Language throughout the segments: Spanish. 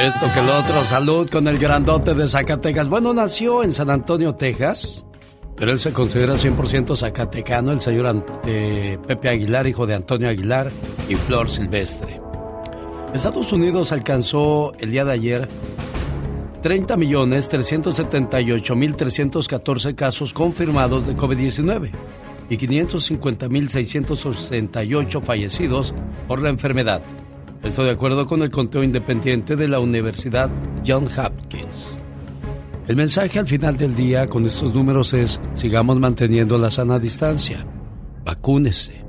Esto que el otro, salud con el grandote de Zacatecas. Bueno, nació en San Antonio, Texas, pero él se considera 100% zacatecano, el señor eh, Pepe Aguilar, hijo de Antonio Aguilar y Flor Silvestre. Estados Unidos alcanzó el día de ayer 30.378.314 casos confirmados de COVID-19 y 550.668 fallecidos por la enfermedad. Estoy de acuerdo con el conteo independiente de la Universidad John Hopkins. El mensaje al final del día con estos números es sigamos manteniendo la sana distancia, vacúnese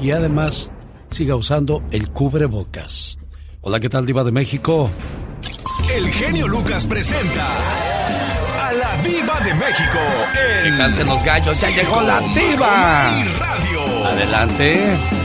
y además siga usando el cubrebocas. Hola, ¿qué tal Diva de México? El genio Lucas presenta a la Diva de México en que canten los gallos, ya llegó la Diva. Radio. Adelante.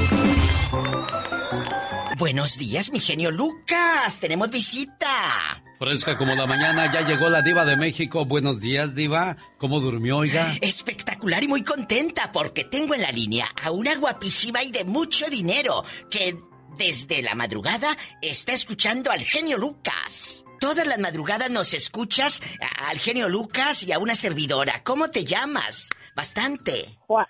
Buenos días, mi genio Lucas. Tenemos visita. Fresca como la mañana, ya llegó la diva de México. Buenos días, diva. ¿Cómo durmió, oiga? Espectacular y muy contenta porque tengo en la línea a una guapísima y de mucho dinero que desde la madrugada está escuchando al genio Lucas. Todas las madrugadas nos escuchas al genio Lucas y a una servidora. ¿Cómo te llamas? Bastante. Juan.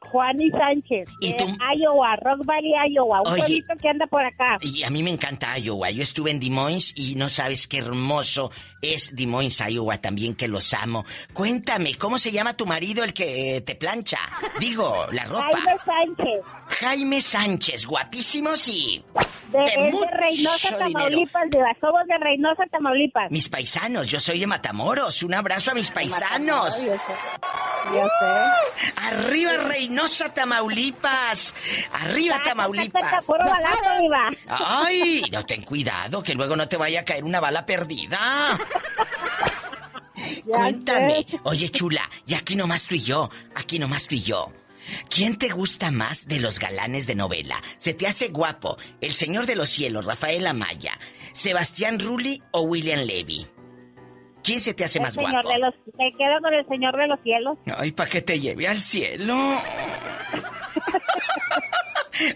Juani Sánchez, ¿Y tú? Iowa, Rock Valley, Iowa, un pueblito que anda por acá. Y a mí me encanta Iowa. Yo estuve en Des Moines y no sabes qué hermoso es Des Moines, Iowa, también que los amo. Cuéntame, ¿cómo se llama tu marido el que te plancha? Digo, la ropa. Jaime Sánchez. Jaime Sánchez, guapísimo, sí. De, de, de Reynosa, Tamaulipas, de Somos de Reynosa, Tamaulipas. Mis paisanos, yo soy de Matamoros. Un abrazo a mis paisanos. Yo sé. Yo sé. Arriba Reynosa, Tamaulipas. Arriba Tamaulipas. Ay, no ten cuidado, que luego no te vaya a caer una bala perdida. Cuéntame. Oye, chula, y aquí nomás tú y yo, aquí nomás tú y yo. ¿Quién te gusta más de los galanes de novela? ¿Se te hace guapo el Señor de los Cielos, Rafael Amaya, Sebastián Rulli o William Levy? ¿Quién se te hace más guapo? De los, me quedo con el Señor de los Cielos. Ay, ¿para que te lleve al cielo?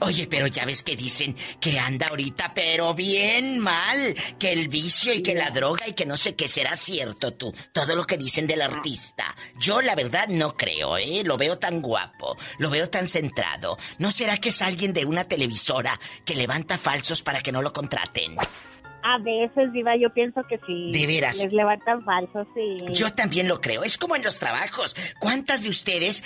Oye, pero ya ves que dicen que anda ahorita, pero bien mal. Que el vicio y que la droga y que no sé qué será cierto tú. Todo lo que dicen del artista. Yo la verdad no creo, ¿eh? Lo veo tan guapo, lo veo tan centrado. ¿No será que es alguien de una televisora que levanta falsos para que no lo contraten? A veces, Diva, yo pienso que sí. De veras. Les levantan falsos, sí. Yo también lo creo. Es como en los trabajos. ¿Cuántas de ustedes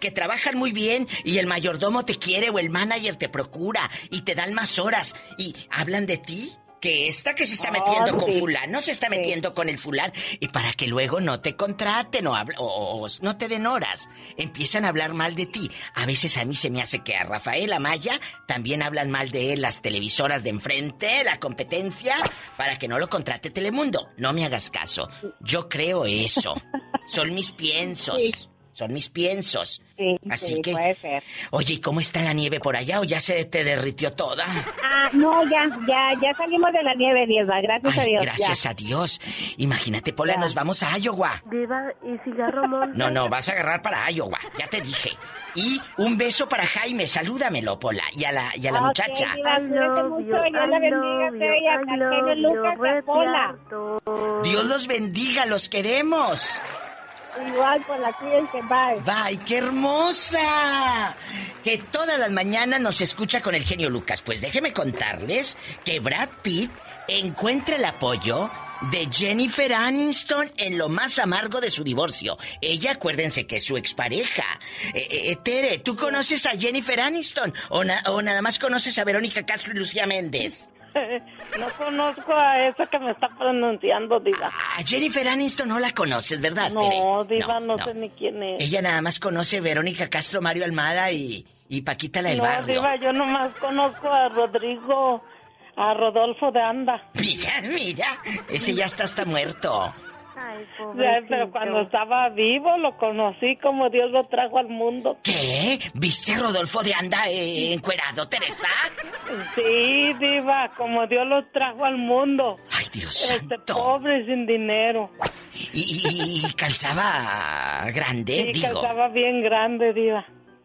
que trabajan muy bien y el mayordomo te quiere o el manager te procura y te dan más horas y hablan de ti? Que esta que se está metiendo con fulano se está metiendo con el fulano y para que luego no te contraten o, o, no te den horas, empiezan a hablar mal de ti. A veces a mí se me hace que a Rafael Amaya también hablan mal de él las televisoras de enfrente, la competencia, para que no lo contrate Telemundo. No me hagas caso. Yo creo eso. Son mis piensos. Son mis piensos. Sí, Así sí, que. puede ser. Oye, ¿cómo está la nieve por allá o ya se te derritió toda? Ah, no, ya, ya, ya salimos de la nieve, Diva, gracias Ay, a Dios. Gracias ya. a Dios. Imagínate, Pola, Ya. nos vamos a Iowa. Diva, ¿y cigarro monte? No, no, vas a agarrar para Iowa, ya te dije. Y un beso para Jaime, salúdamelo, Pola, y a la, y a la Ok, muchacha. Diva, mucho, you, Dios la bendiga, Lucas, a Pola. Dios los bendiga, los queremos. Igual, por la cuídense, bye. ¡Bye, qué hermosa! Que todas las mañanas nos escucha con el genio Lucas. Pues déjeme contarles que Brad Pitt encuentra el apoyo de Jennifer Aniston en lo más amargo de su divorcio. Ella, acuérdense que es su expareja. Eh, eh, Tere, ¿tú conoces a Jennifer Aniston? ¿O, o nada más conoces a Verónica Castro y Lucía Méndez? No conozco a esa que me está pronunciando, Diva. A Jennifer Aniston no la conoces, ¿verdad? No, Diva, no, sé ni quién es. Ella nada más conoce a Verónica Castro, Mario Almada y, y Paquita la del no, Barrio. Diva, yo nomás conozco a Rodrigo, a Rodolfo de Anda. Mira, mira, ese ya está hasta muerto. Ay, pobrecito. pero cuando estaba vivo lo conocí como Dios lo trajo al mundo. ¿Qué? ¿Viste a Rodolfo de Anda eh, encuerado, Teresa? Sí, Diva, como Dios lo trajo al mundo. Ay, Dios Este santo. pobre sin dinero. ¿Y, y- y calzaba grande, Sí, digo? estaba bien grande, Diva.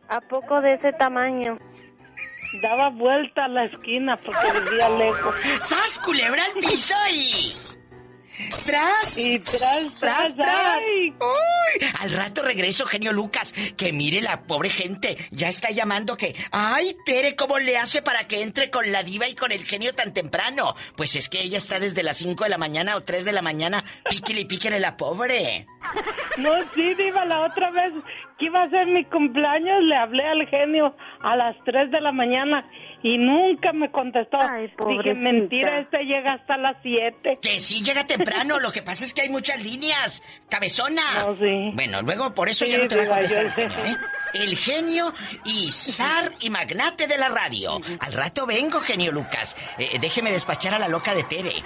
¿A poco de ese tamaño? daba vuelta a la esquina porque vivía lejos. ¡Sas, culebra al piso y... ¡Tras! Y tras, tras, tras. Uy, al rato regreso, genio Lucas. Que mire la pobre gente. Ya está llamando que. ¡Ay, Tere, cómo le hace para que entre con la diva y con el genio tan temprano! Pues es que ella está desde las 5 de la mañana o 3 de la mañana. Píquele y píquele la pobre. No, sí, diva, la otra vez que iba a ser mi cumpleaños, le hablé al genio a las 3 de la mañana y nunca me contestó. Dije, mentira, este llega hasta las 7. Que sí llega temprano, lo que pasa es que hay muchas líneas. Cabezona. No, sí. Bueno, luego por eso ya no te va a contestar el genio, ¿eh? El genio y zar y magnate de la radio. Al rato vengo, genio Lucas. Eh, déjeme despachar a la loca de Tere.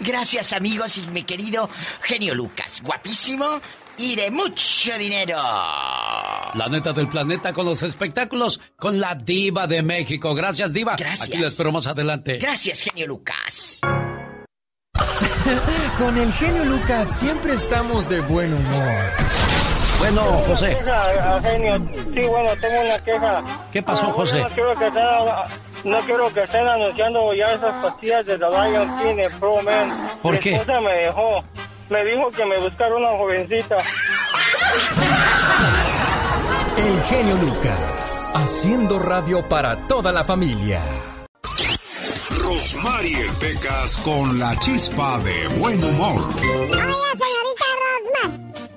Gracias amigos y mi querido genio Lucas. Guapísimo y de mucho dinero. La neta del planeta con los espectáculos con la diva de México. Gracias diva. Gracias. Aquí le esperamos adelante. Gracias genio Lucas. con el genio Lucas siempre estamos de buen humor. Bueno, José. Queja, genio. Sí, bueno, tengo una queja. ¿Qué pasó, Ah, José? No quiero que estén, no quiero que estén anunciando ya esas pastillas de The Lion King en Pro Man. ¿Por Mi qué? esposa me dejó. Me dijo que me buscara una jovencita. El genio Lucas, haciendo radio para toda la familia. Rosmarie Pecas con la chispa de buen humor. Oiga, señorita Rosmar,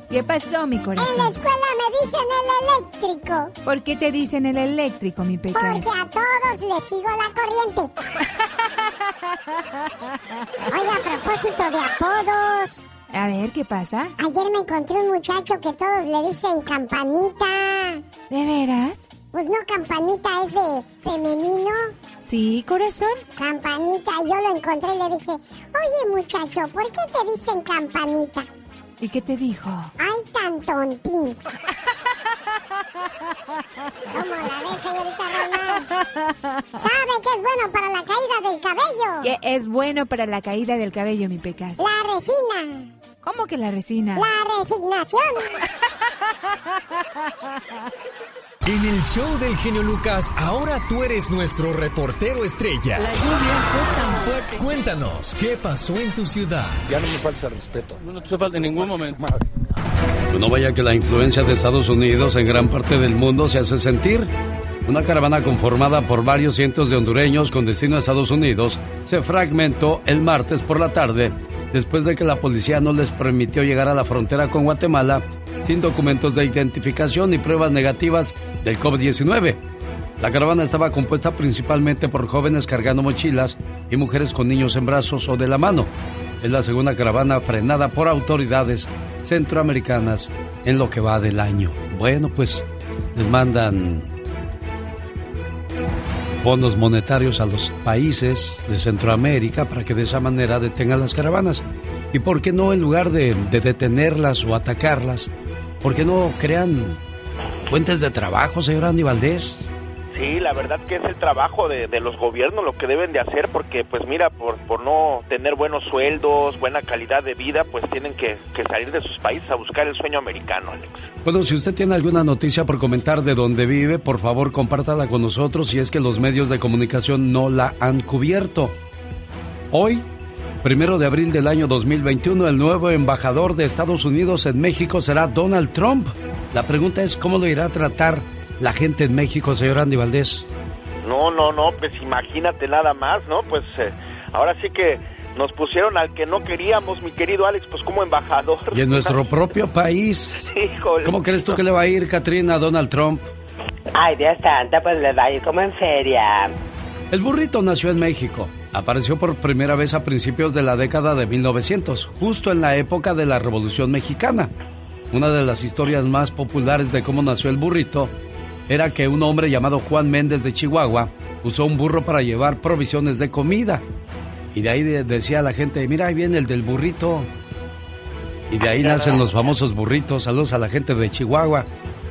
¿Qué pasó, mi en la corazón? escuela me dicen el eléctrico. ¿Por qué te dicen el eléctrico, mi pecas? Porque a todos les sigo la corriente. Oiga, a propósito de apodos, A ver, ¿qué pasa? ayer me encontré un muchacho que todos le dicen campanita. ¿De veras? Pues no, campanita es de femenino. Sí, corazón. Campanita, yo lo encontré y le dije, oye muchacho, ¿por qué te dicen campanita? ¿Y qué te dijo? ¡Ay, tan tontín! ¿Cómo la ves, señorita Román? ¿Sabe que es bueno para la caída del cabello? ¿Qué es bueno para la caída del cabello, mi pecas? La resina. ¿Cómo que la resina? La resignación. En el show del genio Lucas, ahora tú eres nuestro reportero estrella. La lluvia fue tan fuerte. Cuéntanos, ¿qué pasó en tu ciudad? Ya no me falta respeto. No te falta en ningún momento. Que no vaya que la influencia de Estados Unidos en gran parte del mundo se hace sentir. Una caravana conformada por varios cientos de hondureños con destino a Estados Unidos se fragmentó el martes por la tarde después de que la policía no les permitió llegar a la frontera con Guatemala sin documentos de identificación y pruebas negativas del COVID-19. La caravana estaba compuesta principalmente por jóvenes cargando mochilas y mujeres con niños en brazos o de la mano. Es la segunda caravana frenada por autoridades centroamericanas en lo que va del año. Bueno, pues les mandan fondos monetarios a los países de Centroamérica para que de esa manera detengan las caravanas. ¿Y por qué no, en lugar de, de detenerlas o atacarlas, por qué no crean fuentes de trabajo, señor Andy Valdés? Sí, la verdad que es el trabajo de, de los gobiernos lo que deben de hacer porque pues mira, por, por no tener buenos sueldos, buena calidad de vida, pues tienen que, que salir de sus países a buscar el sueño americano, Alex. Bueno, si usted tiene alguna noticia por comentar de dónde vive, por favor compártala con nosotros si es que los medios de comunicación no la han cubierto. Hoy, primero de abril del año 2021, el nuevo embajador de Estados Unidos en México será Donald Trump. La pregunta es cómo lo irá a tratar la gente en México, señor Andy Valdés. No, no, no, pues imagínate nada más, ¿no? Pues eh, ahora sí que nos pusieron al que no queríamos, mi querido Alex, pues como embajador. Y en nuestro propio país. Híjole. ¿Cómo crees tú que le va a ir, Katrina, a Donald Trump? Ay, Dios santa, pues le va a ir como en feria. El burrito nació en México. Apareció por primera vez a principios de la década de 1900, justo en la época de la Revolución Mexicana. Una de las historias más populares de cómo nació el burrito era que un hombre llamado Juan Méndez de Chihuahua usó un burro para llevar provisiones de comida. Y de ahí de- decía la gente, mira, ahí viene el del burrito. Y de ahí nacen los famosos burritos. Saludos a la gente de Chihuahua,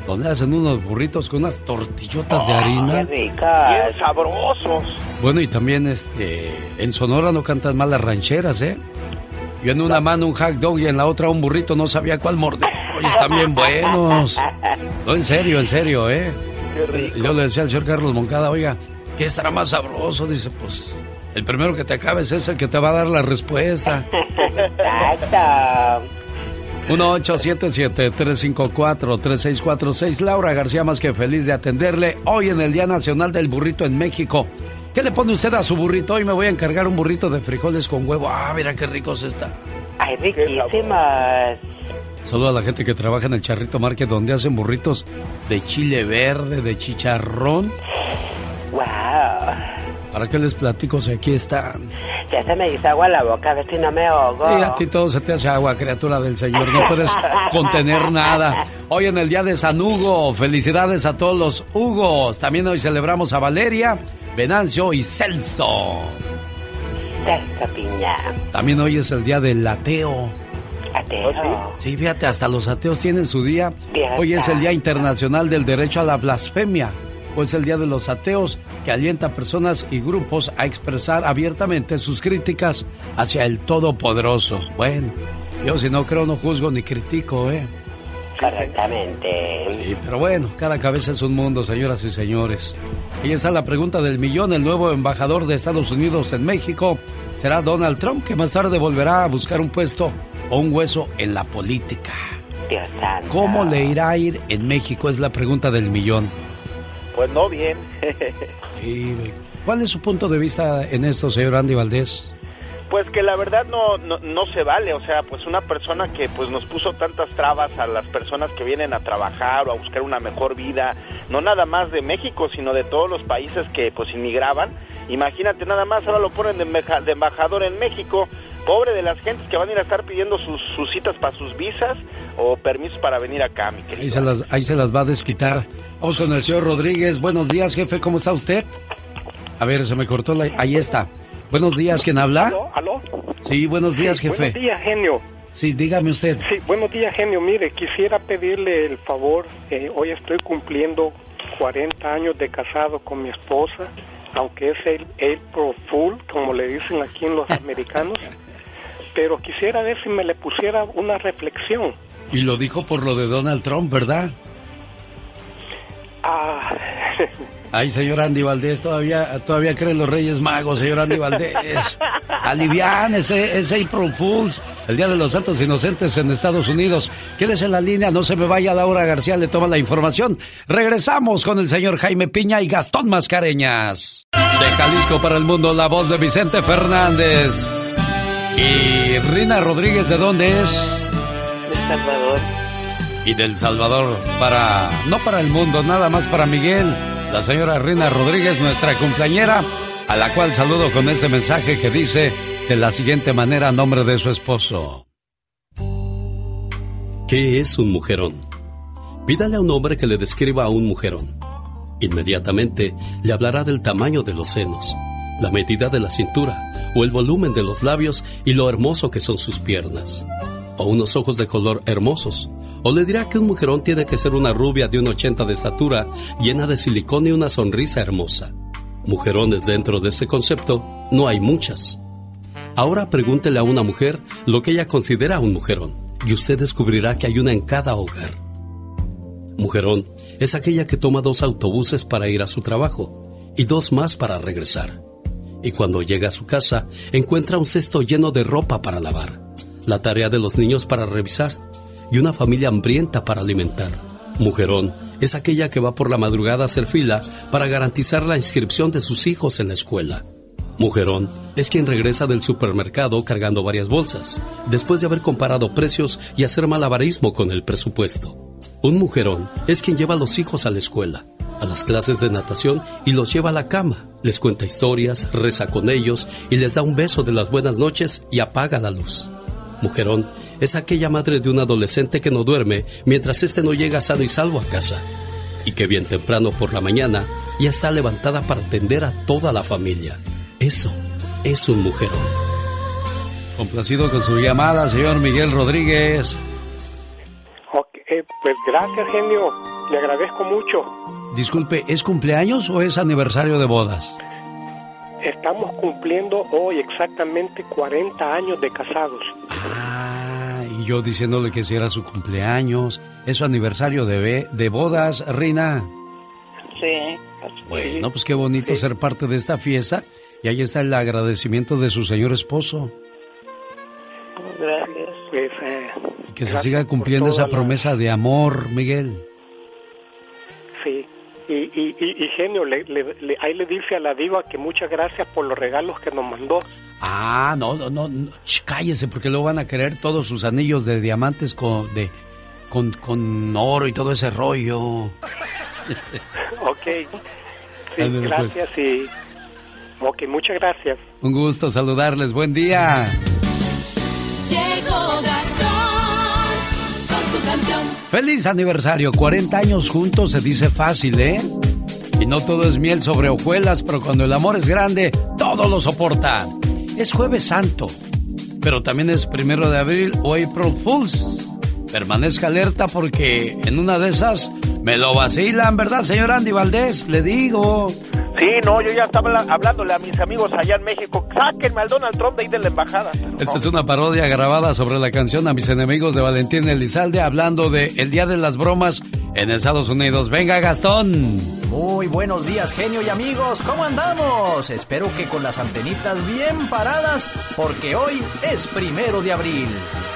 donde hacen unos burritos con unas tortillotas de harina. Bien sabrosos. Bueno, y también este en Sonora no cantan mal las rancheras, ¿eh? Yo en una mano un hot dog y en la otra un burrito, no sabía cuál morder. Oye, están bien buenos. No, en serio, en serio, ¿eh? Yo le decía al señor Carlos Moncada, oiga, ¿qué estará más sabroso? Dice, pues el primero que te acabes es el que te va a dar la respuesta. Exacto. 1877-354-3646. Laura García, más que feliz de atenderle hoy en el Día Nacional del Burrito en México. ¿Qué le pone usted a su burrito? Hoy me voy a encargar un burrito de frijoles con huevo. Ah, mira qué ricos está. Ay, riquísimas. Saludo a la gente que trabaja en el Charrito Market, donde hacen burritos de chile verde, de chicharrón. ¡Wow! ¿Para qué les platico si aquí están? Ya se me hizo agua la boca, a ver si no me ahogo. Sí, a ti todo se te hace agua, criatura del Señor. No puedes contener nada. Hoy en el día de San Hugo, felicidades a todos los Hugos. También hoy celebramos a Valeria, Venancio y Celso. Celso Piña. También hoy es el día del ateo. ¿Ateo? Sí, fíjate, hasta los ateos tienen su día. Hoy es el Día Internacional del Derecho a la Blasfemia pues el Día de los Ateos, que alienta a personas y grupos a expresar abiertamente sus críticas hacia el Todopoderoso. Bueno, yo si no creo no juzgo ni critico, ¿eh? Correctamente. Sí, pero bueno, cada cabeza es un mundo, señoras y señores. Y esa es la pregunta del millón. El nuevo embajador de Estados Unidos en México será Donald Trump, que más tarde volverá a buscar un puesto o un hueso en la política. Dios santo. ¿Cómo le irá a ir en México? Es la pregunta del millón. Pues no bien. ¿Cuál es su punto de vista en esto, señor Andy Valdés? Pues que la verdad no, no, no, se vale, o sea, pues una persona que pues nos puso tantas trabas a las personas que vienen a trabajar o a buscar una mejor vida, no nada más de México, sino de todos los países que pues inmigraban, imagínate nada más, ahora lo ponen de, de embajador en México, pobre de las gentes que van a ir a estar pidiendo sus, sus citas para sus visas o permisos para venir acá, mi querido. Ahí se las, ahí se las va a desquitar. Vamos con el señor Rodríguez, buenos días jefe, ¿cómo está usted? A ver, se me cortó la... Ahí está. Buenos días, ¿quién habla? ¿Aló? ¿Aló? Sí, buenos días, jefe. Buenos días, genio. Sí, dígame usted. Sí, buenos días, genio. Mire, quisiera pedirle el favor. Eh, hoy estoy cumpliendo 40 años de casado con mi esposa, aunque es el April Fool, como le dicen aquí en los americanos. Pero quisiera ver si me le pusiera una reflexión. Y lo dijo por lo de Donald Trump, ¿verdad? Ah. Ay, señor Andy Valdés, todavía, todavía creen los Reyes Magos, señor Andy Valdés. Alivian ese, ese April Fools, el Día de los Santos Inocentes en Estados Unidos. Quédese en la línea, no se me vaya, Laura García le toma la información. Regresamos con el señor Jaime Piña y Gastón Mascareñas. De Jalisco para el mundo, la voz de Vicente Fernández. ¿Y Rina Rodríguez de dónde es? De Salvador. Y del Salvador para, no para el mundo, nada más para Miguel la señora Rina Rodríguez, nuestra cumpleañera, a la cual saludo con este mensaje que dice de la siguiente manera a nombre de su esposo. ¿Qué es un mujerón? Pídale a un hombre que le describa a un mujerón. Inmediatamente le hablará del tamaño de los senos, la medida de la cintura o el volumen de los labios y lo hermoso que son sus piernas. O unos ojos de color hermosos, o le dirá que un mujerón tiene que ser una rubia de un 80 de estatura, llena de silicón y una sonrisa hermosa. Mujerones dentro de ese concepto no hay muchas. Ahora pregúntele a una mujer lo que ella considera un mujerón, y usted descubrirá que hay una en cada hogar. Mujerón es aquella que toma dos autobuses para ir a su trabajo y dos más para regresar. Y cuando llega a su casa, encuentra un cesto lleno de ropa para lavar, la tarea de los niños para revisar y una familia hambrienta para alimentar. Mujerón es aquella que va por la madrugada a hacer fila para garantizar la inscripción de sus hijos en la escuela. Mujerón es quien regresa del supermercado cargando varias bolsas, después de haber comparado precios y hacer malabarismo con el presupuesto. Un mujerón es quien lleva a los hijos a la escuela, a las clases de natación y los lleva a la cama, les cuenta historias, reza con ellos y les da un beso de las buenas noches y apaga la luz. Mujerón es aquella madre de un adolescente que no duerme mientras éste no llega sano y salvo a casa y que bien temprano por la mañana ya está levantada para atender a toda la familia. Eso es un mujerón. Complacido con su llamada, señor Miguel Rodríguez. Eh, pues gracias, genio. Le agradezco mucho. Disculpe, ¿es cumpleaños o es aniversario de bodas? Estamos cumpliendo hoy exactamente 40 años de casados. Ah, y yo diciéndole que si era su cumpleaños, es su aniversario de, de bodas, Rina. Bueno, pues qué bonito ser parte de esta fiesta. Y ahí está el agradecimiento de su señor esposo. Gracias. Pues, eh, que se siga cumpliendo esa promesa de amor, Miguel. Y, y, y, genio, le, ahí le dice a la diva que muchas gracias por los regalos que nos mandó. Ah, no, no, no, cállese, porque luego van a querer todos sus anillos de diamantes con, de, con, con oro y todo ese rollo. ok. Sí, pues. gracias y... Ok, muchas gracias. Un gusto saludarles, buen día. Feliz aniversario, 40 años juntos se dice fácil, ¿eh? Y no todo es miel sobre hojuelas, pero cuando el amor es grande, todo lo soporta. Es jueves santo, pero también es primero de abril o April Fools. Permanezca alerta porque en una de esas me lo vacilan, ¿verdad, señor Andy Valdés? Le digo. Sí, no, yo ya estaba hablándole a mis amigos allá en México. Sáquenme al Donald Trump de ahí de la embajada. Esta es una parodia grabada sobre la canción a mis enemigos de Valentín Elizalde hablando de el Día de las Bromas en Estados Unidos. Venga, Gastón. Muy buenos días, genio y amigos. ¿Cómo andamos? Espero que con las antenitas bien paradas, porque hoy es primero de abril.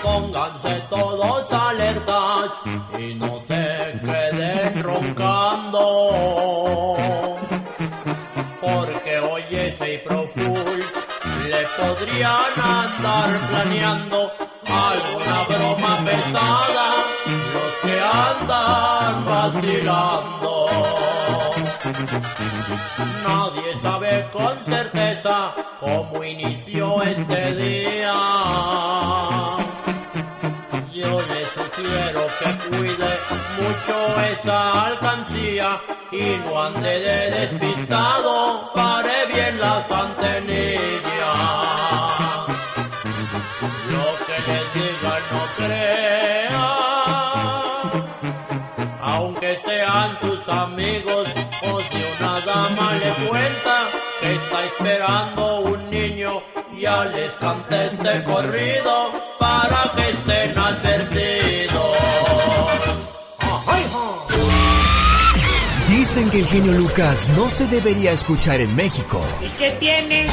Pónganse todos alertas y no se queden roncando porque hoy es April Fools. Le podrían andar planeando alguna broma pesada los que andan vacilando. Nadie sabe con certeza cómo inició este día. Que cuide mucho esa alcancía y no ande de despistado, pare bien las antenillas. Lo que les diga no crea, aunque sean sus amigos o si una dama le cuenta que está esperando un niño, ya les cante este corrido para que estén advertidos. Dicen que el genio Lucas no se debería escuchar en México. ¿Y qué tienes?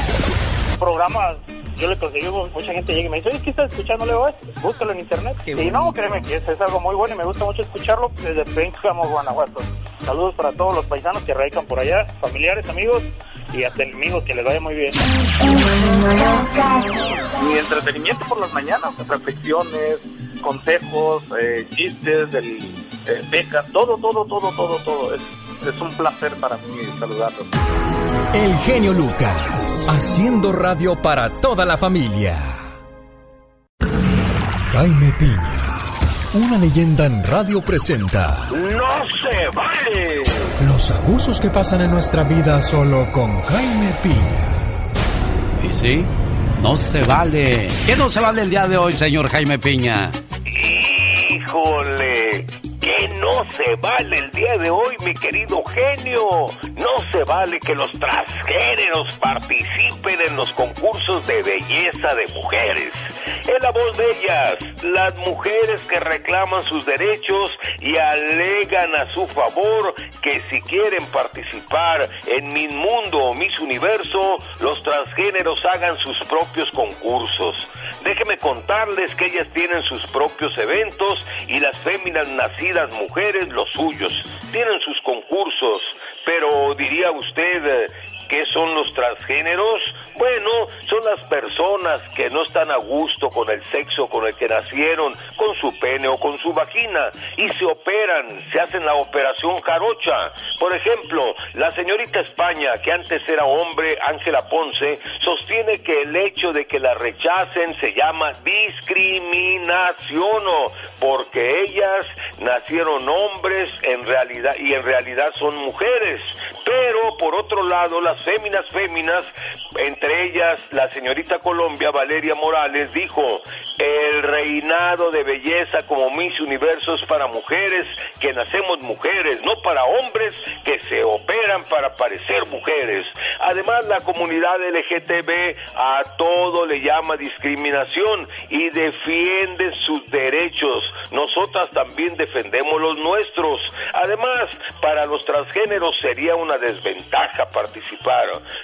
Programa yo le conseguí, mucha gente llega y me dice, oye, ¿qué estás escuchando? Le digo, búscalo en internet. y no, créeme que es, algo muy bueno y me gusta mucho escucharlo desde Pénjamo, Guanajuato. Saludos para todos los paisanos que radican por allá, familiares, amigos y hasta enemigos, que les vaya muy bien. Mi entretenimiento por las mañanas, reflexiones, consejos, eh, chistes, del, eh, becas, todo, todo, todo, todo, todo. Es, es un placer para mí saludarlos. El genio Lucas, haciendo radio para toda la familia. Jaime Piña, una leyenda en radio presenta. ¡No se vale! Los abusos que pasan en nuestra vida solo con Jaime Piña. ¿Y sí? No se vale. ¿Qué no se vale el día de hoy, señor Jaime Piña? Híjole, que no se vale el día de hoy, mi querido genio. No se vale que los transgéneros participen en los concursos de belleza de mujeres. Es la voz de ellas, las mujeres que reclaman sus derechos y alegan a su favor que si quieren participar en mi Mundo o Miss Universo, los transgéneros hagan sus propios concursos. Déjeme contarles que ellas tienen sus propios eventos y las féminas nacidas mujeres los suyos. Tienen sus concursos, pero diría usted ¿Qué son los transgéneros? Bueno, son las personas que no están a gusto con el sexo con el que nacieron, con su pene o con su vagina, y se operan, se hacen la operación jarocha. Por ejemplo, la señorita España, que antes era hombre, Ángela Ponce, sostiene que el hecho de que la rechacen se llama discriminación, porque ellas nacieron hombres en realidad y en realidad son mujeres. Pero por otro lado, la las féminas féminas, entre ellas la señorita Colombia Valeria Morales, dijo, el reinado de belleza como Miss Universo es para mujeres que nacemos mujeres, no para hombres que se operan para parecer mujeres. Además, la comunidad LGTB a todo le llama discriminación y defiende sus derechos. Nosotras también defendemos los nuestros. Además, para los transgéneros sería una desventaja participar.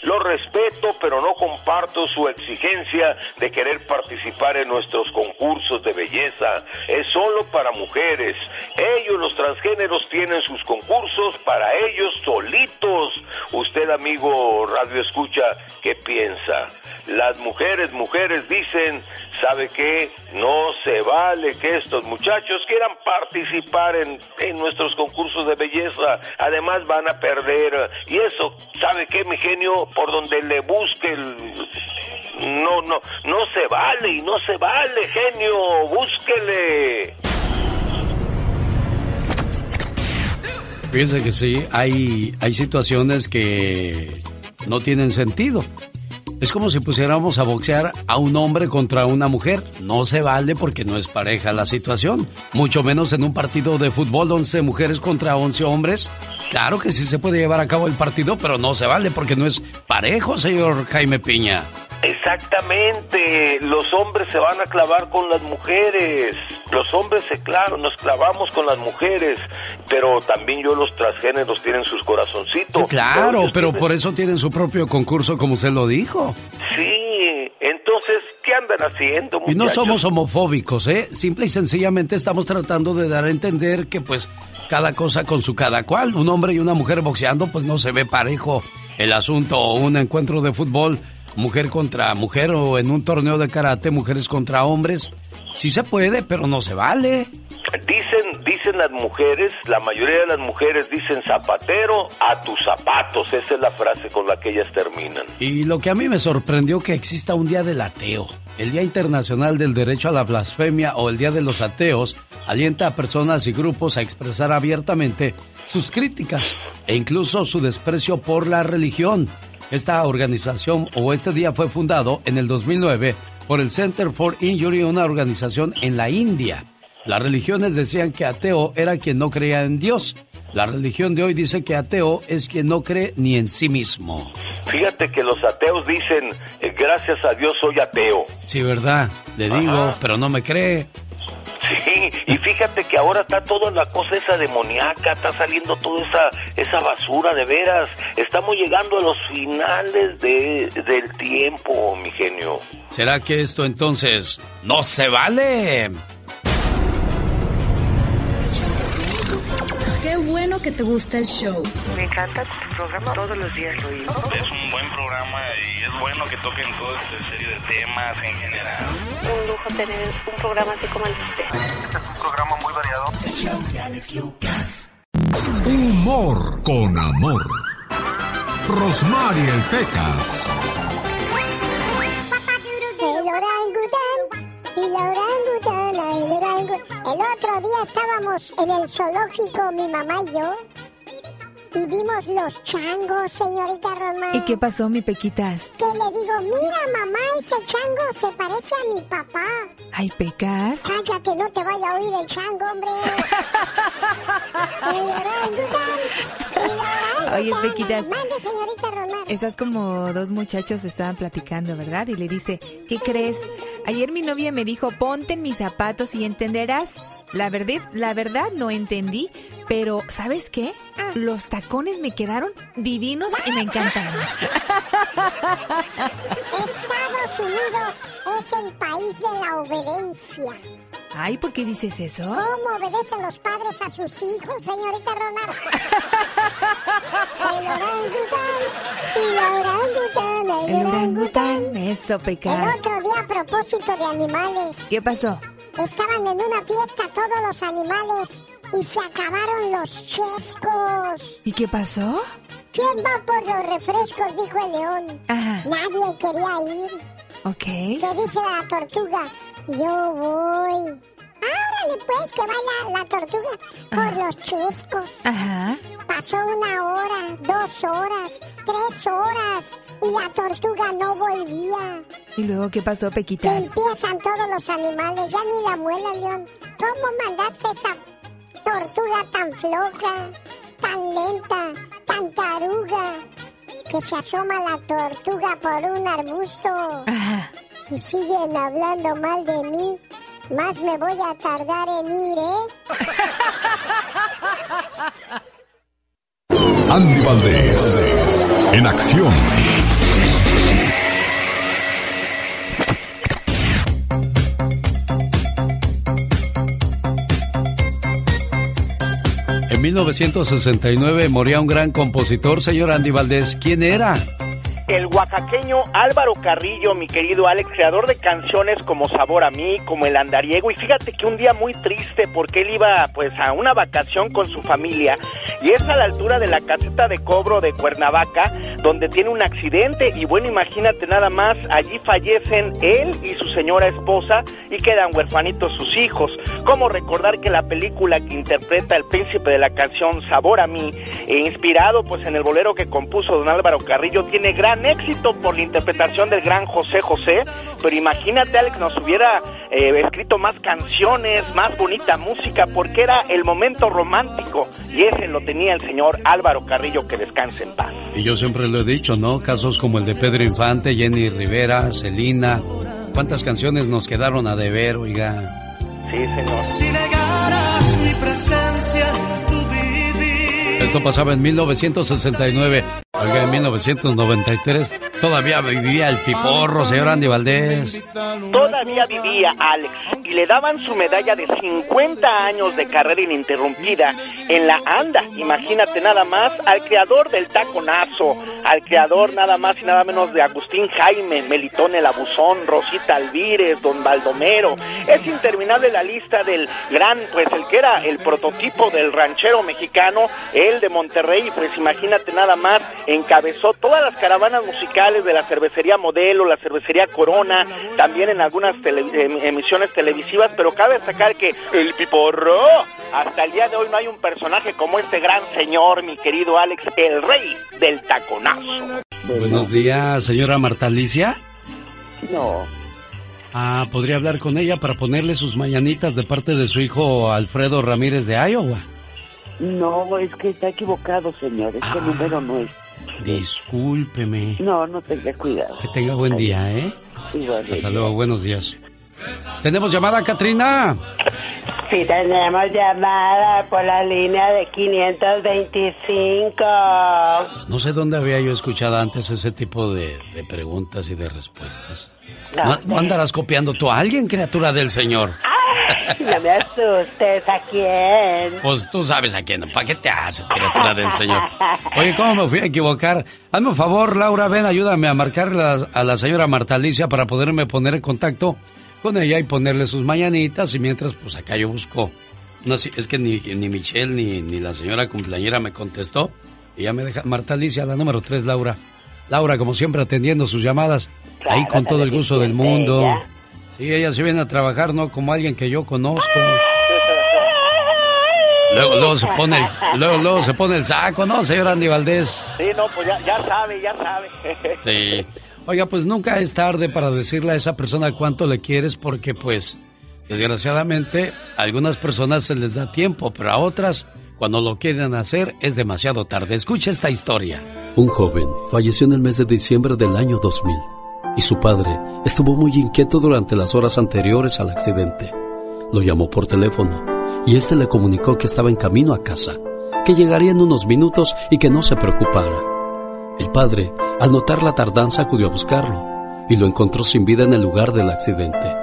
Lo respeto, pero no comparto su exigencia de querer participar en nuestros concursos de belleza. Es solo para mujeres. Ellos, los transgéneros, tienen sus concursos para ellos solitos. Usted, amigo Radio Escucha, ¿qué piensa? Las mujeres, mujeres dicen, ¿sabe qué? No se vale que estos muchachos quieran participar en, en nuestros concursos de belleza. Además van a perder. Y eso, ¿sabe qué, genio? Por donde le busque el... No, no, no se vale y no se vale, genio. Búsquele. Fíjense que sí, hay, hay situaciones que no tienen sentido. Es como si pusiéramos a boxear a un hombre contra una mujer. No se vale porque no es pareja la situación. Mucho menos en un partido de fútbol 11 mujeres contra 11 hombres. Claro que sí se puede llevar a cabo el partido, pero no se vale porque no es parejo, señor Jaime Piña. Exactamente, los hombres se van a clavar con las mujeres, los hombres se clavan, nos clavamos con las mujeres, pero también yo los transgéneros tienen sus corazoncitos. claro, pero por eso tienen su propio concurso, como se lo dijo. Sí, entonces, ¿qué andan haciendo? Y no somos homofóbicos, ¿eh? Simple y sencillamente estamos tratando de dar a entender que pues cada cosa con su cada cual. Un hombre y una mujer boxeando, pues no se ve parejo el asunto o un encuentro de fútbol mujer contra mujer o en un torneo de karate mujeres contra hombres. Sí se puede, pero no se vale. Dicen, dicen las mujeres, la mayoría de las mujeres dicen zapatero a tus zapatos. Esa es la frase con la que ellas terminan. Y lo que a mí me sorprendió que exista un día del ateo. El Día Internacional del Derecho a la Blasfemia o el Día de los Ateos alienta a personas y grupos a expresar abiertamente sus críticas e incluso su desprecio por la religión. Esta organización o este día fue fundado en el 2009 por el Center for Injury, una organización en la India. Las religiones decían que ateo era quien no creía en Dios. La religión de hoy dice que ateo es quien no cree ni en sí mismo. Fíjate que los ateos dicen, eh, gracias a Dios soy ateo. Sí, ¿verdad? Le digo, pero no me cree. Sí, y fíjate que ahora está toda la cosa esa demoníaca, está saliendo toda esa, esa basura, de veras. Estamos llegando a los finales de, del tiempo, mi genio. ¿Será que esto entonces no se vale? Qué bueno que te gusta el show. Me encanta tu programa, todos los días lo oigo. Es un buen programa y es bueno que toquen toda esta serie de temas en general. Un lujo tener un programa así como el de usted. Este es un programa muy variado. El show de Alex Lucas. Humor con amor. Rosmarie el Pecas. El orangután, el orangután. El otro día estábamos en el zoológico, mi mamá y yo. Y vimos los changos, señorita Román. ¿Y qué pasó, mi Pequitas? Que le digo, mira, mamá, ese chango se parece a mi papá. Ay, Pecas. Cállate, no te vaya a oír el chango, hombre. el orangután, el orangután. Oye, Pequitas. Mande, señorita Román. Estás como dos muchachos estaban platicando, ¿verdad? Y le dice, ¿qué crees? Ayer mi novia me dijo, ponte en mis zapatos y entenderás. La verdad, la verdad no entendí, pero ¿sabes qué? Los tacones me quedaron divinos y me encantaron. Estados Unidos es el país de la obediencia. Ay, ¿por qué dices eso? ¿Cómo obedecen los padres a sus hijos, señorita Ronald? el orangután, el orangután, el, el orangután. Eso, pecado. El otro día, a propósito de animales. ¿Qué pasó? Estaban en una fiesta todos los animales y se acabaron los chescos. ¿Y qué pasó? ¿Quién va por los refrescos? Dijo el león. Ajá. Nadie quería ir. Ok. ¿Qué dice la tortuga? Yo voy. Árale pues, que vaya la tortuga por los chescos. Ajá. Pasó una hora, dos horas, tres horas y la tortuga no volvía. ¿Y luego qué pasó, Pequitas? empiezan todos los animales, ya ni la muela, León. ¿Cómo mandaste esa tortuga tan floja, tan lenta, tan taruga? Que se asoma la tortuga por un arbusto. Si siguen hablando mal de mí, más me voy a tardar en ir, ¿eh? Andy Valdés, en acción. 1969 moría un gran compositor, señor Andy Valdés. ¿Quién era? El oaxaqueño Álvaro Carrillo, mi querido Alex, creador de canciones como Sabor a mí, como El Andariego, y fíjate que un día muy triste porque él iba pues a una vacación con su familia y es a la altura de la caseta de cobro de Cuernavaca donde tiene un accidente y bueno, imagínate nada más, allí fallecen él y su señora esposa y quedan huerfanitos sus hijos. ¿Cómo recordar que la película que interpreta el príncipe de la canción Sabor a mí, e inspirado pues en el bolero que compuso don Álvaro Carrillo, tiene gran éxito por la interpretación del gran José José, pero imagínate, Alex, nos hubiera eh, escrito más canciones, más bonita música, porque era el momento romántico y ese lo tenía el señor Álvaro Carrillo, que descanse en paz. Y yo siempre lo he dicho, ¿no? Casos como el de Pedro Infante, Jenny Rivera, Celina. ¿Cuántas canciones nos quedaron a deber, oiga? Sí, señor. Si negaras mi presencia esto pasaba en 1969. Oiga, en 1993 todavía vivía el piporro, señor Andy Valdés. Todavía vivía Alex y le daban su medalla de 50 años de carrera ininterrumpida en la ANDA. Imagínate nada más al creador del taconazo, al creador nada más y nada menos de Agustín Jaime, Melitón el Abuzón, Rosita Alvírez, Don Baldomero. Es interminable la lista del gran, pues el que era el prototipo del ranchero mexicano, el de Monterrey, pues imagínate nada más, encabezó todas las caravanas musicales de la cervecería Modelo, la cervecería Corona, también en algunas em, emisiones televisivas, pero cabe destacar que el Piporro, hasta el día de hoy no hay un personaje como este gran señor, mi querido Alex, el rey del taconazo. Buenos días, señora Marta Alicia. No. Ah, ¿podría hablar con ella para ponerle sus mañanitas de parte de su hijo Alfredo Ramírez de Iowa? No, es que está equivocado, señor. Este ah, número no es. Discúlpeme. No, no tenga cuidado. Que tenga buen día, ¿eh? Hasta luego, buenos días. ¿Tenemos llamada, Katrina? Sí, tenemos llamada por la línea de 525. No sé dónde había yo escuchado antes ese tipo de, de preguntas y de respuestas. ¿No, andarás copiando tú a alguien, criatura del Señor? no me asustes, ¿a quién? Pues tú sabes a quién. ¿Para qué te haces, criatura del Señor? Oye, ¿cómo me fui a equivocar? Hazme un favor, Laura, ven, ayúdame a marcar a la señora Marta Alicia para poderme poner en contacto con ella y ponerle sus mañanitas. Y mientras, pues acá yo busco. No, es que ni, ni Michelle ni, ni la señora cumpleañera me contestó. Ya me deja. Marta Alicia, la número 3, Laura. Laura, como siempre, atendiendo sus llamadas. ahí con todo el gusto del mundo. Sí, ella se viene a trabajar, ¿no? Como alguien que yo conozco. Luego, luego se pone el, luego, luego se pone el saco, ¿no, señor Andy Valdés? Sí, no, pues ya, ya sabe, ya sabe. Sí. Oiga, pues nunca es tarde para decirle a esa persona cuánto le quieres porque, pues, desgraciadamente, a algunas personas se les da tiempo, pero a otras, cuando lo quieren hacer, es demasiado tarde. Escucha esta historia. Un joven falleció en el mes de diciembre del año 2000 y su padre estuvo muy inquieto durante las horas anteriores al accidente. Lo llamó por teléfono y este le comunicó que estaba en camino a casa, que llegaría en unos minutos y que no se preocupara. El padre, al notar la tardanza, acudió a buscarlo y lo encontró sin vida en el lugar del accidente.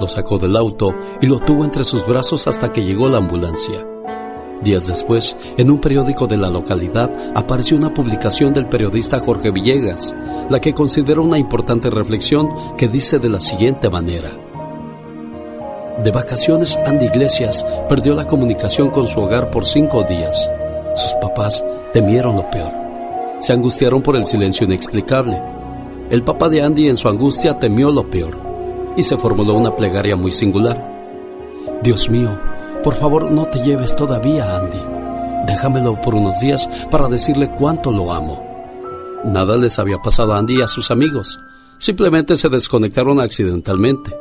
Lo sacó del auto y lo tuvo entre sus brazos hasta que llegó la ambulancia. Días después, en un periódico de la localidad apareció una publicación del periodista Jorge Villegas, la que considera una importante reflexión que dice de la siguiente manera. De vacaciones, Andy Iglesias perdió la comunicación con su hogar por cinco días. Sus papás temieron lo peor. Se angustiaron por el silencio inexplicable. El papá de Andy en su angustia temió lo peor y se formuló una plegaria muy singular. Dios mío, por favor, no te lleves todavía, Andy. déjamelo por unos días para decirle cuánto lo amo. Nada les había pasado a Andy y a sus amigos. Simplemente se desconectaron accidentalmente.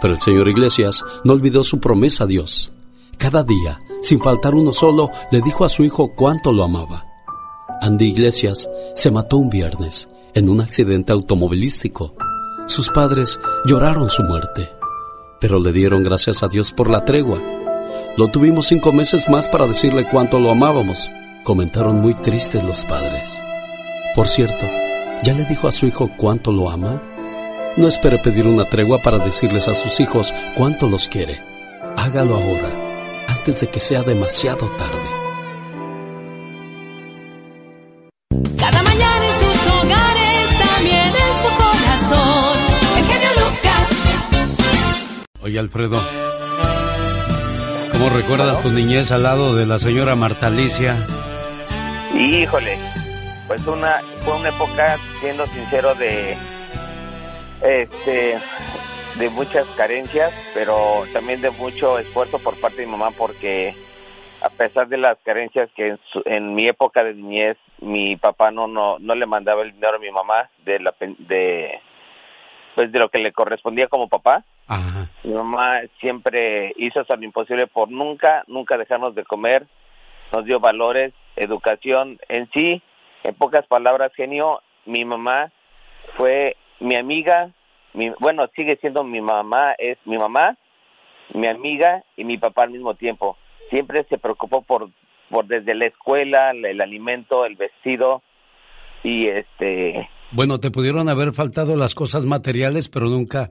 Pero el señor Iglesias no olvidó su promesa a Dios. Cada día, sin faltar uno solo, le dijo a su hijo cuánto lo amaba. Andy Iglesias se mató un viernes en un accidente automovilístico. Sus padres lloraron su muerte, pero le dieron gracias a Dios por la tregua. Lo tuvimos cinco meses más para decirle cuánto lo amábamos, comentaron muy tristes los padres. Por cierto, ¿ya le dijo a su hijo cuánto lo ama? No espere pedir una tregua para decirles a sus hijos cuánto los quiere. Hágalo ahora, antes de que sea demasiado tarde. Oye, Alfredo. ¿Cómo recuerdas tu niñez al lado de la señora Marta Alicia? Híjole, pues una fue una época, siendo sincero, de este de muchas carencias, pero también de mucho esfuerzo por parte de mi mamá porque a pesar de las carencias que en, mi época de niñez mi papá no no no le mandaba el dinero a mi mamá de la de pues de lo que le correspondía como papá. Mi mamá siempre hizo hasta lo imposible por nunca nunca dejarnos de comer, nos dio valores, educación. En sí, en pocas palabras, genio, mi mamá fue mi amiga, mi, bueno, sigue siendo mi mamá, es mi mamá, mi amiga y mi papá al mismo tiempo. Siempre se preocupó por, por desde la escuela, el, alimento, el vestido y este... Bueno, te pudieron haber faltado las cosas materiales, pero nunca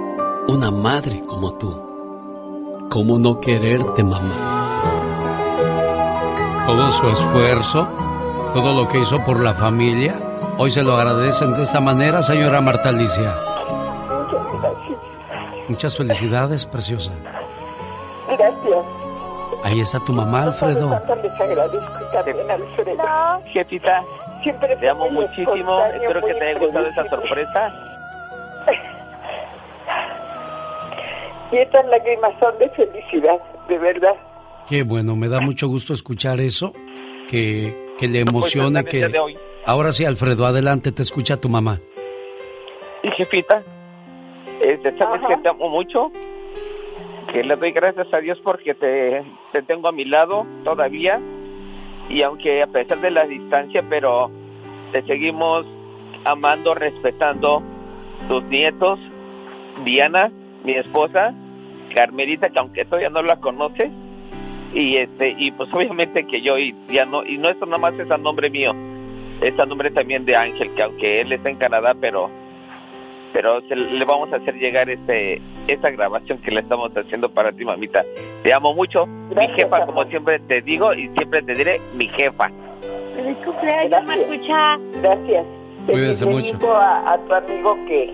una madre como tú. ¿Cómo no quererte, mamá? Todo su esfuerzo, todo lo que hizo por la familia, Hoy se lo agradecen de esta manera, señora Marta Alicia. Muchas gracias. Muchas felicidades, preciosa. Gracias. Ahí está tu mamá, Alfredo. Les agradezco también, Alfredo. Jefita, Siempre te amo muchísimo. Espero que te haya gustado esa sorpresa. Y estas lágrimas son de felicidad, de verdad. Qué bueno, me da mucho gusto escuchar eso, que, que le pues, emociona que... Ahora sí, Alfredo, adelante, te escucha tu mamá. Y jefita, este, sabes que te amo mucho, que le doy gracias a Dios porque te, te tengo a mi lado todavía y aunque a pesar de la distancia, pero te seguimos amando, respetando tus nietos, Diana, mi esposa, Carmelita, que aunque todavía no la conoces, y este, y pues obviamente que yo y ya no, y no esto nada más es a nombre mío, es a nombre también de Ángel, que aunque él está en Canadá, pero pero le vamos a hacer llegar este esa grabación que le estamos haciendo para ti, mamita. Te amo mucho, mi jefa, como siempre te digo y siempre te diré, mi jefa. Feliz cumpleaños, escucha. Gracias. Cuídense mucho. A, a tu amigo que,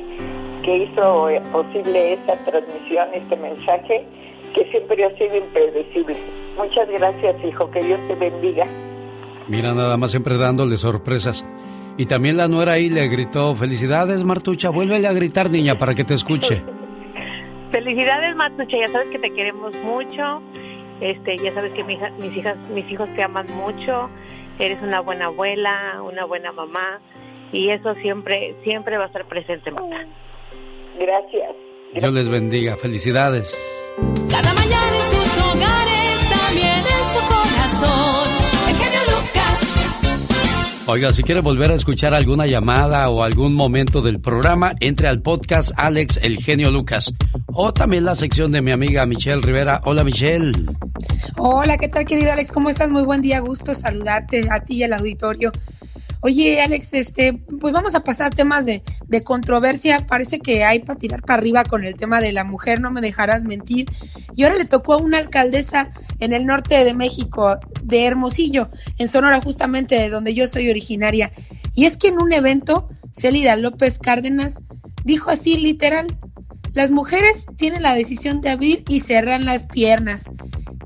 que hizo posible esta transmisión, este mensaje, que siempre ha sido impredecible. Muchas gracias, hijo. Que Dios te bendiga. Mira, nada más siempre dándole sorpresas. Y también la nuera ahí le gritó, felicidades Martucha, vuélvele a gritar niña para que te escuche. felicidades Martucha, ya sabes que te queremos mucho, este, ya sabes que mis hijas, mis hijos te aman mucho, eres una buena abuela, una buena mamá, y eso siempre, siempre va a estar presente, Marta. Gracias. Dios les bendiga, felicidades. Cada mañana en sus hogares, también en su corazón. Oiga, si quiere volver a escuchar alguna llamada o algún momento del programa, entre al podcast Alex El Genio Lucas. O también la sección de mi amiga Michelle Rivera. Hola Michelle. Hola, ¿qué tal querido Alex? ¿Cómo estás? Muy buen día, gusto saludarte a ti y al auditorio. Oye, Alex, este, pues vamos a pasar temas de, de controversia. Parece que hay para tirar para arriba con el tema de la mujer, no me dejarás mentir. Y ahora le tocó a una alcaldesa en el norte de México, de Hermosillo, en Sonora, justamente de donde yo soy originaria. Y es que en un evento, Célida López Cárdenas dijo así literal, las mujeres tienen la decisión de abrir y cerrar las piernas.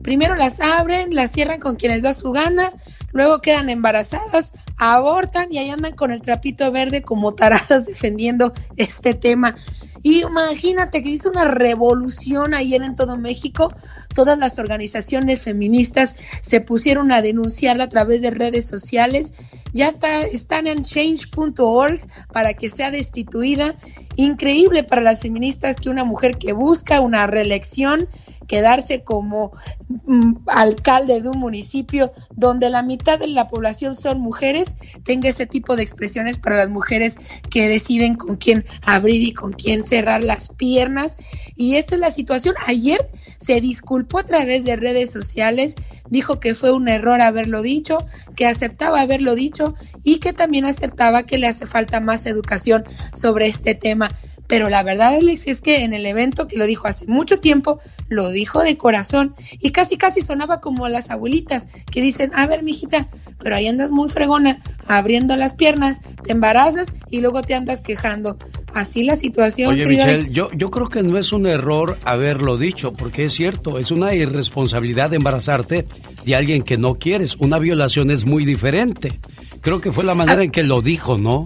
Primero las abren, las cierran con quienes da su gana, luego quedan embarazadas, abortan y ahí andan con el trapito verde como taradas defendiendo este tema. Imagínate que hizo una revolución ayer en todo México. Todas las organizaciones feministas se pusieron a denunciarla a través de redes sociales. Ya está, están en change.org para que sea destituida. Increíble para las feministas que una mujer que busca una reelección quedarse como mm, alcalde de un municipio donde la mitad de la población son mujeres, tenga ese tipo de expresiones para las mujeres que deciden con quién abrir y con quién cerrar las piernas. Y esta es la situación. Ayer se disculpó a través de redes sociales, dijo que fue un error haberlo dicho, que aceptaba haberlo dicho y que también aceptaba que le hace falta más educación sobre este tema pero la verdad, Alex, es que en el evento que lo dijo hace mucho tiempo, lo dijo de corazón y casi casi sonaba como las abuelitas que dicen, a ver, mijita, pero ahí andas muy fregona, abriendo las piernas, te embarazas y luego te andas quejando. Así la situación. Oye, Michelle, yo, yo creo que no es un error haberlo dicho, porque es cierto, es una irresponsabilidad de embarazarte de alguien que no quieres. Una violación es muy diferente. Creo que fue la manera en que lo dijo, ¿no?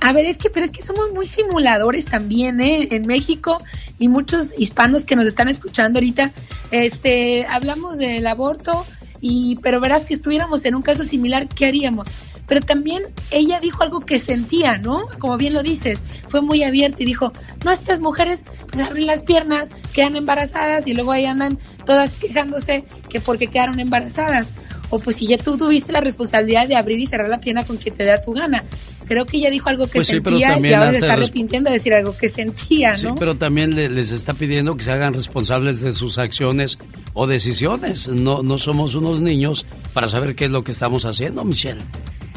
A ver, es que, pero es que somos muy simuladores también, ¿eh? En México y muchos hispanos que nos están escuchando ahorita, este, hablamos del aborto y, pero verás que estuviéramos en un caso similar, ¿qué haríamos? Pero también ella dijo algo que sentía, ¿no? Como bien lo dices, fue muy abierta y dijo, no, estas mujeres pues abren las piernas, quedan embarazadas y luego ahí andan todas quejándose que porque quedaron embarazadas. O pues si ya tú tuviste la responsabilidad de abrir y cerrar la pierna con quien te da tu gana creo que ella dijo algo que Pues sí, sentía y también ahora se está arrepintiendo de decir algo que sentía, Sí, ¿no? pero también le- les está pidiendo que se hagan responsables de sus acciones o decisiones. No, no somos unos niños para saber qué es lo que estamos haciendo, Michelle.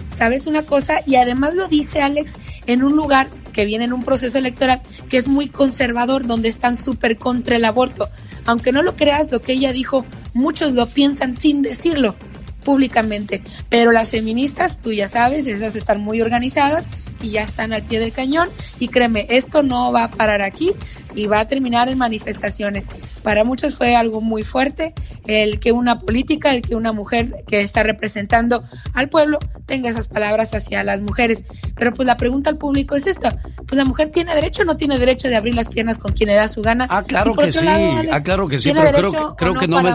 ¿Sabes una cosa? Y además lo dice Alex en un lugar que viene en un proceso electoral que es muy conservador, donde están súper contra el aborto. Aunque no lo creas, lo que ella dijo, muchos lo piensan sin decirlo públicamente, pero las feministas, tú ya sabes, esas están muy organizadas y ya están al pie del cañón y créeme, esto no va a parar aquí y va a terminar en manifestaciones. Para muchos fue algo muy fuerte el que una política, el que una mujer que está representando al pueblo tenga esas palabras hacia las mujeres. Pero pues la pregunta al público es esta, pues la mujer tiene derecho o no tiene derecho de abrir las piernas con quien le da su gana. Ah, claro que sí, lado, Alex, ah, claro que sí, ¿tiene pero creo creo que no me...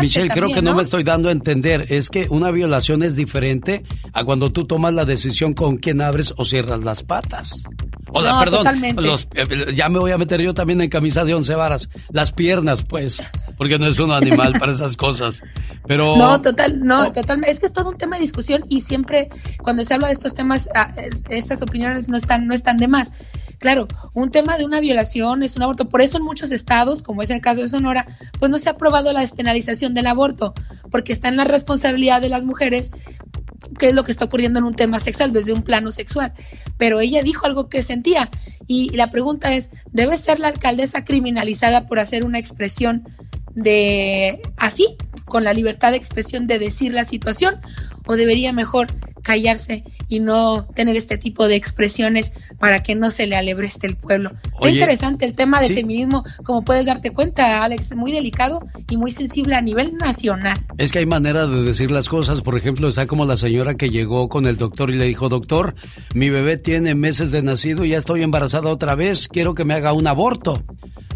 Michelle, creo también, que no ¿no? me estoy dando a entender. Es que una violación es diferente a cuando tú tomas la decisión con quién abres o cierras las patas. O sea, No, perdón, totalmente. los- eh, ya me voy a meter yo también en camisa de once varas. Las piernas, pues, porque no es un animal para esas cosas. Pero... No, total, no, total. Es que es todo un tema de discusión y siempre cuando se habla de estos temas, ah, eh, estas opiniones no están, no están de más. Claro, un tema de una violación es un aborto. Por eso en muchos estados, como es el caso de Sonora, pues no se ha aprobado la despenalización del aborto, porque está en la responsabilidad de las mujeres qué es lo que está ocurriendo en un tema sexual, desde un plano sexual. Pero ella dijo algo que sentía y la pregunta es, ¿debe ser la alcaldesa criminalizada por hacer una expresión de así, con la libertad de expresión de decir la situación? ¿O debería mejor callarse y no tener este tipo de expresiones para que no se le alebreste el pueblo? Oye, interesante el tema sí. feminismo, como puedes darte cuenta, Alex, muy delicado y muy sensible a nivel nacional. Es que hay manera de decir las cosas. Por ejemplo, está como la señora que llegó con el doctor y le dijo, doctor, mi bebé tiene meses de nacido y ya estoy embarazada otra vez, quiero que me haga un aborto.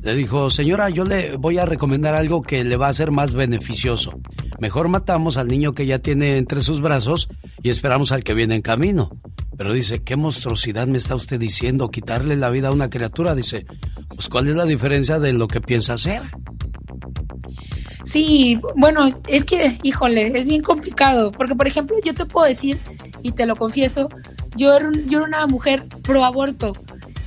Le dijo, señora, yo le voy a recomendar algo que le va a ser más beneficioso. Mejor matamos al niño que ya tiene entre sus brazos y esperamos al que viene en camino. Pero dice, ¿qué monstruosidad me está usted diciendo? Quitarle la vida a una criatura. Dice, pues ¿cuál es la diferencia de lo que piensa hacer? Sí, bueno, es que, híjole, es bien complicado, porque por ejemplo, yo te puedo decir, y te lo confieso, yo era, un- yo era una mujer pro aborto,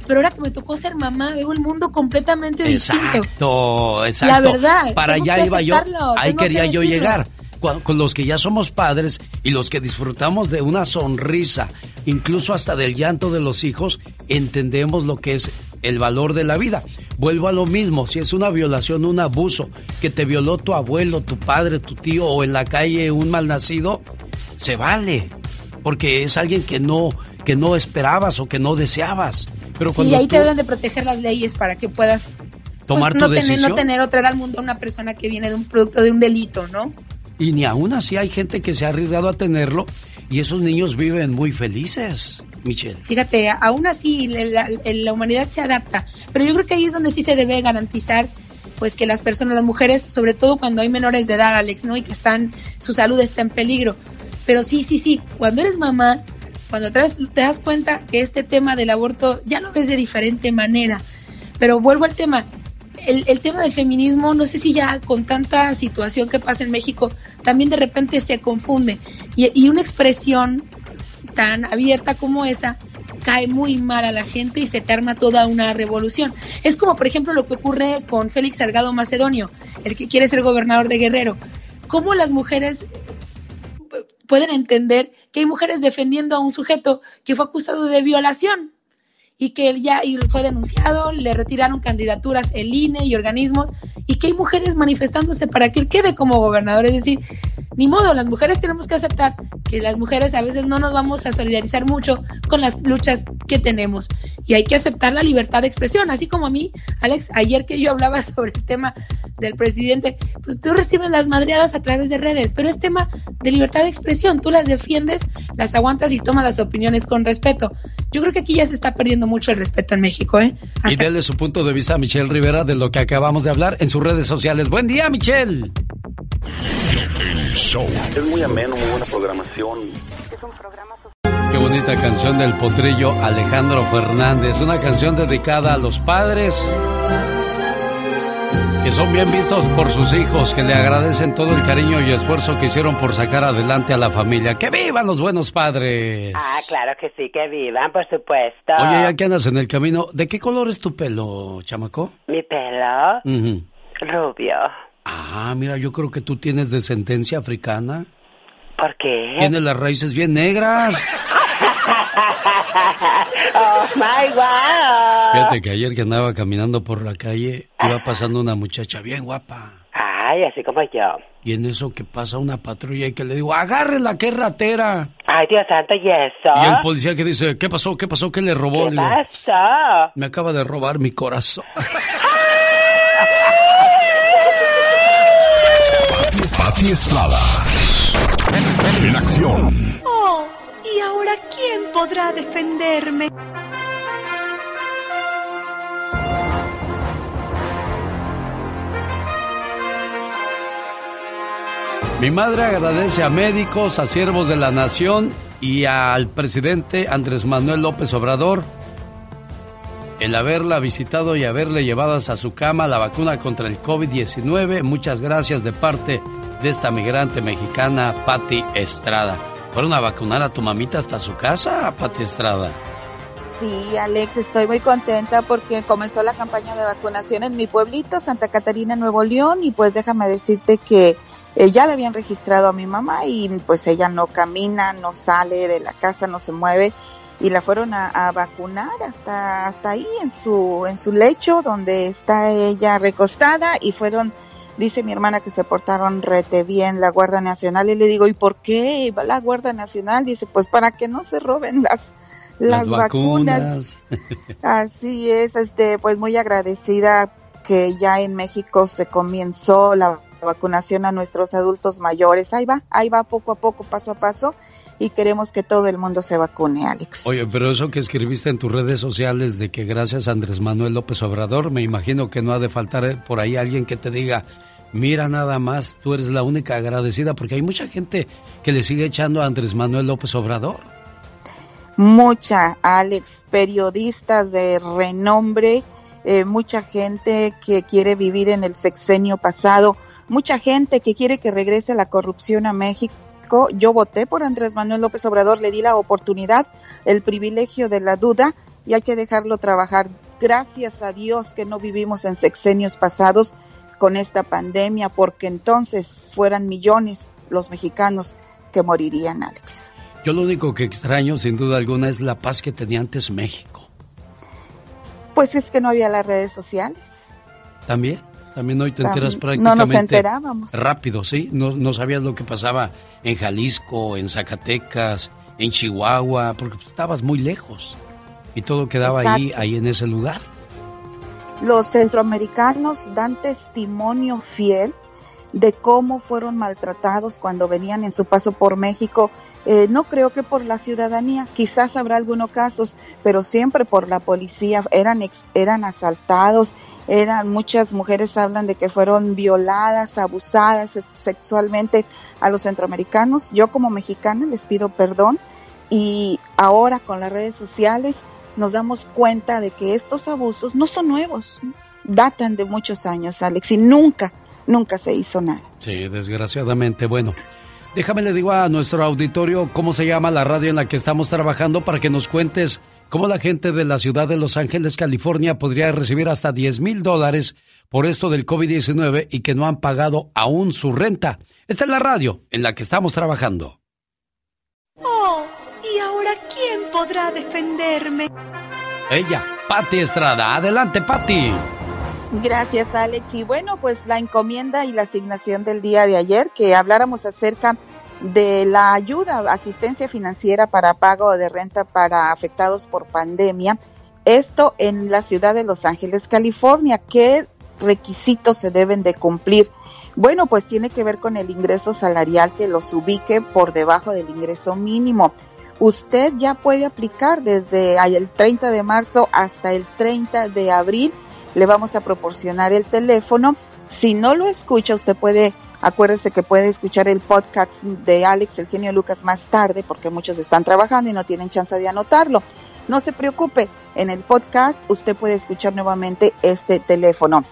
pero ahora que me tocó ser mamá, veo el mundo completamente distinto. Exacto, exacto. La verdad, Para allá iba yo, ahí tengo que quería yo llegar. Con los que ya somos padres y los que disfrutamos de una sonrisa, incluso hasta del llanto de los hijos, entendemos lo que es el valor de la vida. Vuelvo a lo mismo, si es una violación, un abuso, que te violó tu abuelo, tu padre, tu tío o en la calle un malnacido, se vale, porque es alguien que no que no esperabas o que no deseabas. Pero sí, ahí te deben de proteger las leyes para que puedas pues, tomar no tu tener, decisión. no tener o traer al mundo a una persona que viene de un producto de un delito, ¿no? Y ni aún así hay gente que se ha arriesgado a tenerlo y esos niños viven muy felices, Michelle. Fíjate, aún así la, la, humanidad se adapta, pero yo creo que ahí es donde sí se debe garantizar pues que las personas, las mujeres, sobre todo cuando hay menores de edad, Alex, ¿no? Y que están, su salud está en peligro. Pero sí, sí, sí, cuando eres mamá, cuando te das, te das cuenta que este tema del aborto ya lo ves de diferente manera. Pero vuelvo al tema, el, el, tema del feminismo, no sé si ya con tanta situación que pasa en México, también de repente se confunde. Y, una expresión tan abierta como esa cae muy mal a la gente y se te arma toda una revolución. Es como, por ejemplo, lo que ocurre con Félix Salgado Macedonio, el que quiere ser gobernador de Guerrero. Cómo las mujeres pueden entender que hay mujeres defendiendo a un sujeto que fue acusado de violación y que él ya y fue denunciado, le retiraron candidaturas el INE y organismos y que hay mujeres manifestándose para que él quede como gobernador. Es decir, ni modo, las mujeres tenemos que aceptar que las mujeres a veces no nos vamos a solidarizar mucho con las luchas que tenemos y hay que aceptar la libertad de expresión, así como a mí, Alex, ayer que yo hablaba sobre el tema del presidente, pues tú recibes las madreadas a través de redes, pero es tema de libertad de expresión, tú las defiendes, las aguantas y tomas las opiniones con respeto. Yo creo que aquí ya se está perdiendo mucho el respeto en México, ¿eh? Hasta... Y déle su punto de vista a Michelle Rivera de lo que acabamos de hablar en sus redes sociales. Buen día, Michelle. Es muy ameno, muy buena programación. Qué bonita canción del potrillo Alejandro Fernández. Una canción dedicada a los padres que son bien vistos por sus hijos, que le agradecen todo el cariño y esfuerzo que hicieron por sacar adelante a la familia. ¡Que vivan los buenos padres! Ah, claro que sí, que vivan, por supuesto. Oye, ya que andas en el camino, ¿de qué color es tu pelo, chamaco? ¿Mi pelo? Uh -huh. Rubio. Ah, mira, yo creo que tú tienes descendencia africana. ¿Por qué? Tienes las raíces bien negras. oh my wow. Fíjate que ayer que andaba caminando por la calle, iba pasando una muchacha bien guapa. Ay, así como yo. Y en eso que pasa una patrulla y que le digo, agárrela, que ratera. Ay, Dios santo, ¿y eso? Y el policía que dice, ¿qué pasó? ¿Qué pasó? ¿Qué le robó? ¿Qué le pasó? Me acaba de robar mi corazón. Pati Estrada. En acción. Oh, ¿y ahora quién podrá defenderme? Mi madre agradece a médicos, a siervos de la nación y al presidente Andrés Manuel López Obrador el haberla visitado y haberle llevado a su cama la vacuna contra el COVID-19. Muchas gracias de parte de esta migrante mexicana, Patti Estrada. ¿Fueron a vacunar a tu mamita hasta su casa, Patti Estrada? Sí, Alex, estoy muy contenta porque comenzó la campaña de vacunación en mi pueblito, Santa Catarina, Nuevo León, y pues déjame decirte que eh, ya le habían registrado a mi mamá y pues ella no camina, no sale de la casa, no se mueve y la fueron a, a, vacunar hasta hasta ahí en su en su lecho donde está ella recostada y fueron dice mi hermana que se portaron rete bien la Guardia Nacional y le digo ¿y por qué va la Guardia Nacional? Dice pues para que no se roben las las, las vacunas. vacunas. Así es, este pues muy agradecida que ya en México se comenzó la vacunación a nuestros adultos mayores. Ahí va, ahí va poco a poco, paso a paso y queremos que todo el mundo se vacune, Alex. Oye, pero eso que escribiste en tus redes sociales de que gracias a Andrés Manuel López Obrador, me imagino que no ha de faltar por ahí alguien que te diga, mira nada más, tú eres la única agradecida, porque hay mucha gente que le sigue echando a Andrés Manuel López Obrador. Mucha, Alex, periodistas de renombre, eh, mucha gente que quiere vivir en el sexenio pasado, mucha gente que quiere que regrese la corrupción a México yo voté por Andrés Manuel López Obrador, le di la oportunidad, el privilegio de la duda y hay que dejarlo trabajar. Gracias a Dios que no vivimos en sexenios pasados con esta pandemia, porque entonces fueran millones los mexicanos que morirían, Alex. Yo lo único que extraño, sin duda alguna, es la paz que tenía antes México. Pues es que no había las redes sociales. También, también hoy te enteras prácticamente. No nos enterábamos. Rápido, sí. No, no sabías lo que pasaba en Jalisco, en Zacatecas, en Chihuahua, porque estabas muy lejos. Y todo quedaba ahí, ahí en ese lugar. Los centroamericanos dan testimonio fiel de cómo fueron maltratados cuando venían en su paso por México. Eh, no creo que por la ciudadanía, quizás habrá algunos casos, pero siempre por la policía. Eran, eran asaltados, eran muchas mujeres hablan de que fueron violadas, abusadas sexualmente a los centroamericanos. Yo como mexicana les pido perdón y ahora con las redes sociales nos damos cuenta de que estos abusos no son nuevos, datan de muchos años, Alex, y nunca, nunca se hizo nada. Sí, desgraciadamente. Bueno, déjame le digo a nuestro auditorio cómo se llama la radio en la que estamos trabajando para que nos cuentes cómo la gente de la ciudad de Los Ángeles, California, podría recibir hasta 10 mil dólares por esto del COVID-19 y que no han pagado aún su renta. Esta es la radio en la que estamos trabajando. Oh, ¿y ahora quién podrá defenderme? Ella, Patti Estrada. Adelante, Patti. Gracias, Alex. Y bueno, pues la encomienda y la asignación del día de ayer, que habláramos acerca de la ayuda, asistencia financiera para pago de renta para afectados por pandemia. Esto en la ciudad de Los Ángeles, California. ¿Qué requisitos se deben de cumplir? Bueno, pues tiene que ver con el ingreso salarial que los ubique por debajo del ingreso mínimo. Usted ya puede aplicar desde el 30 de marzo hasta el 30 de abril. Le vamos a proporcionar el teléfono. Si no lo escucha, usted puede, acuérdese que puede escuchar el podcast de Alex, el genio Lucas, más tarde, porque muchos están trabajando y no tienen chance de anotarlo. No se preocupe, en el podcast usted puede escuchar nuevamente este teléfono.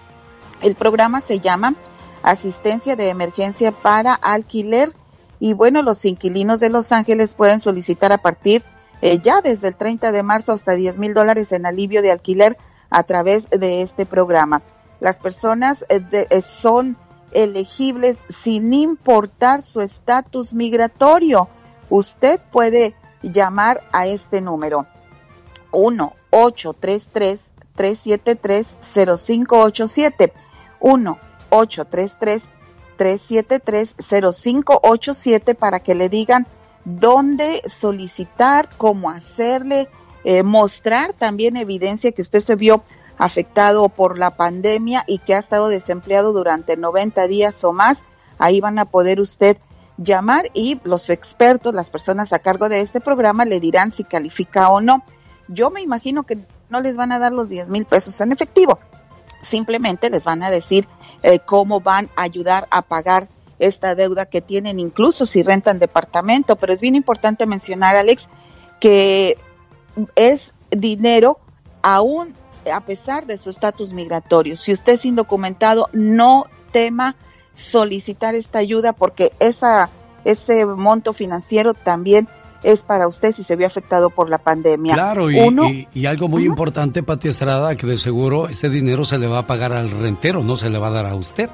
El programa se llama Asistencia de Emergencia para Alquiler y bueno, los inquilinos de Los Ángeles pueden solicitar a partir eh, ya desde el 30 de marzo hasta 10 mil dólares en alivio de alquiler a través de este programa. Las personas eh, eh, son elegibles sin importar su estatus migratorio. Usted puede llamar a este número 1 833 373 0587 1 833 373-0587 para que le digan dónde solicitar, cómo hacerle, eh, mostrar también evidencia que usted se vio afectado por la pandemia y que ha estado desempleado durante 90 días o más. Ahí van a poder usted llamar y los expertos, las personas a cargo de este programa le dirán si califica o no. Yo me imagino que no les van a dar los 10 mil pesos en efectivo, simplemente les van a decir eh, cómo van a ayudar a pagar esta deuda que tienen, incluso si rentan departamento. Pero es bien importante mencionar, Alex, que es dinero aún a pesar de su estatus migratorio. Si usted es indocumentado, no tema solicitar esta ayuda porque esa, ese monto financiero también es para usted si se vio afectado por la pandemia. Claro, y, y, algo muy importante, Pati Estrada, que de seguro ese dinero se le va a pagar al rentero, no se le va a dar a usted.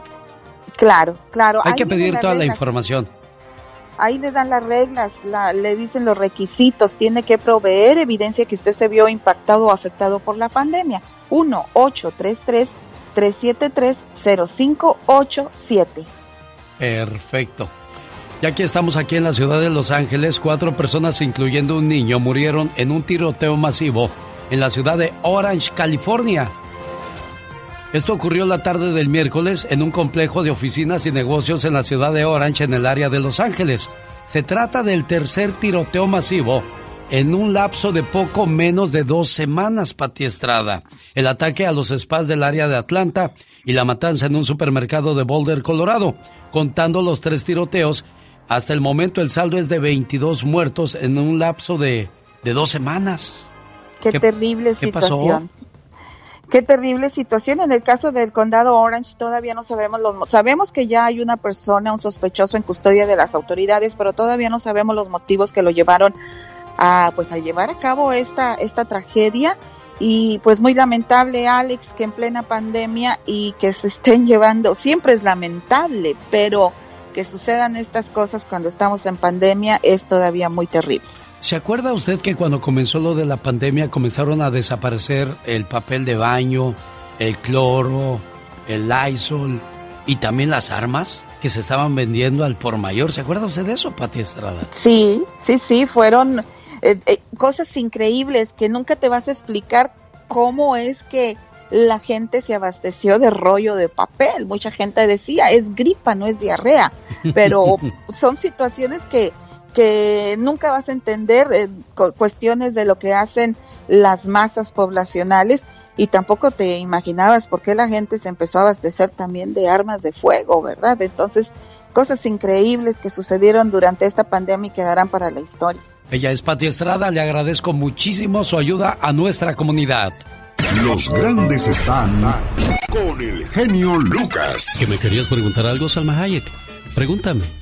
Claro, claro. Hay que pedir toda la información. Ahí le dan las reglas, le dicen los requisitos, tiene que proveer evidencia que usted se vio impactado o afectado por la pandemia. 1-833-373-0587. Perfecto. Ya que estamos aquí en la ciudad de Los Ángeles, cuatro personas, incluyendo un niño, murieron en un tiroteo masivo en la ciudad de Orange, California. Esto ocurrió la tarde del miércoles en un complejo de oficinas y negocios en la ciudad de Orange, en el área de Los Ángeles. Se trata del tercer tiroteo masivo en un lapso de poco menos de dos semanas, Pati Estrada. El ataque a los spas del área de Atlanta y la matanza en un supermercado de Boulder, Colorado. Contando los tres tiroteos, hasta el momento el saldo es de 22 muertos en un lapso de, dos semanas. Qué, terrible situación. Qué terrible situación. En el caso del condado Orange todavía no sabemos los sabemos que ya hay una persona, un sospechoso en custodia de las autoridades, pero todavía no sabemos los motivos que lo llevaron a pues a llevar a cabo esta esta tragedia y pues muy lamentable Alex que en plena pandemia y que se estén llevando, siempre es lamentable, pero que sucedan estas cosas cuando estamos en pandemia es todavía muy terrible. ¿Se acuerda usted que cuando comenzó lo de la pandemia comenzaron a desaparecer el papel de baño, el cloro, el Lysol y también las armas que se estaban vendiendo al por mayor? ¿Se acuerda usted de eso, Pati Estrada? Sí, sí, sí, fueron eh, eh, cosas increíbles que nunca te vas a explicar cómo es que la gente se abasteció de rollo de papel. Mucha gente decía, es gripa, no es diarrea, pero son situaciones que, que nunca vas a entender, eh, cuestiones de lo que hacen las masas poblacionales y tampoco te imaginabas por qué la gente se empezó a abastecer también de armas de fuego, ¿verdad? Entonces, cosas increíbles que sucedieron durante esta pandemia y quedarán para la historia. Ella es Pati Estrada, le agradezco muchísimo su ayuda a nuestra comunidad. Los grandes están con el genio Lucas. ¿Que me querías preguntar algo, Salma Hayek? Pregúntame.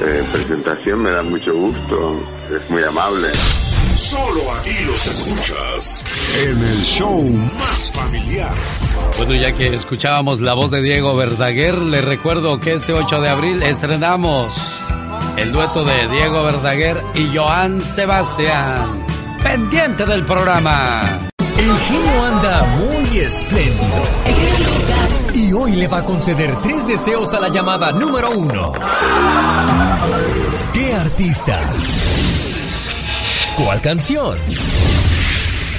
eh, presentación, me da mucho gusto, es muy amable. Solo aquí los escuchas en el show más familiar. Bueno, ya que escuchábamos la voz de Diego Verdaguer, le recuerdo que este 8 de abril estrenamos el dueto de Diego Verdaguer y Joan Sebastián. Pendiente del programa. El genio anda muy espléndido. Y hoy le va a conceder tres deseos a la llamada número uno. ¿Qué artista? ¿Cuál canción?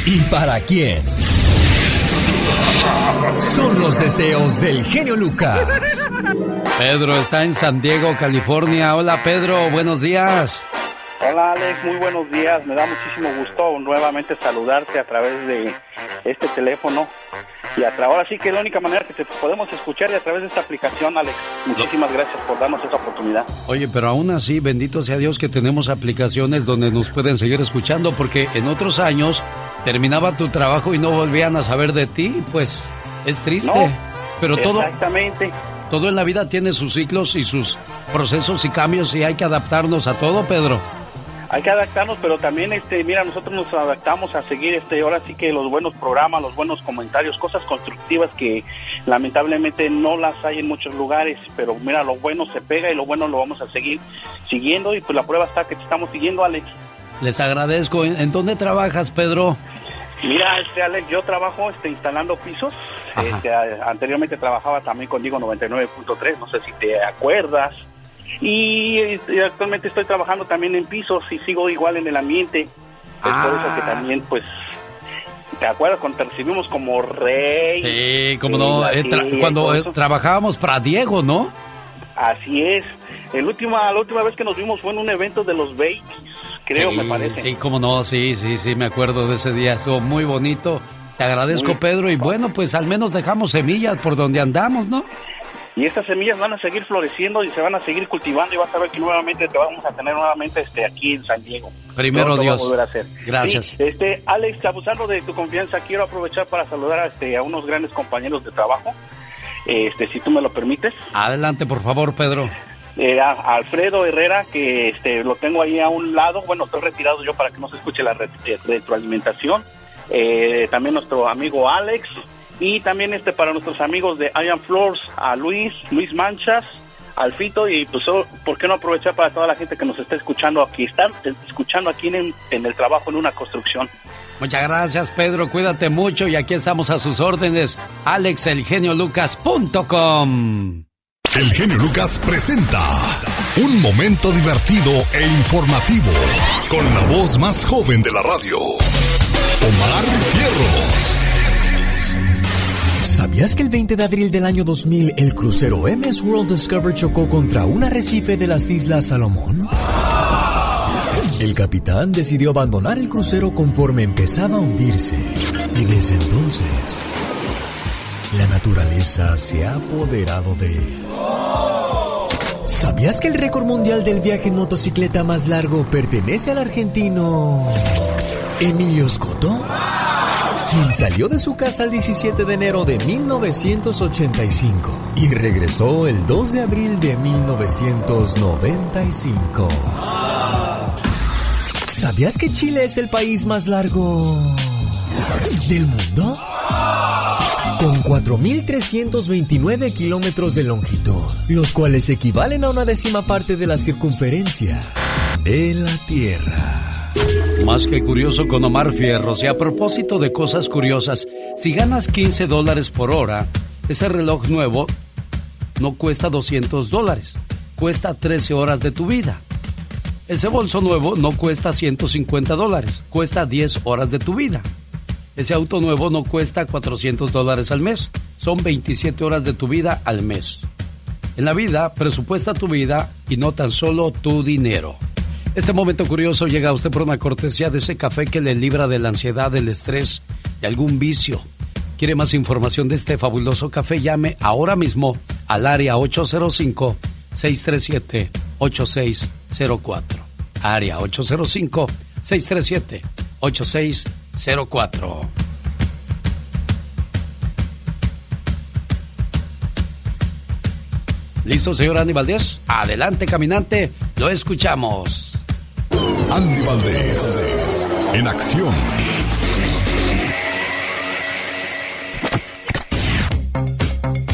¿Y para quién? Son los deseos del genio Lucas. Pedro está en San Diego, California. Hola Pedro, buenos días. Hola Alex, muy buenos días. Me da muchísimo gusto nuevamente saludarte a través de este teléfono. Y a ahora sí que es la única manera que te podemos escuchar y a través de esta aplicación, Alex. Muchísimas gracias por darnos esa oportunidad. Oye, pero aún así, bendito sea Dios que tenemos aplicaciones donde nos pueden seguir escuchando, porque en otros años terminaba tu trabajo y no volvían a saber de ti, pues es triste. pero todo. Exactamente. Todo en la vida tiene sus ciclos y sus procesos y cambios y hay que adaptarnos a todo, Pedro hay que adaptarnos, pero también, este, mira, nosotros nos adaptamos a seguir, este, ahora sí que los buenos programas, los buenos comentarios, cosas constructivas que lamentablemente no las hay en muchos lugares, pero mira, lo bueno se pega y lo bueno lo vamos a seguir siguiendo y pues la prueba está que te estamos siguiendo, Alex. Les agradezco. ¿En dónde trabajas, Pedro? Mira, este Alex, yo trabajo este, instalando pisos. Este, anteriormente trabajaba también con Digo 99.3, no sé si te acuerdas. Y, actualmente estoy trabajando también en pisos y sigo igual en el ambiente. Es por eso que Ah. también, pues, ¿te acuerdas cuando te recibimos como rey? Sí, como no, eh, tra- cuando eh, trabajábamos para Diego, ¿no? Así es. El última, la última vez que nos vimos fue en un evento de los Babies, creo, sí, me parece. Sí, como no, sí, sí, sí, me acuerdo de ese día, estuvo muy bonito. Te agradezco, Muy- Pedro, y bueno, pues al menos dejamos semillas por donde andamos, ¿no? Y estas semillas van a seguir floreciendo y se van a seguir cultivando y vas a ver que nuevamente te vamos a tener nuevamente este aquí en San Diego. Primero Dios. a volver a hacer. Gracias. Sí, este, Alex, abusando de tu confianza, quiero aprovechar para saludar a, este, a unos grandes compañeros de trabajo, este, si tú me lo permites. Adelante, por favor, Pedro. Eh, a- Alfredo Herrera, que este, lo tengo ahí a un lado. Bueno, estoy retirado yo para que no se escuche la re- retroalimentación. Eh, también nuestro amigo Alex. Y también este para nuestros amigos de Iron Floors, a Luis, Luis Manchas, Alfito. Y pues, oh, ¿por qué no aprovechar para toda la gente que nos está escuchando aquí? Están escuchando aquí en, en el trabajo en una construcción. Muchas gracias, Pedro. Cuídate mucho y aquí estamos a sus órdenes. AlexElgeniolucas.com. El genio Lucas presenta un momento divertido e informativo con la voz más joven de la radio, Omar Fierros. ¿Sabías que el 20 de abril del año 2000 el crucero MS World Discover chocó contra un arrecife de las Islas Salomón? El capitán decidió abandonar el crucero conforme empezaba a hundirse y desde entonces la naturaleza se ha apoderado de él. ¿Sabías que el récord mundial del viaje en motocicleta más largo pertenece al argentino Emilio Scotto? Quien salió de su casa el 17 de enero de 1985 y regresó el 2 de abril de 1995. ¿Sabías que Chile es el país más largo del mundo? Con 4.329 kilómetros de longitud, los cuales equivalen a una décima parte de la circunferencia de la Tierra. Más que curioso con Omar Fierros. Y a propósito de cosas curiosas, si ganas 15 dólares por hora, ese reloj nuevo no cuesta 200 dólares, cuesta 13 horas de tu vida. Ese bolso nuevo no cuesta 150 dólares, cuesta 10 horas de tu vida. Ese auto nuevo no cuesta 400 dólares al mes, son 27 horas de tu vida al mes. En la vida, presupuesta tu vida y no tan solo tu dinero. Este momento curioso llega a usted por una cortesía de ese café que le libra de la ansiedad, del estrés, de algún vicio. ¿Quiere más información de este fabuloso café? Llame ahora mismo al área 805-637-8604. Área 805-637-8604. 04. ¿Listo, señor Andy Valdés? Adelante, caminante, lo escuchamos. Andy Valdés, en acción.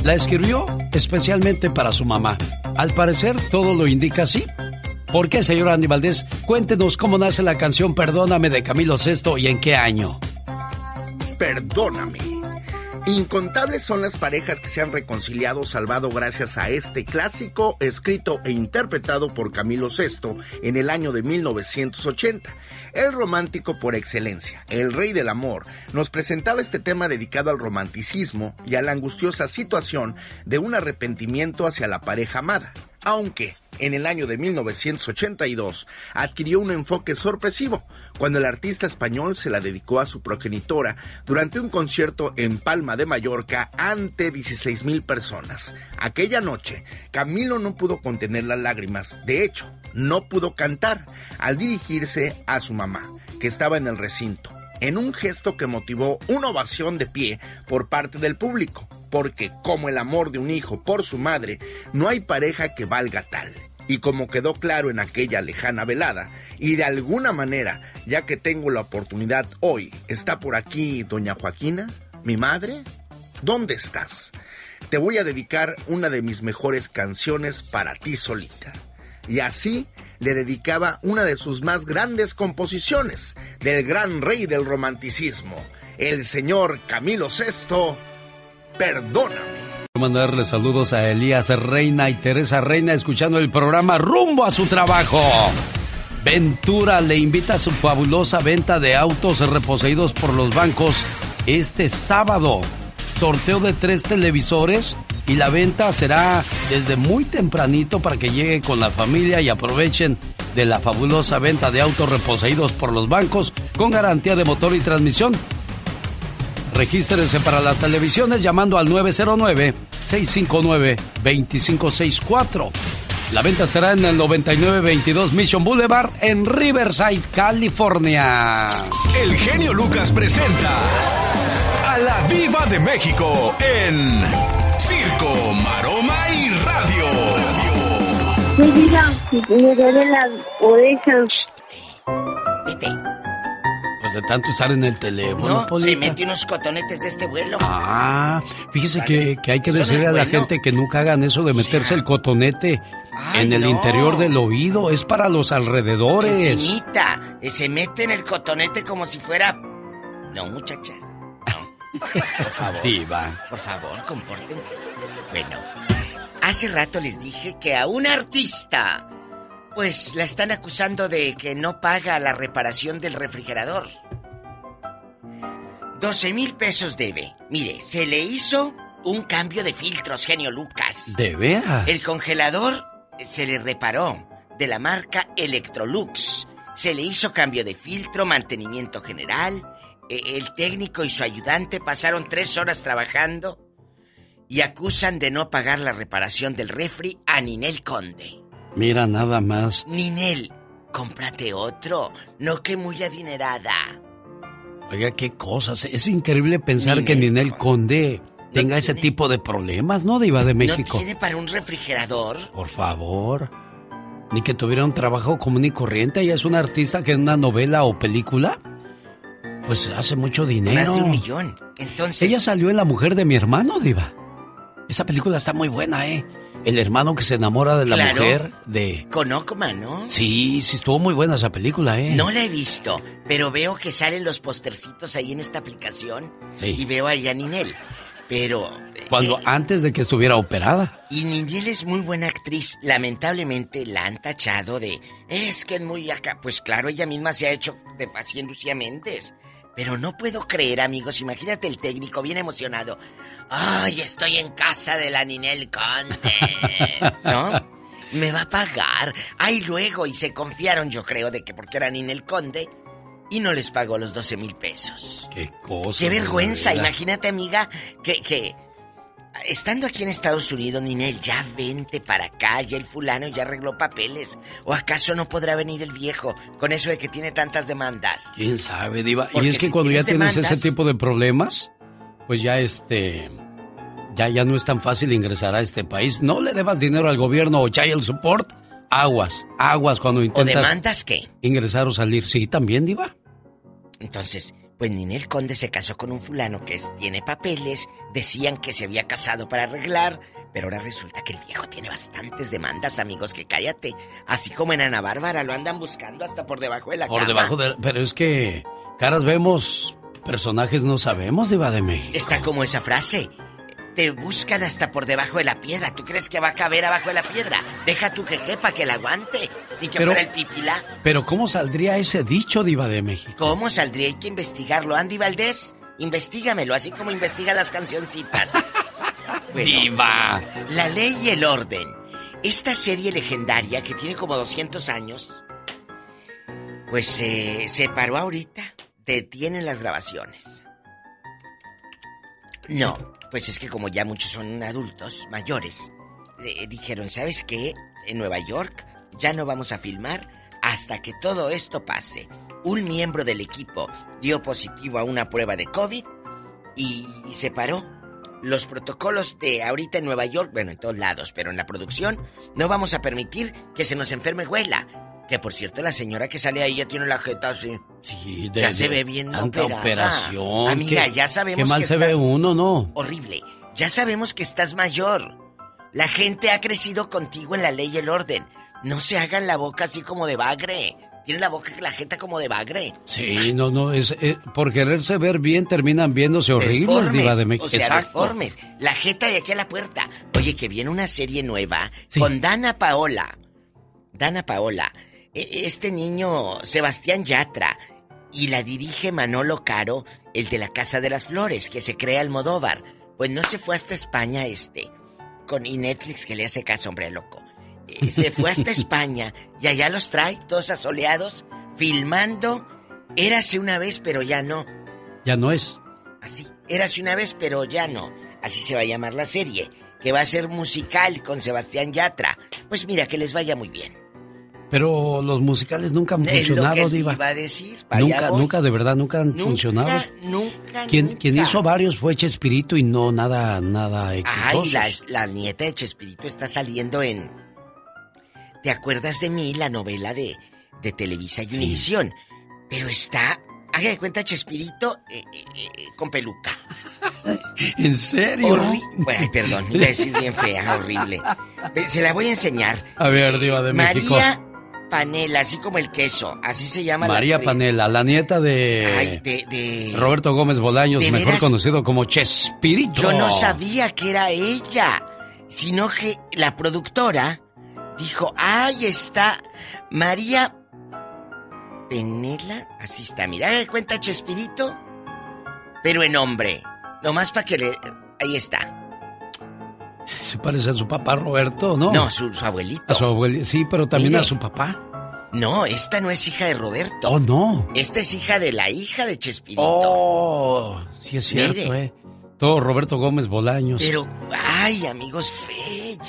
La escribió especialmente para su mamá. Al parecer, todo lo indica así. ¿Por qué, señor Andy Valdés? Cuéntenos cómo nace la canción Perdóname de Camilo VI y en qué año. Perdóname. Incontables son las parejas que se han reconciliado salvado gracias a este clásico escrito e interpretado por Camilo VI en el año de 1980. El romántico por excelencia, el rey del amor, nos presentaba este tema dedicado al romanticismo y a la angustiosa situación de un arrepentimiento hacia la pareja amada aunque en el año de 1982 adquirió un enfoque sorpresivo cuando el artista español se la dedicó a su progenitora durante un concierto en Palma de Mallorca ante 16 mil personas. Aquella noche, Camilo no pudo contener las lágrimas, de hecho, no pudo cantar al dirigirse a su mamá, que estaba en el recinto en un gesto que motivó una ovación de pie por parte del público, porque como el amor de un hijo por su madre, no hay pareja que valga tal. Y como quedó claro en aquella lejana velada, y de alguna manera, ya que tengo la oportunidad hoy, está por aquí doña Joaquina, mi madre, ¿dónde estás? Te voy a dedicar una de mis mejores canciones para ti solita. Y así le dedicaba una de sus más grandes composiciones del gran rey del romanticismo, el señor Camilo VI, Perdóname. Quiero mandarle saludos a Elías Reina y Teresa Reina escuchando el programa Rumbo a su trabajo. Ventura le invita a su fabulosa venta de autos reposeídos por los bancos este sábado. Sorteo de tres televisores y la venta será desde muy tempranito para que llegue con la familia y aprovechen de la fabulosa venta de autos reposeídos por los bancos con garantía de motor y transmisión. Regístrense para las televisiones llamando al 909-659-2564. La venta será en el 9922 Mission Boulevard en Riverside, California. El genio Lucas presenta a la Viva de México en Circo, Maroma y Radio. Mi vida, me duele la oreja. Vete. Pues de tanto estar en el teléfono. No, se mete unos cotonetes de este vuelo. Ah, fíjese que, que hay que decirle a la bueno. gente que nunca hagan eso de meterse el cotonete Ay, en el no. interior del oído. Es para los alrededores. Encimita. Eh, Se mete en el cotonete como si fuera. No, muchachas. Por favor. Diva. Por favor, compórtense. Bueno, hace rato les dije que a un artista, pues la están acusando de que no paga la reparación del refrigerador. 12 mil pesos debe. Mire, se le hizo un cambio de filtros, genio Lucas. ¿De veras? El congelador se le reparó de la marca Electrolux. Se le hizo cambio de filtro, mantenimiento general. E- El técnico y su ayudante pasaron tres horas trabajando. y acusan de no pagar la reparación del refri a Ninel Conde. Mira nada más. Ninel, cómprate otro, no que muy adinerada. Oiga, qué cosas. Es increíble pensar que Ninel Conde tenga ese tipo de problemas, ¿no, Diva de México? ¿No tiene para un refrigerador? Por favor. Ni que tuviera un trabajo común y corriente. Ella es una artista que en una novela o película, pues hace mucho dinero. Más de un millón. Entonces. Ella salió en La mujer de mi hermano, Diva. Esa película está muy buena, ¿eh? El hermano que se enamora de la Claro. mujer de. Con Ockman, ¿no? Sí, sí, estuvo muy buena esa película, ¿eh? No la he visto, pero veo que salen los postercitos ahí en esta aplicación. Sí. Y veo ahí a Ninel. Pero. eh, Cuando antes de que estuviera operada. Y Ninel es muy buena actriz. Lamentablemente la han tachado de. Es que es muy acá. Pues claro, ella misma se ha hecho de haciendo Lucía Méndez. Pero no puedo creer, amigos. Imagínate el técnico bien emocionado. ¡Ay, estoy en casa de la Ninel Conde! ¿No? Me va a pagar. Ay, luego. Y se confiaron, yo creo, de que porque era Ninel Conde. Y no les pagó los 12 mil pesos. Qué cosa. Qué vergüenza. Imagínate, amiga, que, que estando aquí en Estados Unidos, Ninel, ya vente para acá, ya el fulano ya arregló papeles. ¿O acaso no podrá venir el viejo con eso de que tiene tantas demandas? ¿Quién sabe, Diva? Porque y es que si cuando ya tienes tienes ese tipo de problemas, pues ya este. Ya, ya no es tan fácil ingresar a este país. No le debas dinero al gobierno o child support. Aguas, aguas cuando ¿O intentas demandas qué? ingresar o salir. Sí, también, Diva. Entonces, pues Ninel Conde se casó con un fulano que tiene papeles, decían que se había casado para arreglar, pero ahora resulta que el viejo tiene bastantes demandas, amigos, que cállate. Así como en Ana Bárbara lo andan buscando hasta por debajo de la Por cama. debajo de. Pero es que. Caras vemos, personajes no sabemos, Diva de México. Está como esa frase. Te buscan hasta por debajo de la piedra. ¿Tú crees que va a caber abajo de la piedra? Deja tú que quepa, que la aguante. Y que Pero- fuera el pipilá. Pero ¿cómo saldría ese dicho, Diva de México? ¿Cómo saldría? Hay que investigarlo. Andy Valdés, investígamelo, así como investiga las cancioncitas. Bueno, Diva. La ley y el orden. Esta serie legendaria que tiene como 200 años, pues eh, se paró ahorita. Detienen las grabaciones. No, pues es que como ya muchos son adultos, mayores, eh, dijeron, ¿sabes qué? En Nueva York ya no vamos a filmar hasta que todo esto pase. Un miembro del equipo dio positivo a una prueba de COVID y se paró. Los protocolos de ahorita en Nueva York, bueno, en todos lados, pero en la producción, no vamos a permitir que se nos enferme Huela. Que por cierto, la señora que sale ahí ya tiene la jeta así. Sí, de- ya se ve bien tanta operada. operación. Amiga, ya sabemos Qué mal que se ve uno, ¿no? Horrible. Ya sabemos que estás mayor. La gente ha crecido contigo en la ley y el orden. No se hagan la boca así como de bagre. Tiene la boca la gente como de bagre. Sí, no, no, es, eh, por quererse ver bien terminan viéndose horribles, Diva de México. O sea, Exacto. deformes. La jeta de aquí a la puerta. Oye, que viene una serie nueva con Dana Paola. Dana Paola. E- Este niño, Sebastián Yatra. Y la dirige Manolo Caro, el de la Casa de las Flores, que se crea Almodóvar. Pues no se fue hasta España este. Con, y Netflix que le hace caso, hombre loco. Eh, se fue hasta España y allá los trae, todos asoleados, filmando. Érase una vez, pero ya no. Ya no es. Así. Érase una vez, pero ya no. Así se va a llamar la serie. Que va a ser musical con Sebastián Yatra. Pues mira, que les vaya muy bien. Pero los musicales nunca han lo funcionado, que Diva. iba a decir. Nunca, voy. nunca, de verdad, nunca han Nunca, funcionado. Nunca, Quien, nunca. quien hizo varios fue Chespirito y no nada, nada exitoso. Ay, la, la nieta de Chespirito está saliendo en... ¿Te acuerdas de mí? La novela de, de Televisa y Univisión. Pero está... Haga de cuenta Chespirito eh, eh, eh, con peluca. ¿En serio? Horri- Ay, perdón, iba a decir bien fea, horrible. Se la voy a enseñar. A ver, Diva de México. María Panela, así como el queso, así se llama la María. Panela, la nieta de, Ay, de, de- Roberto Gómez Bolaños, ¿De mejor veras? conocido como Chespirito. Yo no sabía que era ella, sino que la productora dijo, ahí está María Penela, así está, mira, ¿de cuenta Chespirito? Pero en hombre, nomás para que le... Ahí está. Se parece a su papá Roberto, ¿no? No, su, su abuelito. A su abuelito, sí, pero también Mire. a su papá. No, esta no es hija de Roberto. Oh, no. Esta es hija de la hija de Chespirito. Oh, sí es cierto, Mire. ¿eh? Todo Roberto Gómez Bolaños. Pero, ay, amigos, Fellito.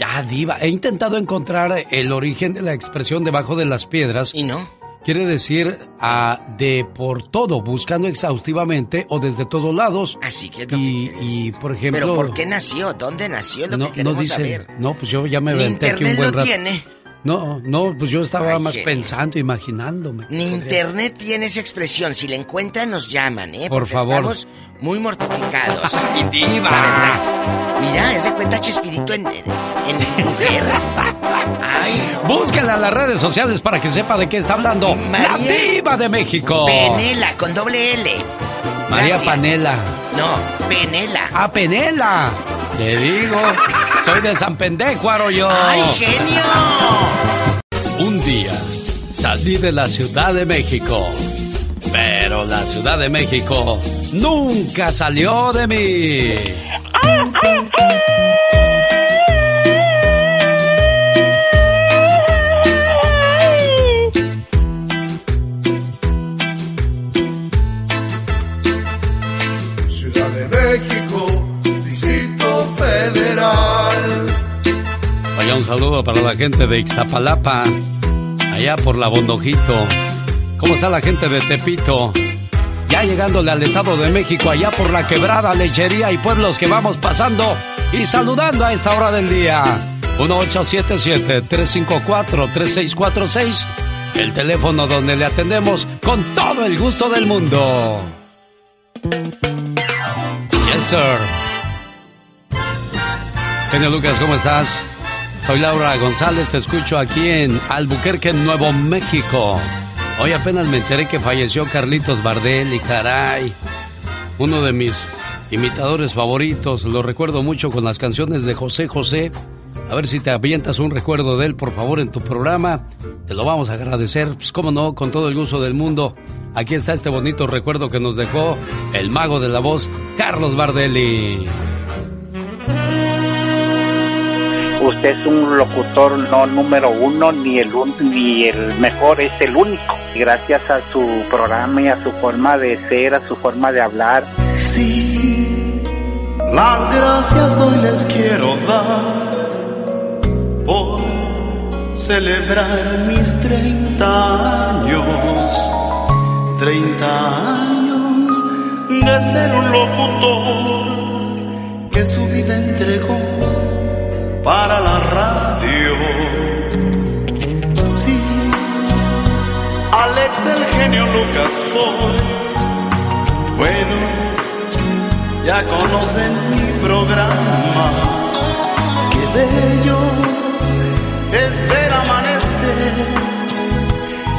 Ya, diva. He intentado encontrar el origen de la expresión debajo de las piedras. ¿Y no? Quiere decir a de por todo, buscando exhaustivamente o desde todos lados. Así que es lo y, que por ejemplo. ¿Pero por qué nació? ¿Dónde nació? Lo no, que queremos no dice. saber. No, pues yo ya me aventé aquí un buen lo rato. tiene. No, no, pues yo estaba Ay, más genio. pensando, imaginándome. Ni internet tiene esa expresión. Si la encuentran, nos llaman, ¿eh? Por Porque favor. Estamos muy mortificados. ¡Ay, diva! La verdad. Mira, ese cuenta Chespirito en, en, en mujer. Ay. Búsquenla en las redes sociales para que sepa de qué está hablando. María la diva de México. Penela, con doble L. María Gracias. Panela. No, Penela. ¡Ah, Penela! Te digo, soy de San Pendejo, yo. ¡Ay, genio! Un día salí de la Ciudad de México, pero la Ciudad de México nunca salió de mí. Ciudad para la gente de Ixtapalapa, allá por la Bondojito. ¿Cómo está la gente de Tepito? Ya llegándole al Estado de México, allá por la quebrada, lechería y pueblos que vamos pasando y saludando a esta hora del día. 1877-354-3646, el teléfono donde le atendemos con todo el gusto del mundo. Yes, sir. Genio Lucas, ¿cómo estás? Soy Laura González, te escucho aquí en Albuquerque, Nuevo México. Hoy apenas me enteré que falleció Carlitos Bardel y caray, uno de mis imitadores favoritos. Lo recuerdo mucho con las canciones de José José. A ver si te avientas un recuerdo de él, por favor, en tu programa. Te lo vamos a agradecer, pues cómo no, con todo el gusto del mundo. Aquí está este bonito recuerdo que nos dejó el mago de la voz, Carlos Bardelli. Usted es un locutor no número uno, ni el, ni el mejor, es el único. Gracias a su programa y a su forma de ser, a su forma de hablar. Sí, las gracias hoy les quiero dar por celebrar mis 30 años. 30 años de ser un locutor que su vida entregó para la radio. Sí, Alex el genio Lucas. Bueno, ya conocen mi programa. Qué bello es ver amanecer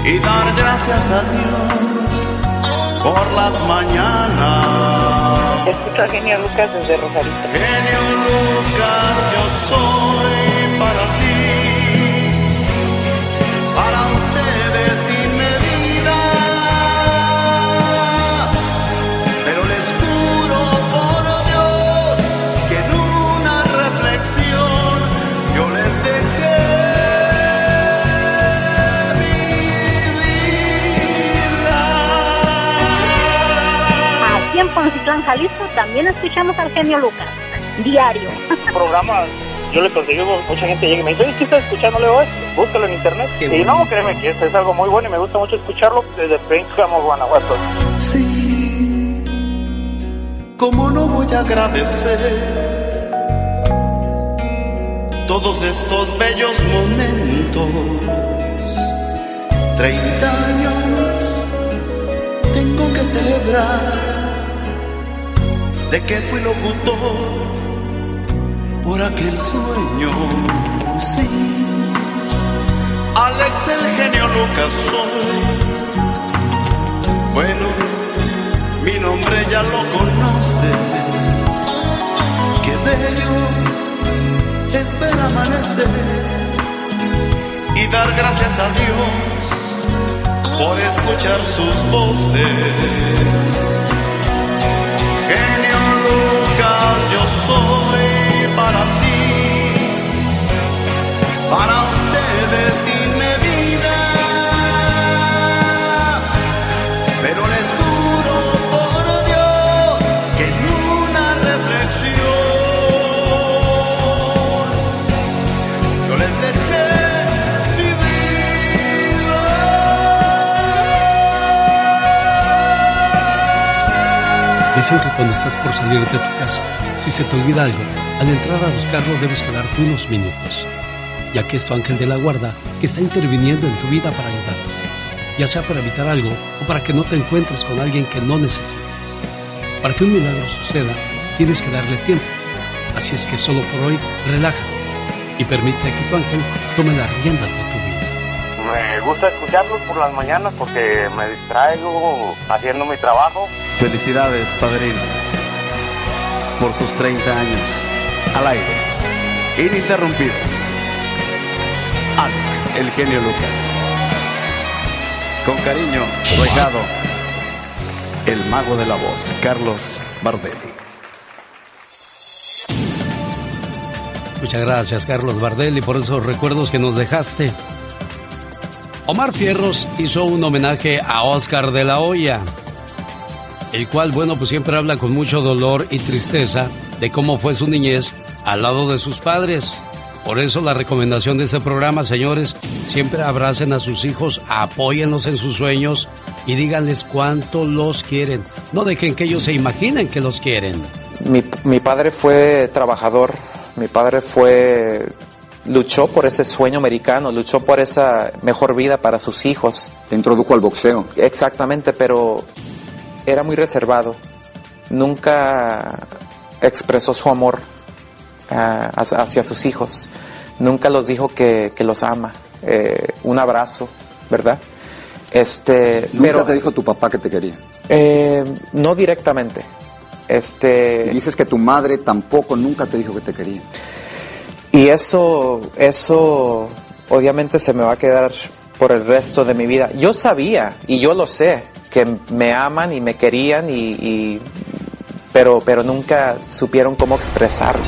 y dar gracias a Dios por las mañanas. Escucho a Genio Lucas desde Rosarito. Genio Lucas, yo soy Poncitlán, Jalisco, también escuchamos al genio Lucas. Diario. programa, yo le conseguí, mucha gente llega y me dice, ¿qué estás escuchando? Le digo, "Eh, búscalo en internet. y no, créeme que esto es algo muy bueno y me gusta mucho escucharlo desde Princeton, Guanajuato. Sí, ¿cómo no voy a agradecer todos estos bellos momentos? Treinta años tengo que celebrar de que fui locutor por aquel sueño. Sí, Alex el genio Lucas soy. Bueno, mi nombre ya lo conoces. Qué bello es ver amanecer y dar gracias a Dios por escuchar sus voces. Soy para ti, para ustedes Dicen que cuando estás por salir de tu casa, si se te olvida algo, al entrar a buscarlo debes quedarte unos minutos, ya que es tu ángel de la guarda que está interviniendo en tu vida para ayudarte, ya sea para evitar algo o para que no te encuentres con alguien que no necesites. Para que un milagro suceda, tienes que darle tiempo. Así es que solo por hoy, relájate y permite que tu ángel tome las riendas de tu. Me gusta escucharlos por las mañanas porque me distraigo haciendo mi trabajo. Felicidades, padrino, por sus 30 años al aire, ininterrumpidos. Alex, el genio Lucas. Con cariño, regado, el mago de la voz, Carlos Bardelli. Muchas gracias, Carlos Bardelli, por esos recuerdos que nos dejaste. Omar Fierros hizo un homenaje a Oscar de la Hoya, el cual, bueno, pues siempre habla con mucho dolor y tristeza de cómo fue su niñez al lado de sus padres. Por eso la recomendación de este programa, señores, siempre abracen a sus hijos, apóyenlos en sus sueños y díganles cuánto los quieren. No dejen que ellos se imaginen que los quieren. Mi, mi padre fue trabajador, mi padre fue luchó por ese sueño americano, luchó por esa mejor vida para sus hijos. Te introdujo al boxeo. Exactamente, pero era muy reservado. Nunca expresó su amor ah, hacia hacia sus hijos. Nunca los dijo que, que los ama. Eh, un abrazo, ¿verdad? Este, ¿Nunca pero te dijo tu papá que te quería? eh, no directamente. Este, Y dices que tu madre tampoco nunca te dijo que te quería. Y eso, eso obviamente se me va a quedar por el resto de mi vida. Yo sabía, y yo lo sé, que me aman y me querían, y, pero, pero nunca supieron cómo expresarlo.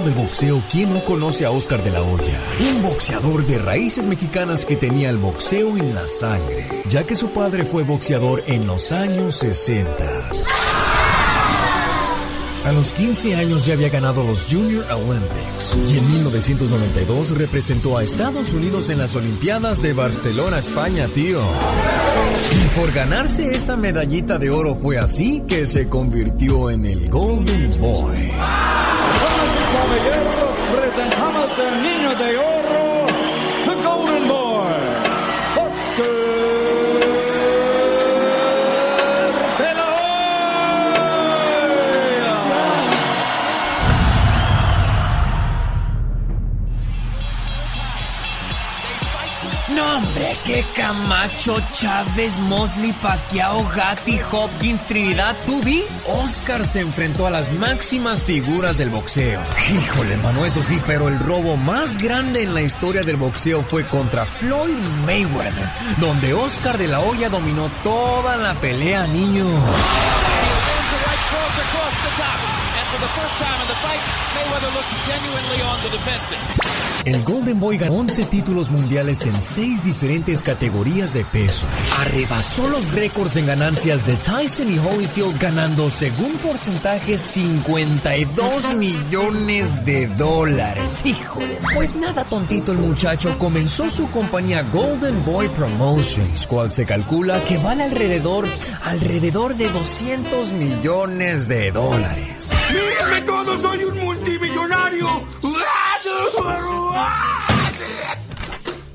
Del boxeo, ¿quién no conoce a Oscar de la Hoya? Un boxeador de raíces mexicanas que tenía el boxeo en la sangre, ya que su padre fue boxeador en los años 60. A los 15 años ya había ganado los Junior Olympics y en 1992 representó a Estados Unidos en las Olimpiadas de Barcelona, España, tío. Y por ganarse esa medallita de oro fue así que se convirtió en el Golden Boy. Presentamos al niño de oro, the Golden Boy, Oscar de la No, hombre, qué Camacho, Chávez, Mosley, Pacquiao, Gatti, Hopkins, Trinidad, tú di. Oscar se enfrentó a las máximas figuras del boxeo. Híjole, mano, eso sí, pero el robo más grande en la historia del boxeo fue contra Floyd Mayweather, donde Oscar de la Hoya dominó toda la pelea, niño. El Golden Boy ganó 11 títulos mundiales en 6 diferentes categorías de peso. Arrebasó los récords en ganancias de Tyson y Holyfield ganando según porcentaje 52 millones de dólares. Híjole, pues nada tontito el muchacho comenzó su compañía Golden Boy Promotions, cual se calcula que vale alrededor alrededor de 200 millones de dólares. ¡Mírenme todo! ¡Soy un multimillonario!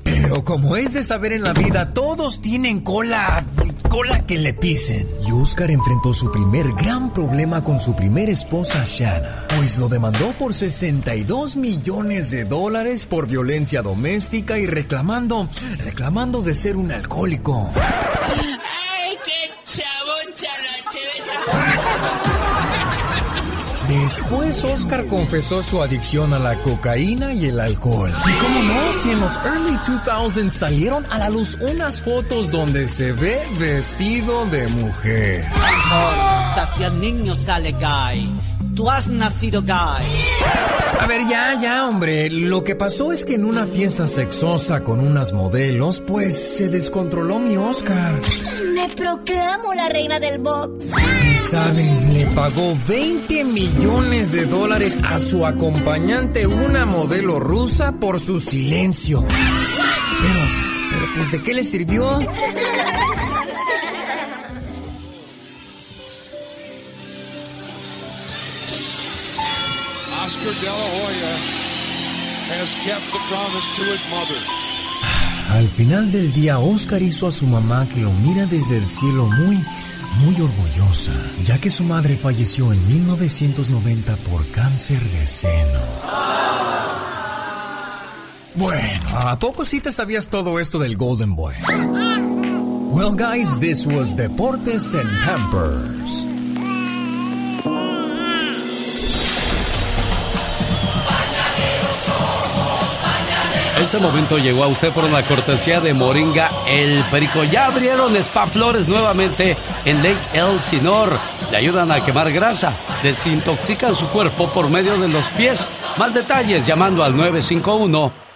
Pero como es de saber en la vida, todos tienen cola, cola que le pisen. Y Oscar enfrentó su primer gran problema con su primera esposa Shanna, pues lo demandó por 62 millones de dólares por violencia doméstica y reclamando, reclamando de ser un alcohólico. Después Oscar confesó su adicción a la cocaína y el alcohol. Y cómo no, si en los early 2000s salieron a la luz unas fotos donde se ve vestido de mujer. Hacia niño sale gay. Tú has nacido gay. A ver, ya, ya, hombre. Lo que pasó es que en una fiesta sexosa con unas modelos, pues se descontroló mi Oscar. Me proclamo la reina del box. ¿Y saben? Le pagó 20 millones de dólares a su acompañante, una modelo rusa, por su silencio. Pero, pero pues ¿de qué le sirvió? Oscar De La Hoya has kept the promise to his mother. Al final del día, Oscar hizo a su mamá que lo mira desde el cielo muy, muy orgullosa, ya que su madre falleció en 1990 por cáncer de seno. Bueno, ¿a poco sí te sabías todo esto del Golden Boy? Well, guys, this was Deportes and Pampers. Este momento llegó a usted por una cortesía de Moringa El Perico. Ya abrieron Spa Flores nuevamente en Lake Elsinore. Le ayudan a quemar grasa, desintoxican su cuerpo por medio de los pies. Más detalles llamando al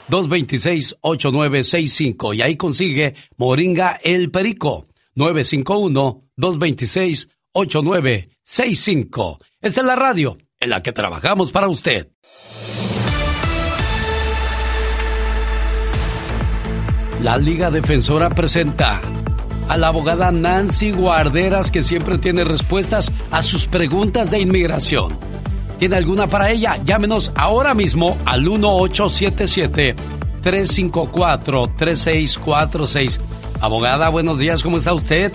951-226-8965 y ahí consigue Moringa El Perico. 951-226-8965. Esta es la radio en la que trabajamos para usted. La Liga Defensora presenta a la abogada Nancy Guarderas que siempre tiene respuestas a sus preguntas de inmigración. ¿Tiene alguna para ella? Llámenos ahora mismo al 1877-354-3646. Abogada, buenos días, ¿cómo está usted?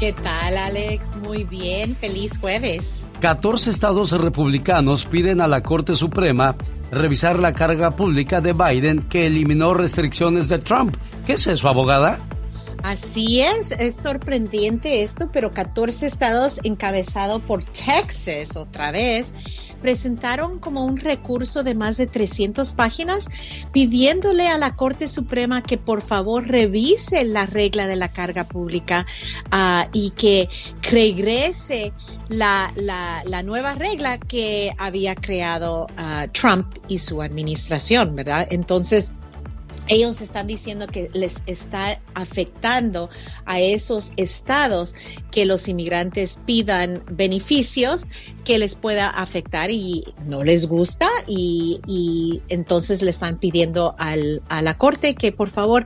¿Qué tal, Alex? Muy bien, feliz jueves. 14 estados republicanos piden a la Corte Suprema revisar la carga pública de Biden que eliminó restricciones de Trump. ¿Qué es eso, abogada? Así es, es sorprendente esto, pero 14 estados encabezado por Texas otra vez presentaron como un recurso de más de 300 páginas pidiéndole a la Corte Suprema que por favor revise la regla de la carga pública ah, y que regrese la, la, nueva regla que había creado ah, Trump y su administración, ¿verdad? Entonces, ellos están diciendo que les está afectando a esos estados que los inmigrantes pidan beneficios que les pueda afectar y no les gusta y, entonces le están pidiendo al, a la corte que por favor,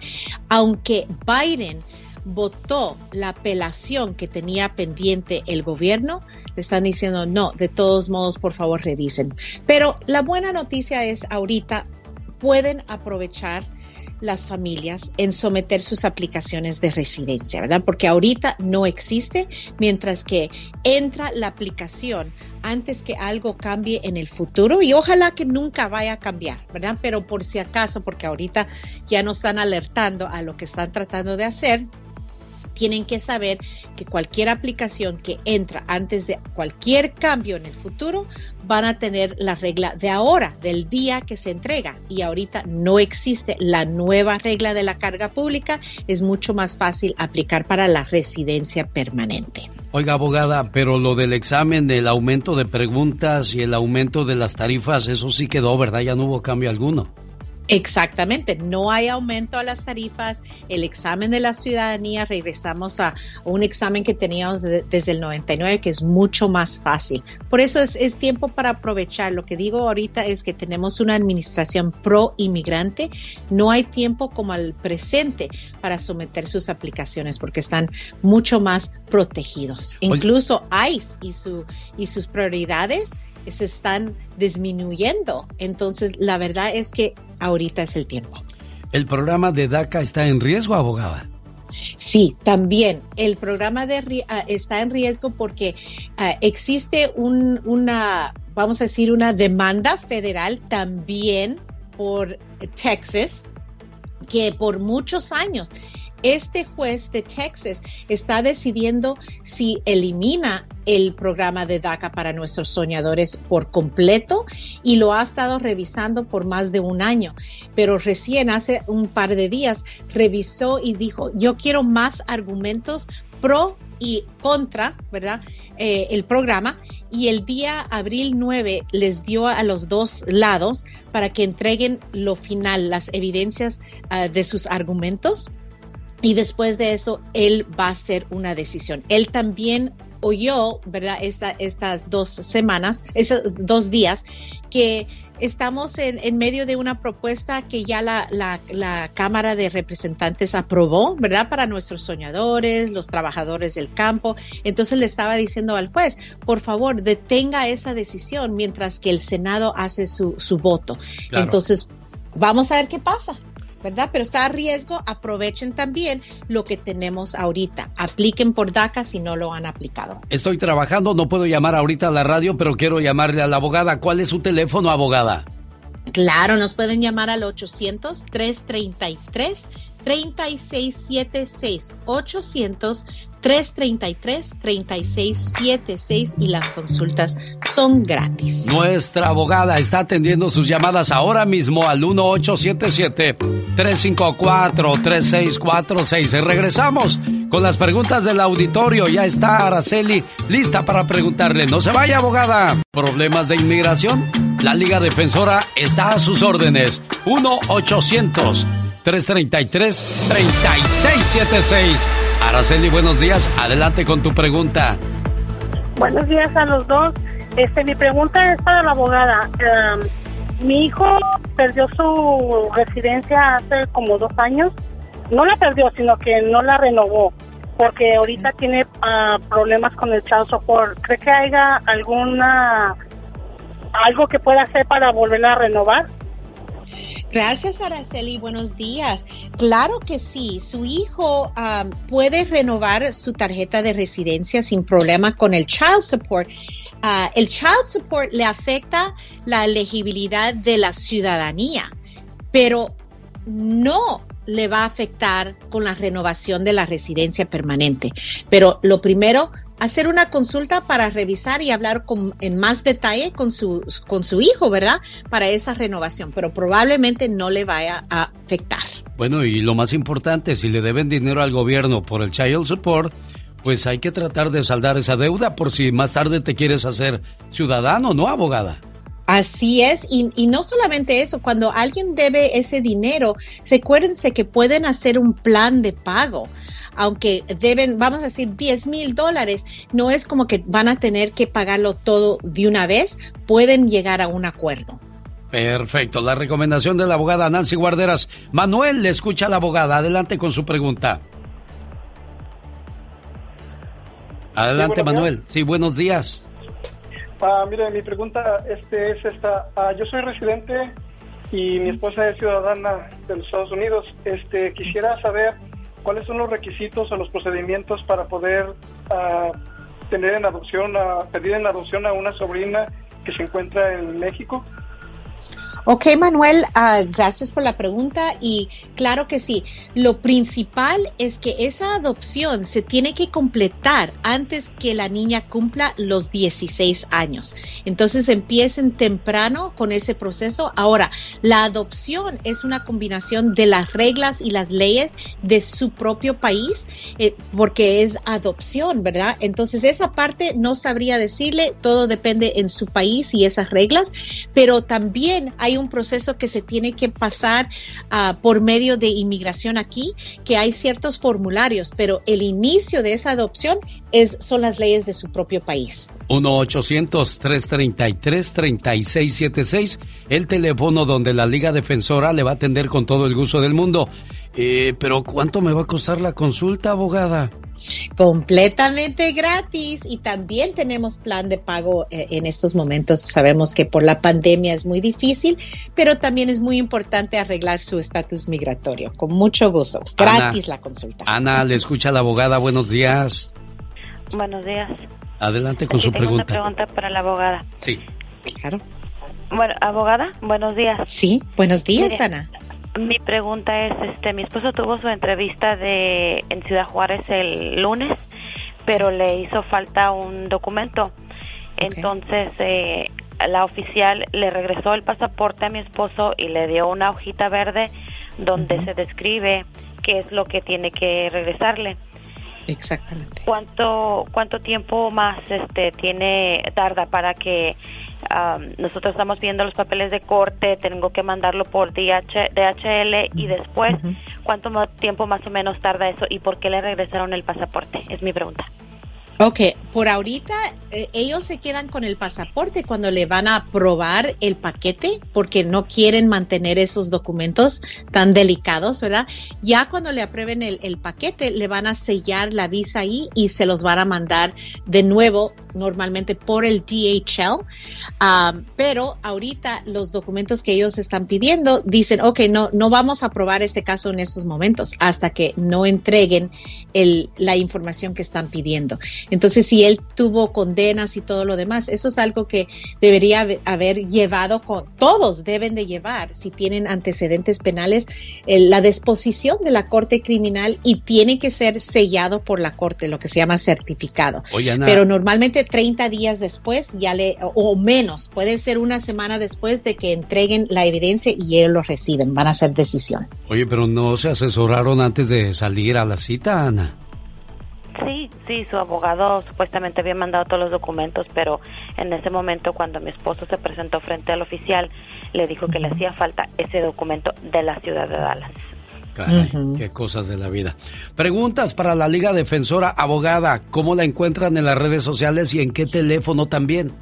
aunque Biden votó la apelación que tenía pendiente el gobierno, le están diciendo no, de todos modos, por favor, revisen. Pero la buena noticia es ahorita pueden aprovechar las familias en someter sus aplicaciones de residencia, ¿verdad? Porque ahorita no existe, mientras que entra la aplicación antes que algo cambie en el futuro y ojalá que nunca vaya a cambiar, ¿verdad? Pero por si acaso, porque ahorita ya nos están alertando a lo que están tratando de hacer, tienen que saber que cualquier aplicación que entra antes de cualquier cambio en el futuro van a tener la regla de ahora, del día que se entrega. Y ahorita no existe la nueva regla de la carga pública. Es mucho más fácil aplicar para la residencia permanente. Oiga, abogada, pero lo del examen, el aumento de preguntas y el aumento de las tarifas, eso sí quedó, ¿verdad? Ya no hubo cambio alguno. Exactamente, no hay aumento a las tarifas, el examen de la ciudadanía, regresamos a un examen que teníamos desde el 99 que es mucho más fácil. Por eso es, es, tiempo para aprovechar. Lo que digo ahorita es que tenemos una administración pro inmigrante, no hay tiempo como al presente para someter sus aplicaciones porque están mucho más protegidos. Incluso ICE y, su, y sus prioridades se están disminuyendo. Entonces, la verdad es que ahorita es el tiempo. ¿El programa de DACA está en riesgo, abogada? Sí, también el programa de, ah, está en riesgo porque ah, existe una, vamos a decir, una demanda federal también por Texas que por muchos años este juez de Texas está decidiendo si elimina el programa de DACA para nuestros soñadores por completo y lo ha estado revisando por más de un año. Pero recién hace un par de días revisó y dijo, yo quiero más argumentos pro y contra, ¿verdad? Eh, el programa y el día abril 9 les dio a los dos lados para que entreguen lo final, las evidencias ah, de sus argumentos y después de eso él va a hacer una decisión. Él también oyó, ¿verdad? Esta, estas dos semanas, esos dos días, que estamos en, en medio de una propuesta que ya la, la, la, Cámara de Representantes aprobó, ¿verdad? Para nuestros soñadores, los trabajadores del campo. Entonces le estaba diciendo al juez, por favor, detenga esa decisión mientras que el Senado hace su, su voto. Claro. Entonces, vamos a ver qué pasa. ¿Verdad? Pero está a riesgo, aprovechen también lo que tenemos ahorita. Apliquen por DACA si no lo han aplicado. Estoy trabajando, no puedo llamar ahorita a la radio, pero quiero llamarle a la abogada. ¿Cuál es su teléfono, abogada? Claro, nos pueden llamar al 800-333-3676. 800-333-3676 y las consultas son gratis. Nuestra abogada está atendiendo sus llamadas ahora mismo al 1877-354-3646. Regresamos con las preguntas del auditorio. Ya está Araceli lista para preguntarle. No se vaya, abogada. ¿Problemas de inmigración? La Liga Defensora está a sus órdenes. 1-800-333-3676. Araceli, buenos días. Adelante con tu pregunta. Buenos días a los dos. Este, mi pregunta es para la abogada. Mi hijo perdió su residencia hace como dos años. No la perdió, sino que no la renovó porque ahorita tiene uh, problemas con el child support. ¿Cree que haya alguna algo que pueda hacer para volverla a renovar? Gracias, Araceli. Buenos días. Claro que sí. Su hijo um, puede renovar su tarjeta de residencia sin problema con el Child Support. Uh, el Child Support le afecta la elegibilidad de la ciudadanía, pero no le va a afectar con la renovación de la residencia permanente. Pero lo primero, hacer una consulta para revisar y hablar con, en más detalle con su, con su hijo, ¿verdad? Para esa renovación, pero probablemente no le vaya a afectar. Bueno, y lo más importante, si le deben dinero al gobierno por el Child Support, pues hay que tratar de saldar esa deuda por si más tarde te quieres hacer ciudadano, ¿no, abogada? Así es, y, y, no solamente eso, cuando alguien debe ese dinero, recuérdense que pueden hacer un plan de pago aunque deben, vamos a decir, 10 mil dólares, no es como que van a tener que pagarlo todo de una vez, pueden llegar a un acuerdo. Perfecto, la recomendación de la abogada Nancy Guarderas. Manuel le escucha a la abogada, adelante con su pregunta. Adelante, sí, Manuel. Sí, buenos días. Ah, mire, mi pregunta este, es esta. Ah, yo soy residente y mi esposa es ciudadana de los Estados Unidos. Este, quisiera saber cuáles son los requisitos o los procedimientos para poder uh, tener en adopción, uh, pedir en adopción a una sobrina que se encuentra en México. Ok, Manuel, uh, gracias por la pregunta y claro que sí. Lo principal es que esa adopción se tiene que completar antes que la niña cumpla los 16 años. Entonces empiecen temprano con ese proceso. Ahora, la adopción es una combinación de las reglas y las leyes de su propio país eh, porque es adopción, ¿verdad? Entonces esa parte no sabría decirle, todo depende en su país y esas reglas, pero también un proceso que se tiene que pasar uh, por medio de inmigración aquí, que hay ciertos formularios, pero el inicio de esa adopción es, son las leyes de su propio país. 1-800-333-3676, el teléfono donde la Liga Defensora le va a atender con todo el gusto del mundo. Eh, pero ¿cuánto me va a costar la consulta, abogada? Completamente gratis y también tenemos plan de pago eh, en estos momentos. Sabemos que por la pandemia es muy difícil, pero también es muy importante arreglar su estatus migratorio. Con mucho gusto. Gratis Ana, la consulta. Ana, le escucha la abogada. Buenos días. Buenos días. Adelante con su tengo pregunta. Una pregunta para la abogada. Sí. Claro. Bueno, abogada, buenos días. Sí, buenos días, Mire, Ana. Mi pregunta es, este, mi esposo tuvo su entrevista de en Ciudad Juárez el lunes, pero le hizo falta un documento. Entonces, eh, la oficial le regresó el pasaporte a mi esposo y le dio una hojita verde donde se describe qué es lo que tiene que regresarle. Exactamente. ¿Cuánto cuánto tiempo más este tiene tarda para que um, nosotros estamos viendo los papeles de corte, tengo que mandarlo por DH, DHL y después ¿Cuánto tiempo más o menos tarda eso y por qué le regresaron el pasaporte? Es mi pregunta. Ok, por ahorita eh, ellos se quedan con el pasaporte cuando le van a aprobar el paquete porque no quieren mantener esos documentos tan delicados, ¿verdad? Ya cuando le aprueben el, el paquete le van a sellar la visa ahí y se los van a mandar de nuevo normalmente por el DHL, ah, pero ahorita los documentos que ellos están pidiendo dicen, ok, no, no vamos a aprobar este caso en estos momentos hasta que no entreguen el, la información que están pidiendo. Entonces, si él tuvo condenas y todo lo demás, eso es algo que debería haber llevado con, todos deben de llevar, si tienen antecedentes penales, la disposición de la Corte Criminal y tiene que ser sellado por la Corte, lo que se llama certificado. Pero normalmente 30 días después, ya le, o menos, puede ser una semana después de que entreguen la evidencia y ellos lo reciben, van a hacer decisión. Oye, pero no se asesoraron antes de salir a la cita, Ana. Sí, sí, su abogado supuestamente había mandado todos los documentos, pero en ese momento cuando mi esposo se presentó frente al oficial, le dijo que le hacía falta ese documento de la ciudad de Dallas. Caray, qué cosas de la vida. Preguntas para la Liga Defensora Abogada. ¿Cómo la encuentran en las redes sociales y en qué teléfono también?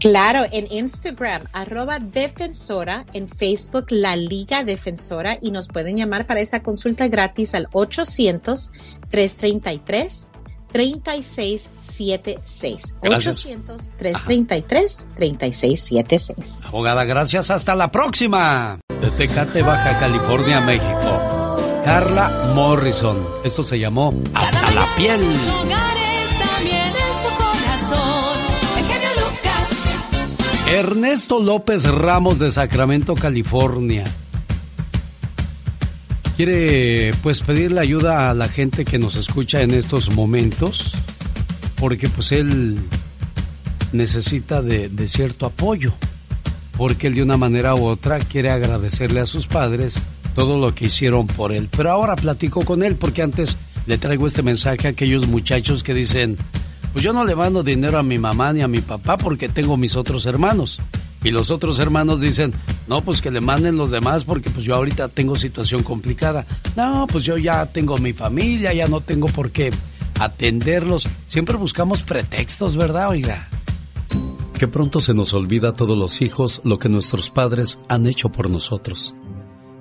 Claro, en Instagram, arroba defensora, en Facebook, la Liga Defensora, y nos pueden llamar para esa consulta gratis al 800-333. 3676 800 333 3676 Abogada, gracias. Hasta la próxima. De Tecate, Baja California, México. Carla Morrison. Esto se llamó Hasta la piel. Ernesto López Ramos de Sacramento, California. Quiere pues pedirle ayuda a la gente que nos escucha en estos momentos porque pues él necesita de, de cierto apoyo porque él de una manera u otra quiere agradecerle a sus padres todo lo que hicieron por él. Pero ahora platico con él porque antes le traigo este mensaje a aquellos muchachos que dicen, pues yo no le mando dinero a mi mamá ni a mi papá porque tengo mis otros hermanos. Y los otros hermanos dicen, no, pues que le manden los demás porque pues yo ahorita tengo situación complicada. No, pues yo ya tengo mi familia, ya no tengo por qué atenderlos. Siempre buscamos pretextos, ¿verdad, oiga? Que pronto se nos olvida a todos los hijos lo que nuestros padres han hecho por nosotros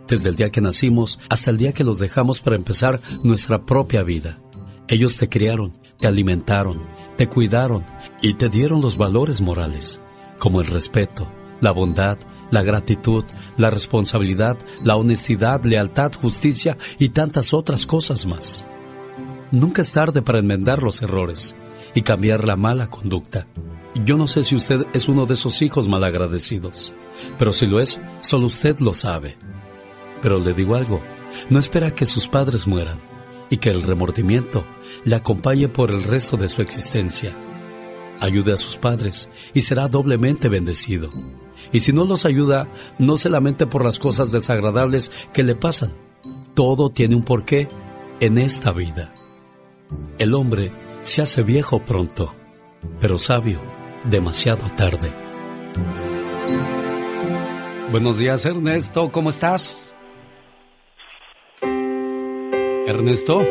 desde el día que nacimos hasta el día que los dejamos para empezar nuestra propia vida. Ellos te criaron, te alimentaron, te cuidaron y te dieron los valores morales, como el respeto, la bondad, la gratitud, la responsabilidad, la honestidad, lealtad, justicia y tantas otras cosas más. Nunca es tarde para enmendar los errores y cambiar la mala conducta. Yo no sé si usted es uno de esos hijos malagradecidos, pero si lo es, solo usted lo sabe. Pero le digo algo, no espera que sus padres mueran y que el remordimiento le acompañe por el resto de su existencia. Ayude a sus padres y será doblemente bendecido. Y si no los ayuda, no se lamente por las cosas desagradables que le pasan. Todo tiene un porqué en esta vida. El hombre se hace viejo pronto, pero sabio demasiado tarde. Buenos días Ernesto, ¿cómo estás? Ernesto.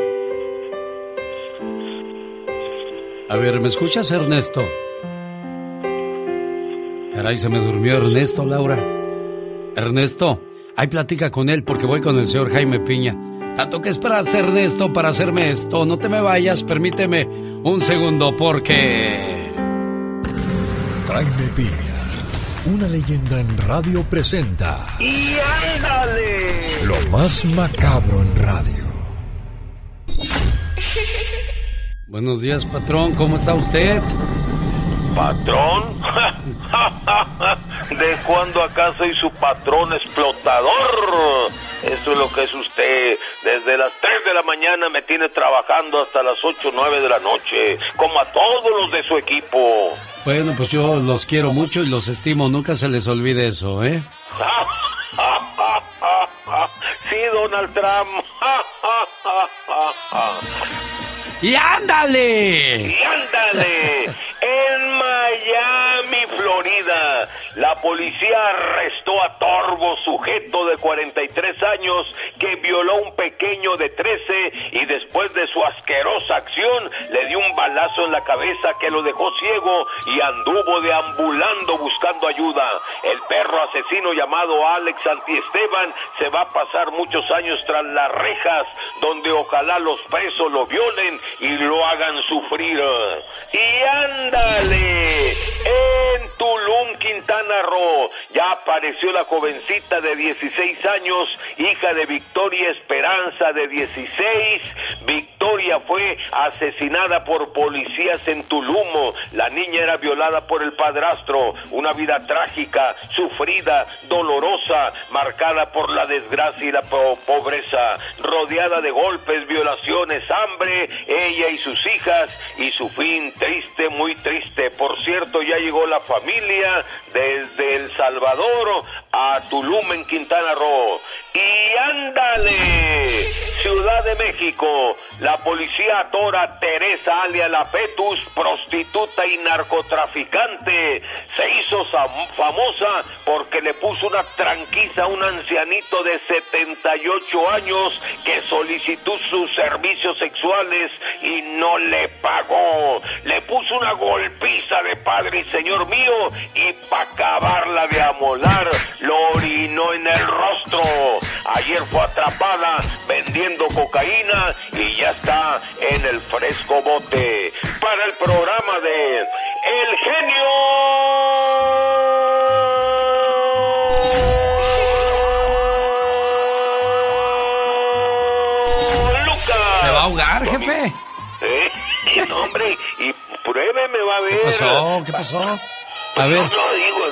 A ver, ¿me escuchas, Ernesto? Caray, se me durmió Ernesto, Laura. Ernesto, ahí platica con él porque voy con el señor Jaime Piña. Tanto que esperaste, Ernesto, para hacerme esto. No te me vayas, permíteme un segundo porque... Jaime Piña, una leyenda en radio presenta. ¡Y ándale! Lo más macabro en radio. Buenos días, patrón. ¿Cómo está usted? ¿Patrón? ¿De cuándo acá soy su patrón explotador? Eso es lo que es usted. Desde las 3 de la mañana me tiene trabajando hasta las 8 o 9 de la noche, como a todos los de su equipo. Bueno, pues yo los quiero mucho y los estimo. Nunca se les olvide eso, ¿eh? sí, Donald Trump. ¡Y ándale! ¡Y ándale! En Miami, Florida, la policía arrestó a Torbo, sujeto de 43 años, que violó a un pequeño de 13 y después de su asquerosa acción le dio un balazo en la cabeza que lo dejó ciego y anduvo deambulando buscando ayuda. El perro asesino llamado Alex Antiesteban se va a pasar muchos años tras las rejas, donde ojalá los presos lo violen y lo hagan sufrir. Y ándale, en Tulum, Quintana Roo, ya apareció la jovencita de 16 años, hija de Victoria Esperanza de 16. Victoria fue asesinada por policías en Tulumo. La niña era violada por el padrastro. Una vida trágica, sufrida, dolorosa, marcada por la desgracia y la po- pobreza, rodeada de golpes, violaciones, hambre, ella y sus hijas y su fin triste, muy triste. Por cierto, ya llegó la familia desde El Salvador a Tulum en Quintana Roo. Y ándale, Ciudad de México, la policía atora Teresa alia La Petus, prostituta y narcotraficante. Se hizo famosa porque le puso una tranquiza a un ancianito de 78 años que solicitó sus servicios sexuales y no le pagó. Le puso una golpiza de padre y señor mío y para acabarla de amolar lo orinó en el rostro. Ayer fue atrapada vendiendo cocaína y ya está en el fresco bote. Para el programa de El genio Lucas. ¿Se va a ahogar, jefe? Eh, no, hombre, y pruébeme, va a ver. ¿Qué pasó? ¿Qué pasó? A ver. No, no, digo,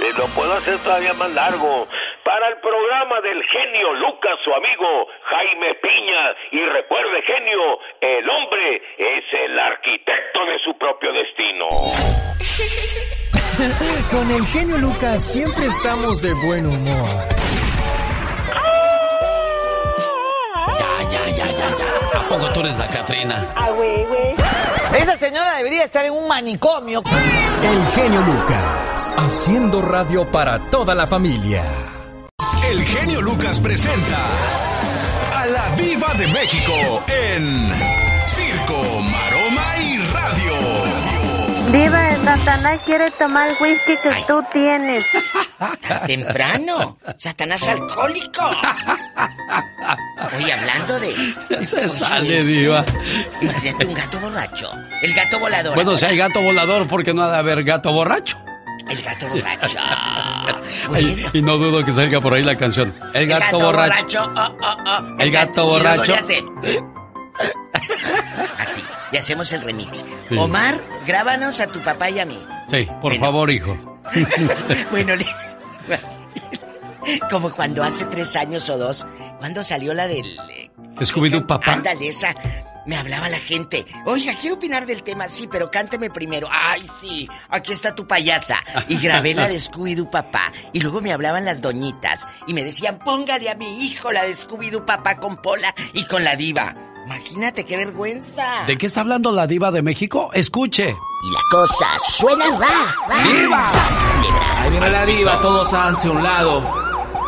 eh, lo puedo hacer todavía más largo. Para el programa del genio Lucas, su amigo Jaime Piña. Y recuerde, genio, el hombre es el arquitecto de su propio destino. Con el genio Lucas siempre estamos de buen humor. Ya, ya, ya, ya, ya. ¿A poco tú eres la Catrina? Ah, güey, güey. Esa señora debería estar en un manicomio. El genio Lucas, haciendo radio para toda la familia. El genio Lucas presenta a la Viva de México en Circo. Diva, el Satanás quiere tomar el whisky que tú tienes. Temprano. Satanás alcohólico. Oye, hablando de. Se sale, diva. Imagínate un gato borracho. El gato volador. Bueno, si hay gato volador, ¿por qué no ha de haber gato borracho? El gato borracho. Y no dudo que salga por ahí la canción. El gato, borracho. oh, oh, oh. El gato Y luego borracho. le hace- Así. Y hacemos el remix. Sí. Omar, grábanos a tu papá y a mí. Sí, por favor, hijo. Bueno, le- como cuando hace tres años o dos, cuando salió la del... eh, Scooby-Doo, papá. Ándale, esa. Me hablaba la gente. Oiga, quiero opinar del tema, sí, pero cánteme primero. Ay, sí, aquí está tu payasa. Y grabé la de Scooby-Doo Papá. Y luego me hablaban las doñitas y me decían, póngale a mi hijo la de Scooby-Doo Papá con Pola y con la diva. Imagínate qué vergüenza. ¿De qué está hablando la diva de México? Escuche. Y la cosa suena ra, ra. ¡Diva! Ahí viene la diva, todos háganse a un lado.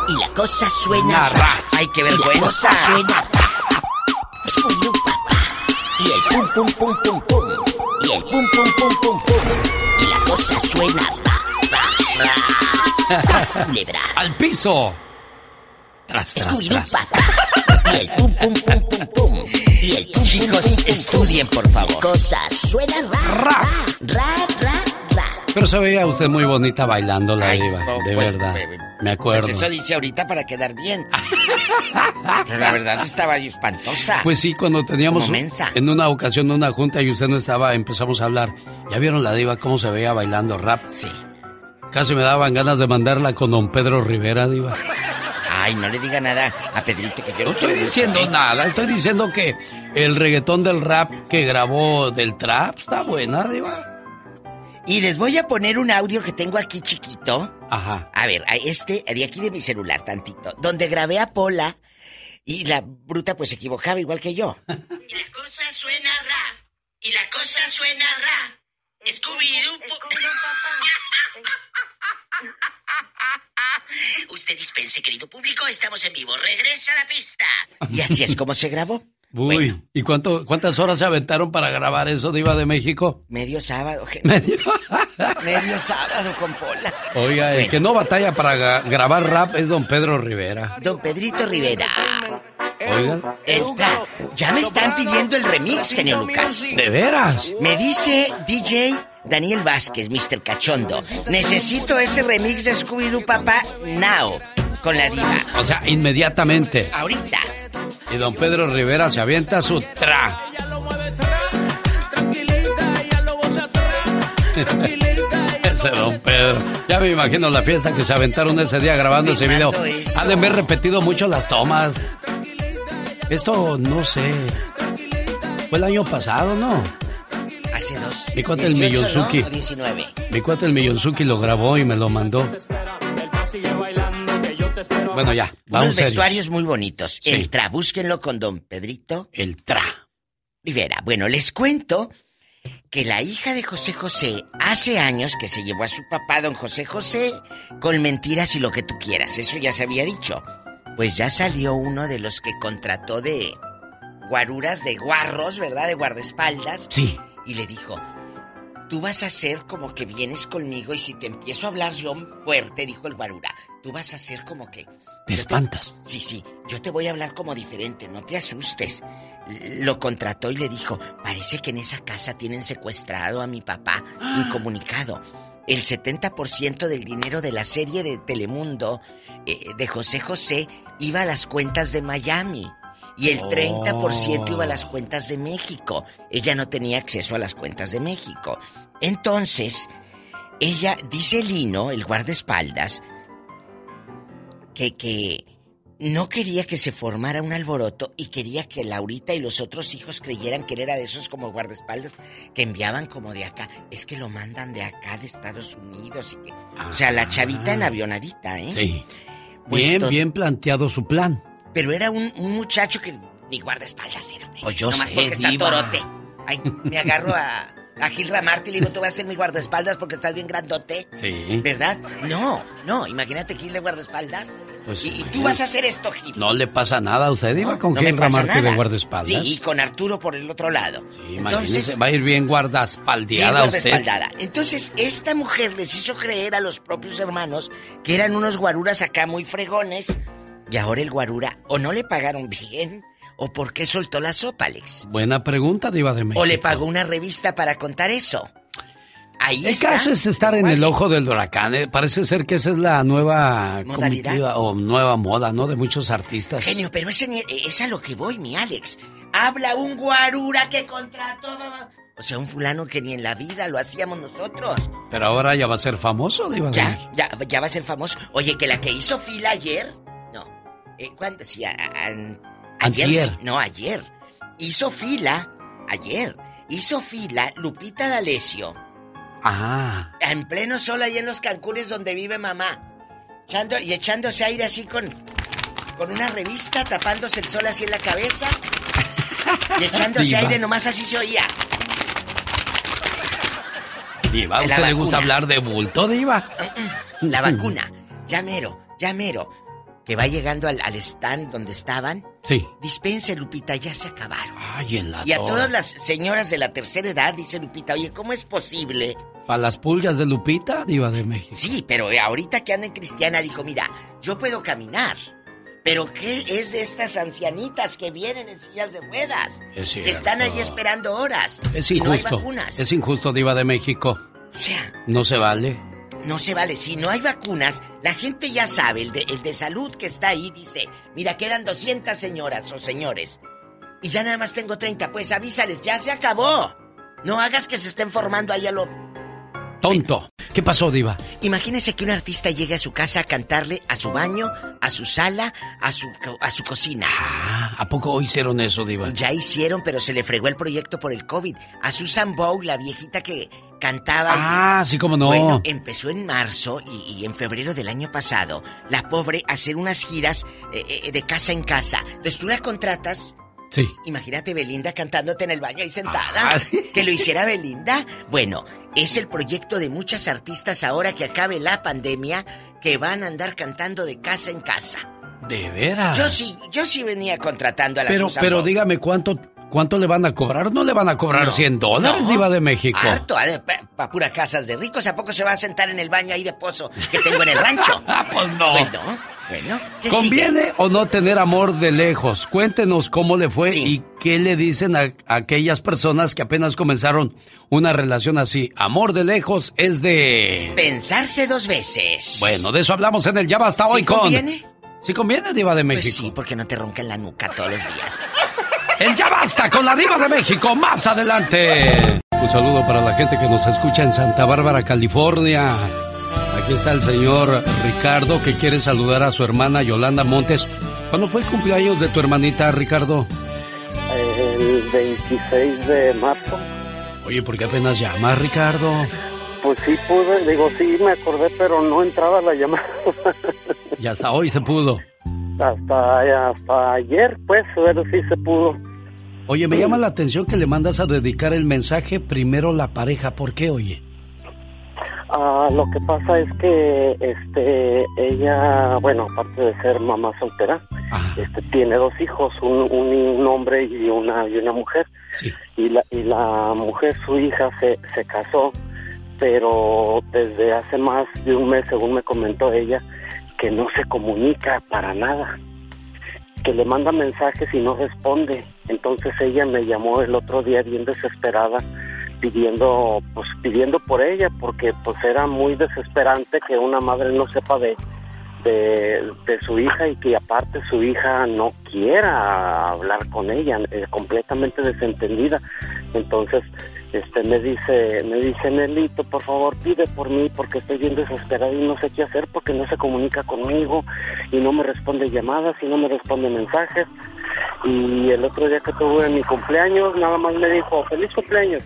Y la cosa suena ra. Ay, qué vergüenza. Y la cosa suena ra. Scooby-Doo Papá. Y el pum pum pum pum pum. Y el pum pum pum pum pum. Y la cosa suena ra, ra, ra. Culebra. ¡Al piso! Tras, tras, tras. Y el pum pum pum pum pum. Y el pum Chicos, estudien, por favor. Cosa suena ra, ra, ra, ra. Pero se veía usted muy bonita bailando la Ay, diva, no, de pues, verdad. pues, Me acuerdo. Pues eso dice ahorita para quedar bien. Pero la verdad estaba yo espantosa. Pues sí, cuando teníamos en una ocasión una junta y usted no estaba, empezamos a hablar. ¿Ya vieron la diva cómo se veía bailando rap? Sí. Casi me daban ganas de mandarla con don Pedro Rivera, diva. Ay, no le diga nada a Pedrito que yo No estoy diciendo nada, estoy diciendo que el reggaetón del rap que grabó del trap está buena, diva. Y les voy a poner un audio que tengo aquí chiquito. Ajá. A ver, a este, de aquí de mi celular, tantito. Donde grabé a Pola y la bruta pues se equivocaba igual que yo. y la cosa suena ra. Y la cosa suena ra. Scooby-Doo. Usted dispense, querido público, estamos en vivo. Regresa a la pista. Y así es como se grabó. Uy, ¿y cuánto, cuántas horas se aventaron para grabar eso, Diva de México? Medio sábado, Medio, Medio sábado con Pola. Oiga, el que no batalla para grabar rap es don Pedro Rivera. Don Pedrito Rivera. Oiga. ya me están pidiendo el remix, genio Lucas. ¿De veras? Me dice DJ Daniel Vázquez, Mr. Cachondo. Necesito ese remix de Scooby-Doo Papá now. Con la diva. O sea, inmediatamente. Ahorita. Y don Pedro Rivera se avienta su tra. ese don Pedro. Ya me imagino la fiesta que se aventaron ese día grabando ese video. Han de haber repetido mucho las tomas. Esto no sé. Fue el año pasado, ¿no? Hace dos. Mi cuate el Miyonzuki. Mi cuate el Miyonzuki lo grabó y me lo mandó. Bueno, ya. Unos vestuarios muy bonitos. El tra, búsquenlo con don Pedrito. El tra. Rivera. Bueno, les cuento que la hija de José José hace años que se llevó a su papá, don José José, con mentiras y lo que tú quieras. Eso ya se había dicho. Pues ya salió uno de los que contrató de guaruras, de guarros, ¿verdad? De guardaespaldas. Sí. Y le dijo, tú vas a hacer como que vienes conmigo y si te empiezo a hablar yo fuerte, dijo el guarura, tú vas a hacer como que... Te espantas. Sí, sí, yo te voy a hablar como diferente, no te asustes. Lo contrató y le dijo, parece que en esa casa tienen secuestrado a mi papá, incomunicado. El 70% del dinero de la serie de Telemundo eh, de José José iba a las cuentas de Miami y el 30% iba a las cuentas de México. Ella no tenía acceso a las cuentas de México. Entonces, ella, dice Lino, el guardaespaldas, que, que no quería que se formara un alboroto y quería que Laurita y los otros hijos creyeran que él era de esos como guardaespaldas que enviaban como de acá. Es que lo mandan de acá, de Estados Unidos y que... o sea, la chavita en avionadita, ¿eh? Sí. Pues bien, bien planteado su plan. Pero era un, muchacho que ni guardaespaldas era, Pues yo Nomás porque está torote. Ay, me agarro a, a Gil Ramarte y le digo, tú vas a ser mi guardaespaldas porque estás bien grandote. Sí. ¿Verdad? No, no, imagínate Gil de guardaespaldas. Pues, y, tú vas a hacer esto, Gil. No le pasa nada a usted, iba con Gil Ramarte de guardaespaldas. Sí, y con Arturo por el otro lado. Sí, Entonces, va a ir bien guardaespaldeada bien guardaespaldada. Entonces, esta mujer les hizo creer a los propios hermanos que eran unos guaruras acá muy fregones y ahora el guarura, o no le pagaron bien, o por qué soltó la sopa, Alex. Buena pregunta, Diva de México. O le pagó una revista para contar eso. Ahí el caso es estar en el ojo del huracán. ¿eh? Parece ser que esa es la nueva comitiva o nueva moda, ¿no? De muchos artistas. Genio, pero ese, es a lo que voy, mi Alex. Habla un guarura que contrató. O sea, un fulano que ni en la vida lo hacíamos nosotros. Pero ahora ya va a ser famoso, Diva de ya. Ya, ya va a ser famoso. Oye, que la que hizo fila ayer eh, ¿Cuándo? Sí, ayer. no, ayer. Hizo fila. Ayer. Hizo fila Lupita D'Alessio. Ah. En pleno sol ahí en los Cancunes donde vive mamá. Echando, y echándose aire así con, con una revista, tapándose el sol así en la cabeza. Y echándose aire nomás así se oía. Diva, ¿a usted le gusta hablar de bulto, Diva? La vacuna. Llamero, llamero que va llegando al, stand donde estaban. Sí. Dispense, Lupita, ya se acabaron. Ay, en la Y a todas las señoras de la tercera edad, dice Lupita, oye, ¿cómo es posible? ¿Para las pulgas de Lupita, diva de México? Sí, pero ahorita que anda en cristiana, dijo, mira, yo puedo caminar. Pero ¿qué es de estas ancianitas que vienen en sillas de ruedas? Es que están ahí esperando horas. Es injusto. Es injusto, diva de México. O sea... No se vale. No se vale. Si no hay vacunas, la gente ya sabe, el de, salud que está ahí dice, mira, quedan 200 señoras o señores. Y ya nada más tengo 30. Pues avísales, ya se acabó. No hagas que se estén formando ahí a lo Tonto. ¿Qué pasó, Diva? Imagínese que un artista llegue a su casa a cantarle a su baño, a su sala, a su, a su cocina. Ah, ¿a poco hicieron eso, Diva? Ya hicieron, pero se le fregó el proyecto por el COVID. A Susan Bow, la viejita que cantaba. Ah, sí, como no. Bueno, empezó en marzo y, en febrero del año pasado, la pobre, a hacer unas giras eh, eh, de casa en casa. Entonces tú la contratas Sí. Imagínate Belinda cantándote en el baño ahí sentada. Ah, que lo hiciera Belinda. Bueno, es el proyecto de muchas artistas ahora que acabe la pandemia que van a andar cantando de casa en casa. ¿De veras? Yo sí, yo sí venía contratando a la Pero, pero dígame cuánto ¿Cuánto le van a cobrar? ¿No le van a cobrar 100 dólares, Diva de México? Harto, para pura casas de ricos. ¿A poco se va a sentar en el baño ahí de pozo que tengo en el rancho? ah, pues no. Bueno, bueno. ¿Conviene o no tener amor de lejos? Cuéntenos cómo le fue y qué le dicen a, aquellas personas que apenas comenzaron una relación así. Amor de lejos es de... Pensarse dos veces. Bueno, de eso hablamos en el Ya Basta hoy con... conviene? ¿Sí conviene, Diva de pues México? Pues sí, porque no te ronca en la nuca todos los días. El Ya Basta con la Diva de México, más adelante. Un saludo para la gente que nos escucha en Santa Bárbara, California. Aquí está el señor Ricardo que quiere saludar a su hermana Yolanda Montes. ¿Cuándo fue el cumpleaños de tu hermanita, Ricardo? El 26 de marzo. Oye, ¿por qué apenas llamas, Ricardo? Pues sí pude, digo, sí me acordé, pero no entraba la llamada. y hasta hoy se pudo. Hasta, hasta ayer, pues, pero sí se pudo. Oye, me llama la atención que le mandas a dedicar el mensaje primero la pareja. ¿Por qué, oye? Ah, lo que pasa es que este ella, bueno, aparte de ser mamá soltera, este tiene dos hijos, un, un, hombre y una y una mujer. Sí. Y la y la mujer, su hija se se casó, pero desde hace más de un mes, según me comentó ella, que no se comunica para nada que le manda mensajes y no responde. Entonces ella me llamó el otro día bien desesperada pidiendo pues pidiendo por ella porque pues era muy desesperante que una madre no sepa de de, su hija y que aparte su hija no quiera hablar con ella, eh, completamente desentendida. Entonces, este me dice, me dice Nelito, por favor pide por mí porque estoy bien desesperada y no sé qué hacer porque no se comunica conmigo y no me responde llamadas y no me responde mensajes. Y el otro día que tuve mi cumpleaños, nada más me dijo, feliz cumpleaños.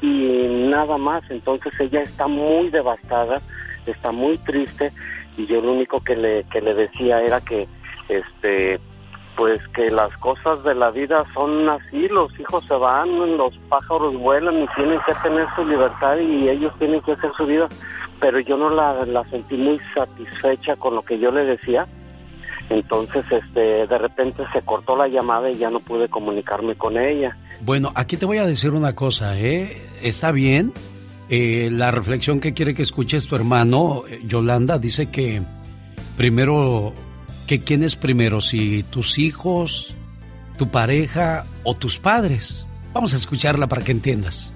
Y nada más, entonces ella está muy devastada, está muy triste y yo lo único que le, que le decía era que, este, pues que las cosas de la vida son así, los hijos se van, los pájaros vuelan y tienen que tener su libertad y ellos tienen que hacer su vida, pero yo no la, sentí muy satisfecha con lo que yo le decía, entonces este de repente se cortó la llamada y ya no pude comunicarme con ella. Bueno, aquí te voy a decir una cosa, ¿eh? Está bien, eh, la reflexión que quiere que escuches tu hermano, eh, Yolanda, dice que primero, que quién es primero, si tus hijos, tu pareja o tus padres. Vamos a escucharla para que entiendas.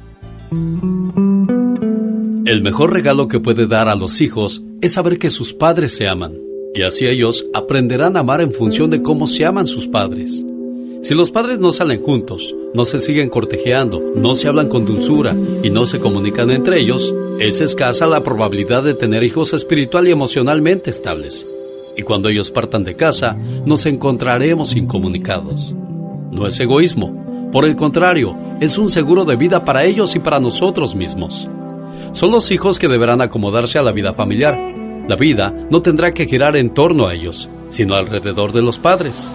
El mejor regalo que puede dar a los hijos es saber que sus padres se aman, y así ellos aprenderán a amar en función de cómo se aman sus padres. Si los padres no salen juntos, no se siguen cortejeando, no se hablan con dulzura y no se comunican entre ellos, es escasa la probabilidad de tener hijos espiritual y emocionalmente estables. Y cuando ellos partan de casa, nos encontraremos incomunicados. No es egoísmo, por el contrario, es un seguro de vida para ellos y para nosotros mismos. Son los hijos que deberán acomodarse a la vida familiar. La vida no tendrá que girar en torno a ellos, sino alrededor de los padres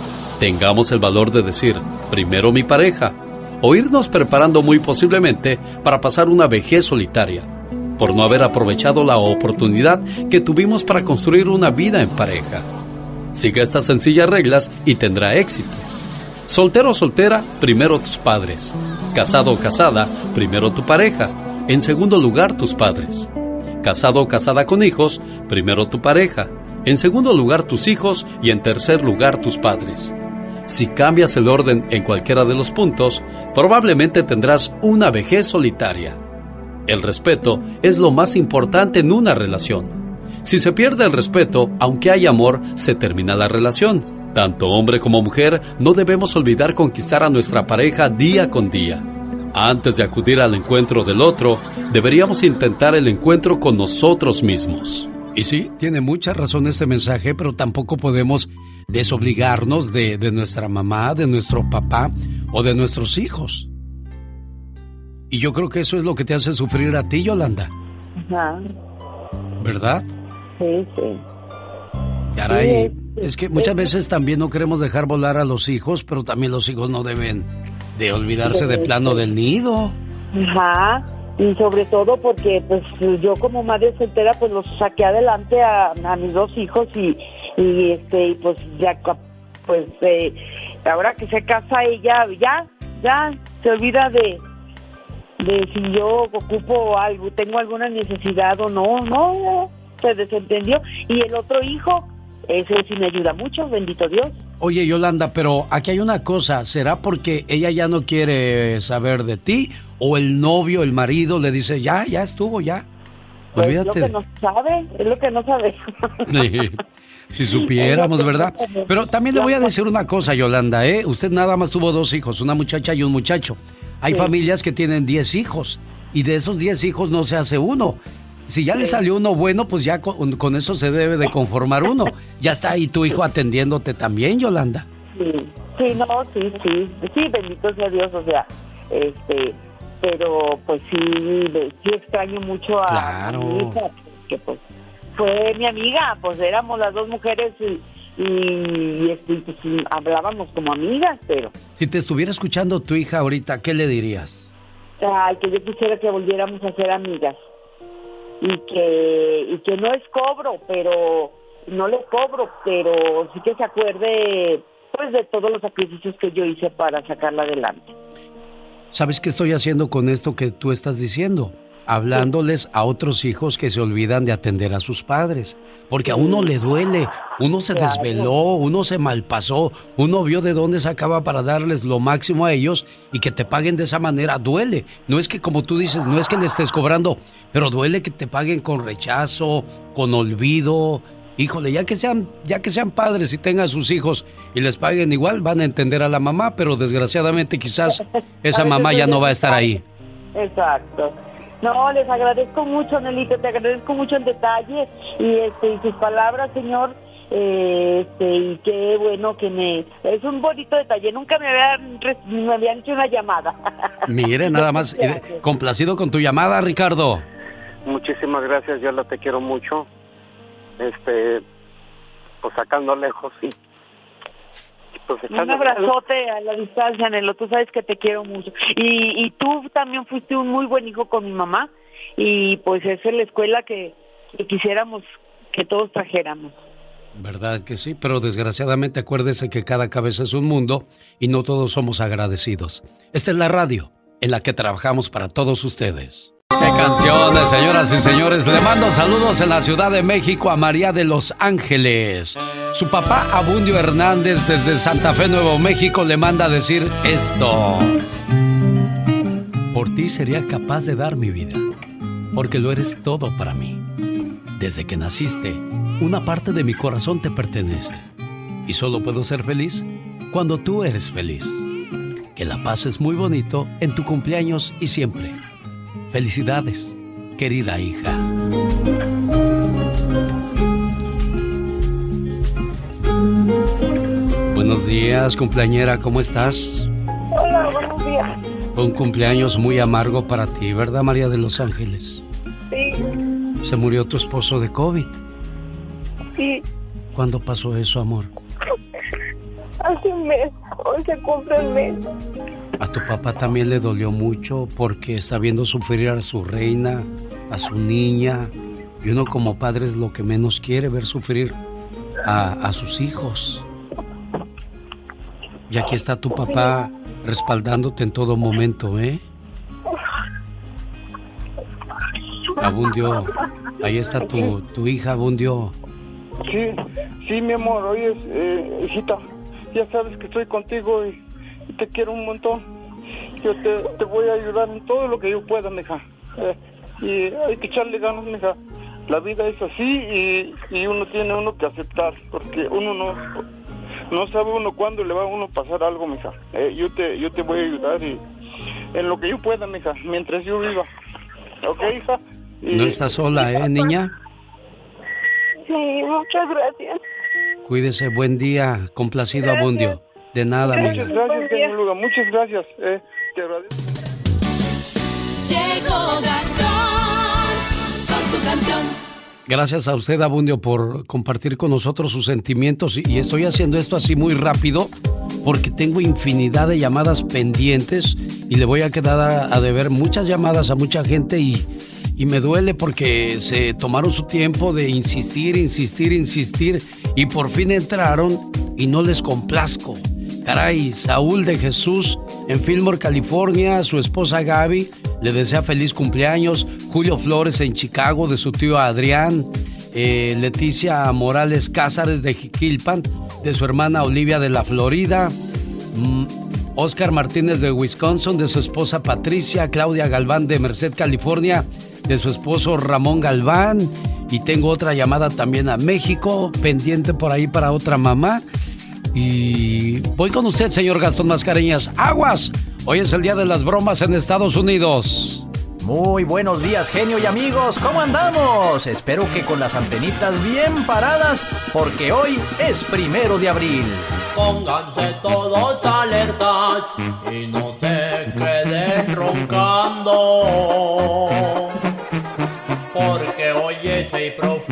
tengamos el valor de decir, primero mi pareja, o irnos preparando muy posiblemente para pasar una vejez solitaria, por no haber aprovechado la oportunidad que tuvimos para construir una vida en pareja. Siga estas sencillas reglas y tendrá éxito. Soltero o soltera, primero tus padres. Casado o casada, primero tu pareja. En segundo lugar, tus padres. Casado o casada con hijos, primero tu pareja. En segundo lugar, tus hijos y en tercer lugar, tus padres. Si cambias el orden en cualquiera de los puntos, probablemente tendrás una vejez solitaria. El respeto es lo más importante en una relación. Si se pierde el respeto, aunque hay amor, se termina la relación. Tanto hombre como mujer, no debemos olvidar conquistar a nuestra pareja día con día. Antes de acudir al encuentro del otro, deberíamos intentar el encuentro con nosotros mismos. Y sí, tiene mucha razón este mensaje, pero tampoco podemos desobligarnos de, de nuestra mamá, de nuestro papá o de nuestros hijos. Y yo creo que eso es lo que te hace sufrir a ti, Yolanda. Ajá. ¿Verdad? Sí, sí. Caray, es que muchas veces también no queremos dejar volar a los hijos, pero también los hijos no deben de olvidarse de plano del nido. Ajá, y sobre todo porque pues yo como madre soltera pues los saqué adelante a, a mis dos hijos y, y este y pues ya pues eh, ahora que se casa ella ya ya se olvida de de si yo ocupo algo tengo alguna necesidad o no no se desentendió y el otro hijo ese sí me ayuda mucho bendito Dios Oye, Yolanda, pero aquí hay una cosa. ¿Será porque ella ya no quiere saber de ti? ¿O el novio, el marido, le dice, ya, ya estuvo, ya? Pues Olvídate. Es lo que no sabe, es lo que no sabe. si supiéramos, ¿verdad? Pero también le voy a decir una cosa, Yolanda, ¿eh? Usted nada más tuvo dos hijos, una muchacha y un muchacho. Hay familias que tienen diez hijos y de esos diez hijos no se hace uno. Si ya le salió uno bueno, pues ya con, eso se debe de conformar uno. Ya está ahí tu hijo atendiéndote también, Yolanda. Sí, sí, no, sí, sí, sí, bendito sea Dios, o sea, este, pero pues sí, sí extraño mucho a, mi hija, que pues fue mi amiga, pues éramos las dos mujeres y, y, este, pues, hablábamos como amigas, pero... Si te estuviera escuchando tu hija ahorita, ¿qué le dirías? Ay, que yo quisiera que volviéramos a ser amigas y que, y que no es cobro, pero no le cobro, pero sí que se acuerde pues de todos los sacrificios que yo hice para sacarla adelante. ¿Sabes qué estoy haciendo con esto que tú estás diciendo? Hablándoles a otros hijos que se olvidan de atender a sus padres, porque a uno le duele, uno se desveló, uno se malpasó, uno vio de dónde sacaba para darles lo máximo a ellos y que te paguen de esa manera, duele. No es que como tú dices, no es que le estés cobrando, pero duele que te paguen con rechazo, con olvido. Híjole, ya que sean, ya que sean padres y tengan sus hijos y les paguen igual, van a entender a la mamá, pero desgraciadamente quizás esa mamá ya no va a estar ahí. Exacto. No, les agradezco mucho, Nelito, te agradezco mucho el detalle y, este, y sus palabras, señor. Eh, este, y qué bueno que me... Es un bonito detalle, nunca me habían, me habían hecho una llamada. Mire, nada más, complacido con tu llamada, Ricardo. Muchísimas gracias, yo la te quiero mucho. Este, pues sacando lejos, sí. Pues, un abrazote a la distancia, Nelo. Tú sabes que te quiero mucho. Y, y tú también fuiste un muy buen hijo con mi mamá. Y pues esa es la escuela que, quisiéramos que todos trajéramos. ¿Verdad que sí? Pero desgraciadamente acuérdese que cada cabeza es un mundo y no todos somos agradecidos. Esta es la radio en la que trabajamos para todos ustedes. ¡Qué canciones, señoras y señores! Le mando saludos en la Ciudad de México a María de los Ángeles. Su papá, Abundio Hernández, desde Santa Fe, Nuevo México, le manda decir esto. Por ti sería capaz de dar mi vida, porque lo eres todo para mí. Desde que naciste, una parte de mi corazón te pertenece. Y solo puedo ser feliz cuando tú eres feliz. Que la paz es muy bonito en tu cumpleaños y siempre. Felicidades, querida hija. Buenos días, cumpleañera, ¿cómo estás? Hola, buenos días. Un cumpleaños muy amargo para ti, ¿verdad, María de los Ángeles? Sí. Se murió tu esposo de COVID. Sí. ¿Cuándo pasó eso, amor? Hace un mes, hoy se cumple el mes. A tu papá también le dolió mucho porque está viendo sufrir a su reina, a su niña. Y uno como padre es lo que menos quiere, ver sufrir a, sus hijos. Y aquí está tu papá respaldándote en todo momento, ¿eh? Abundio, ahí está tu, tu hija, Abundio. Sí, sí, mi amor, oye, eh, hijita, ya sabes que estoy contigo y te quiero un montón. Yo te, voy a ayudar en todo lo que yo pueda, mija. Eh, y hay que echarle ganas, mija. La vida es así y, y uno tiene uno que aceptar, porque uno no no sabe uno cuándo le va a uno pasar algo, mija. Eh, yo te yo te voy a ayudar y en lo que yo pueda, mija, mientras yo viva. ¿Ok, hija? no estás sola, ¿eh, niña? Sí, muchas gracias. Cuídese, buen día, complacido Abundio. De nada, amiga. Muchas gracias, señor Muchas gracias. Eh, te agradezco. Llegó Gastón con su canción. Gracias a usted, Abundio, por compartir con nosotros sus sentimientos. Y estoy haciendo esto así muy rápido porque tengo infinidad de llamadas pendientes y le voy a quedar a, deber muchas llamadas a mucha gente y, y me duele porque se tomaron su tiempo de insistir, insistir, insistir y por fin entraron y no les complazco. Caray, Saúl de Jesús en Fillmore, California, su esposa Gaby le desea feliz cumpleaños. Julio Flores en Chicago de su tío Adrián. Eh, Leticia Morales Cázares de Jiquilpan, de su hermana Olivia de la Florida. Oscar mm, Martínez de Wisconsin, de su esposa Patricia. Claudia Galván de Merced, California, de su esposo Ramón Galván. Y tengo otra llamada también a México, pendiente por ahí para otra mamá. Y voy con usted, señor Gastón Mascareñas. Aguas. Hoy es el día de las bromas en Estados Unidos. Muy buenos días, genio y amigos. ¿Cómo andamos? Espero que con las antenitas bien paradas, porque hoy es primero de abril. Pónganse todos alertas y no se queden roncando. Porque hoy es Fools, le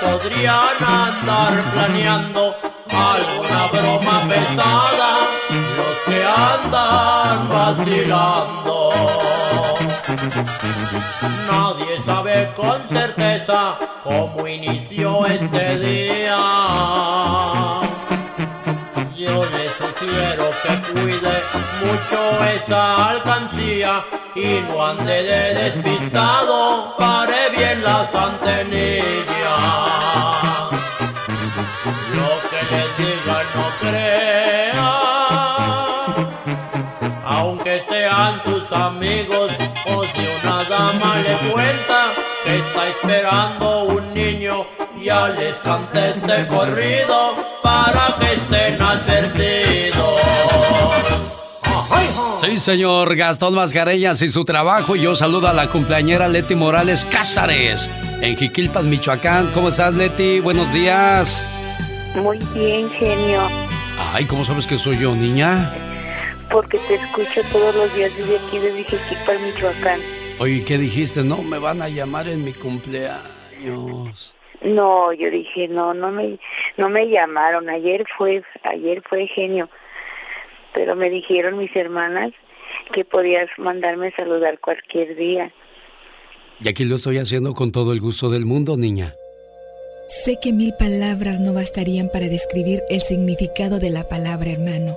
podrían andar planeando alguna broma pesada los que andan vacilando. Nadie sabe con certeza cómo inició este día. Yo le sugiero que cuide mucho esa alcancía y no ande de despistado, pare bien las antenillas. Amigos o si una dama le cuenta que está esperando un niño, ya les cante este corrido para que estén advertidos. Sí, señor Gastón Mascareñas y su trabajo. Yo saludo a la cumpleañera Leti Morales Cázares en Jiquilpan, Michoacán. ¿Cómo estás, Leti? Buenos días. Muy bien, genio. Ay, ¿cómo sabes que soy yo, niña? Porque te escucho todos los días desde aquí, desde Jiquilpan, Michoacán. Oye, ¿qué dijiste? No, me van a llamar en mi cumpleaños. No, yo dije, no, no me, no me llamaron. Ayer fue, ayer fue genio. Pero me dijeron mis hermanas que podías mandarme a saludar cualquier día. Y aquí lo estoy haciendo con todo el gusto del mundo, niña. Sé que mil palabras no bastarían para describir el significado de la palabra hermano.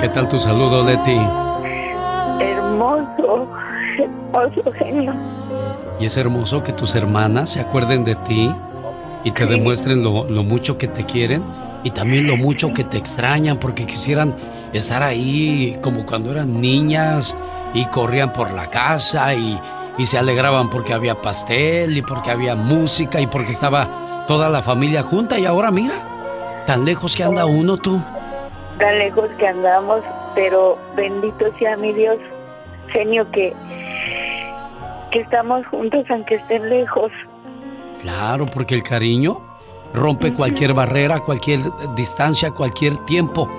¿Qué tal tu saludo, Leti? Hermoso, hermoso genio. Y es hermoso que tus hermanas se acuerden de ti y te demuestren lo, lo mucho que te quieren y también lo mucho que te extrañan porque quisieran estar ahí como cuando eran niñas y corrían por la casa y, se alegraban porque había pastel y porque había música y porque estaba toda la familia junta y ahora mira, tan lejos que anda uno tú. Tan lejos que andamos, pero bendito sea mi Dios, genio, que, que estamos juntos aunque estén lejos. Claro, porque el cariño rompe cualquier barrera, cualquier distancia, cualquier tiempo.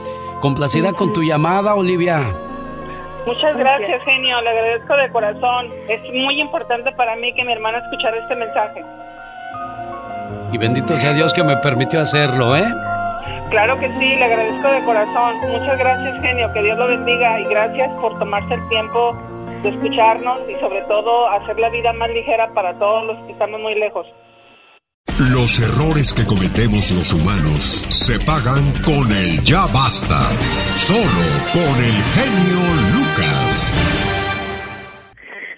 Complacida con tu llamada, Olivia. Muchas gracias, genio. Le agradezco de corazón. Es muy importante para mí que mi hermana escuchara este mensaje. Y bendito sea Dios que me permitió hacerlo, ¿eh? Claro que sí, le agradezco de corazón. Muchas gracias, genio. Que Dios lo bendiga y gracias por tomarse el tiempo de escucharnos y sobre todo hacer la vida más ligera para todos los que estamos muy lejos. Los errores que cometemos los humanos se pagan con el ya basta. Solo con el genio Lucas.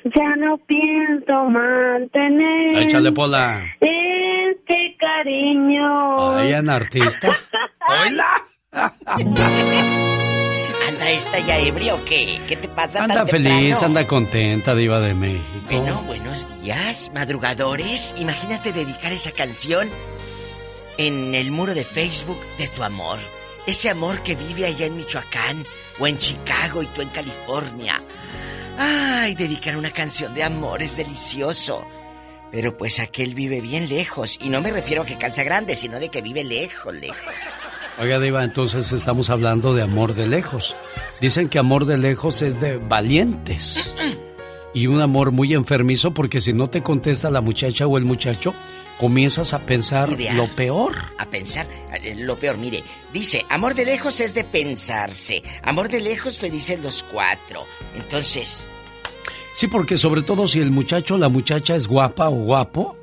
Ya no pienso mantener. Échale pola. Este cariño. Ay, artista. Hola. ¿Anda esta ya ebria o qué? ¿Qué te pasa Anda tan feliz, temprano? anda contenta, Diva de México. Bueno, buenos días, madrugadores. Imagínate dedicar esa canción en el muro de Facebook de tu amor. Ese amor que vive allá en Michoacán o en Chicago y tú en California. Ay, dedicar una canción de amor es delicioso. Pero pues aquel vive bien lejos. Y no me refiero a que calza grande, sino de que vive lejos, lejos. Oiga, Diva, entonces estamos hablando de amor de lejos. Dicen que amor de lejos es de valientes. Y un amor muy enfermizo porque si no te contesta la muchacha o el muchacho, comienzas a pensar Ideal. lo peor. A pensar, eh, lo peor, mire, dice, amor de lejos es de pensarse, amor de lejos felices los cuatro. Entonces, Sí, porque sobre todo si el muchacho o la muchacha es guapa o guapo,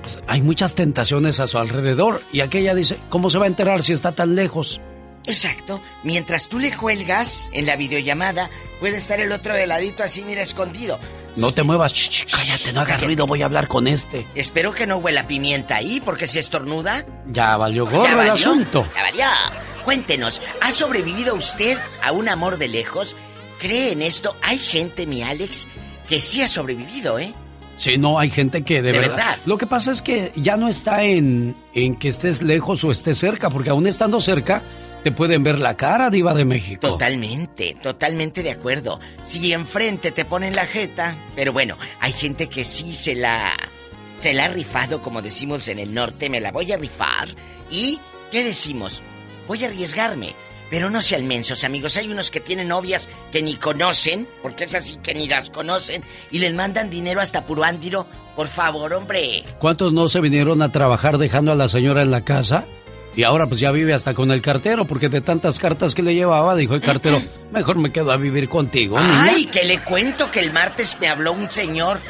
pues hay muchas tentaciones a su alrededor. Y aquella dice, ¿cómo se va a enterar si está tan lejos? exacto, mientras tú le cuelgas en la videollamada, puede estar el otro de ladito así, mira, escondido. No te muevas, ch, ch, cállate, no hagas ruido, voy a hablar con este. Espero que no huela pimienta ahí, porque si estornuda, Ya valió ya gorro el valió, asunto. ya valió. Cuéntenos, ¿ha sobrevivido usted a un amor de lejos? ¿Cree en esto? Hay gente, mi Alex, que sí ha sobrevivido, ¿eh? Sí, no, hay gente que de, De verdad. verdad. Lo que pasa es que ya no está en, en que estés lejos o estés cerca, porque aún estando cerca, te pueden ver la cara, Diva de México. Totalmente, totalmente de acuerdo. Si enfrente te ponen la jeta, pero bueno, hay gente que sí se la se la ha rifado, como decimos en el norte, me la voy a rifar. ¿Y qué decimos? Voy a arriesgarme. Pero no sean mensos, amigos. Hay unos que tienen novias que ni conocen, porque es así que ni las conocen, y les mandan dinero hasta Puruándiro. Por favor, hombre. ¿Cuántos no se vinieron a trabajar dejando a la señora en la casa? Y ahora pues ya vive hasta con el cartero, porque de tantas cartas que le llevaba, dijo el cartero, mejor me quedo a vivir contigo, niña. Ay, que le cuento que el martes me habló un señor.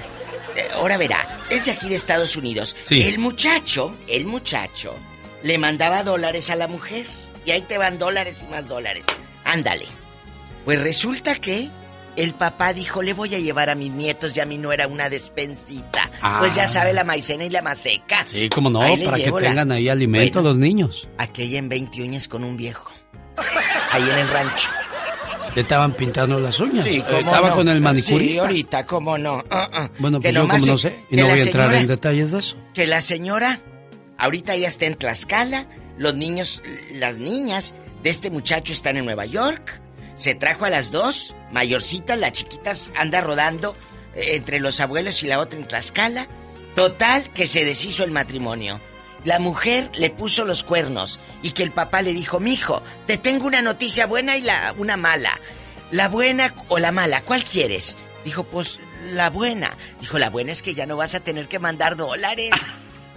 eh, ahora verá, es de aquí de Estados Unidos. Sí. El muchacho, el muchacho, le mandaba dólares a la mujer. Y ahí te van dólares y más dólares. Ándale. Pues resulta que el papá dijo, le voy a llevar a mis nietos y a mi nuera una despensita. Ah. Pues ya sabe la maicena y la maseca. Sí, cómo no, para que la- tengan ahí alimento Bueno. los niños. Aquella en 20 uñas con un viejo. Ahí en el rancho. Le estaban pintando las uñas. Sí, cómo Estaba no. con el Sí, manicurista. ahorita, cómo no. Ah, ah. Bueno, Que pues yo como no sé, y no voy a entrar señora- en detalles de eso. que la señora ahorita ya está en Tlaxcala, los niños, las niñas de este muchacho están en Nueva York, se trajo a las dos, mayorcitas, la chiquitas anda rodando eh, entre los abuelos y la otra en Tlaxcala. Total que se deshizo el matrimonio. La mujer le puso los cuernos y que el papá le dijo, mijo, te tengo una noticia buena y la, una mala. La buena o la mala, ¿cuál quieres? Dijo, pues la buena. Dijo, la buena es que ya no vas a tener que mandar dólares.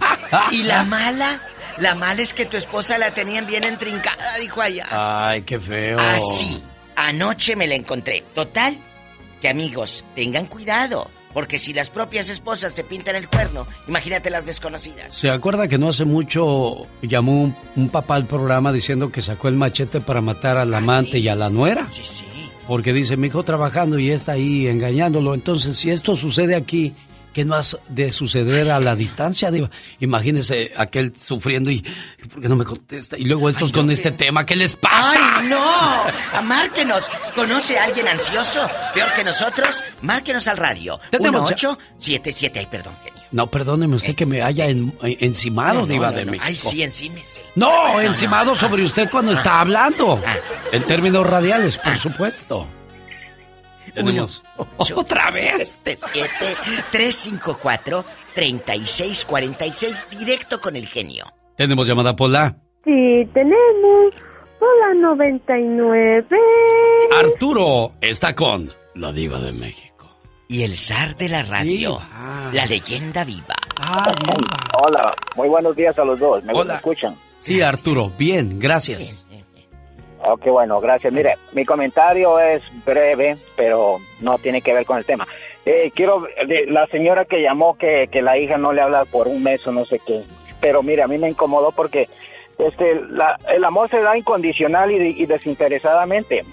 y la mala, la mala es que tu esposa la tenían bien entrincada, dijo allá. Ay, qué feo. Así, anoche me la encontré. Total, que amigos, tengan cuidado. Porque si las propias esposas te pintan el cuerno, imagínate las desconocidas. ¿Se acuerda que no hace mucho llamó un, un papá al programa diciendo que sacó el machete para matar al amante y a la nuera? Ah, Sí, sí. Porque dice, mi hijo trabajando y está ahí engañándolo. Entonces, si esto sucede aquí, ¿qué no has de suceder a la distancia? Diva? Imagínese aquel sufriendo y, ¿por qué no me contesta? Y luego estos con este tema, ¿qué les pasa? ¡Ay, no! Márquenos. ¿Conoce a alguien ansioso? Peor que nosotros, márquenos al radio. Tenemos ya- 1877, ay, perdón, genio. No, perdóneme usted que me haya en- en- encimado, No, Diva no, de. México. Ay, sí, encímese. No, encimado sobre usted cuando está hablando. Ah. En términos radiales, por supuesto. Tenemos. ¿Otra vez? 354-3646, directo con el genio. Tenemos llamada Pola. Sí, tenemos. Hola 99. Arturo está con la Diva de México. Y el zar de la radio, la leyenda viva. Hola, muy buenos días a los dos. ¿Me, Hola. me escuchan? Sí, Arturo, bien, gracias. Qué bueno, gracias. Mire, mi comentario es breve, pero no tiene que ver con el tema. Eh, quiero, de- la señora que llamó que, que la hija no le habla por un mes o no sé qué. Pero mire, a mí me incomodó porque este, la- el amor se da incondicional y, y desinteresadamente.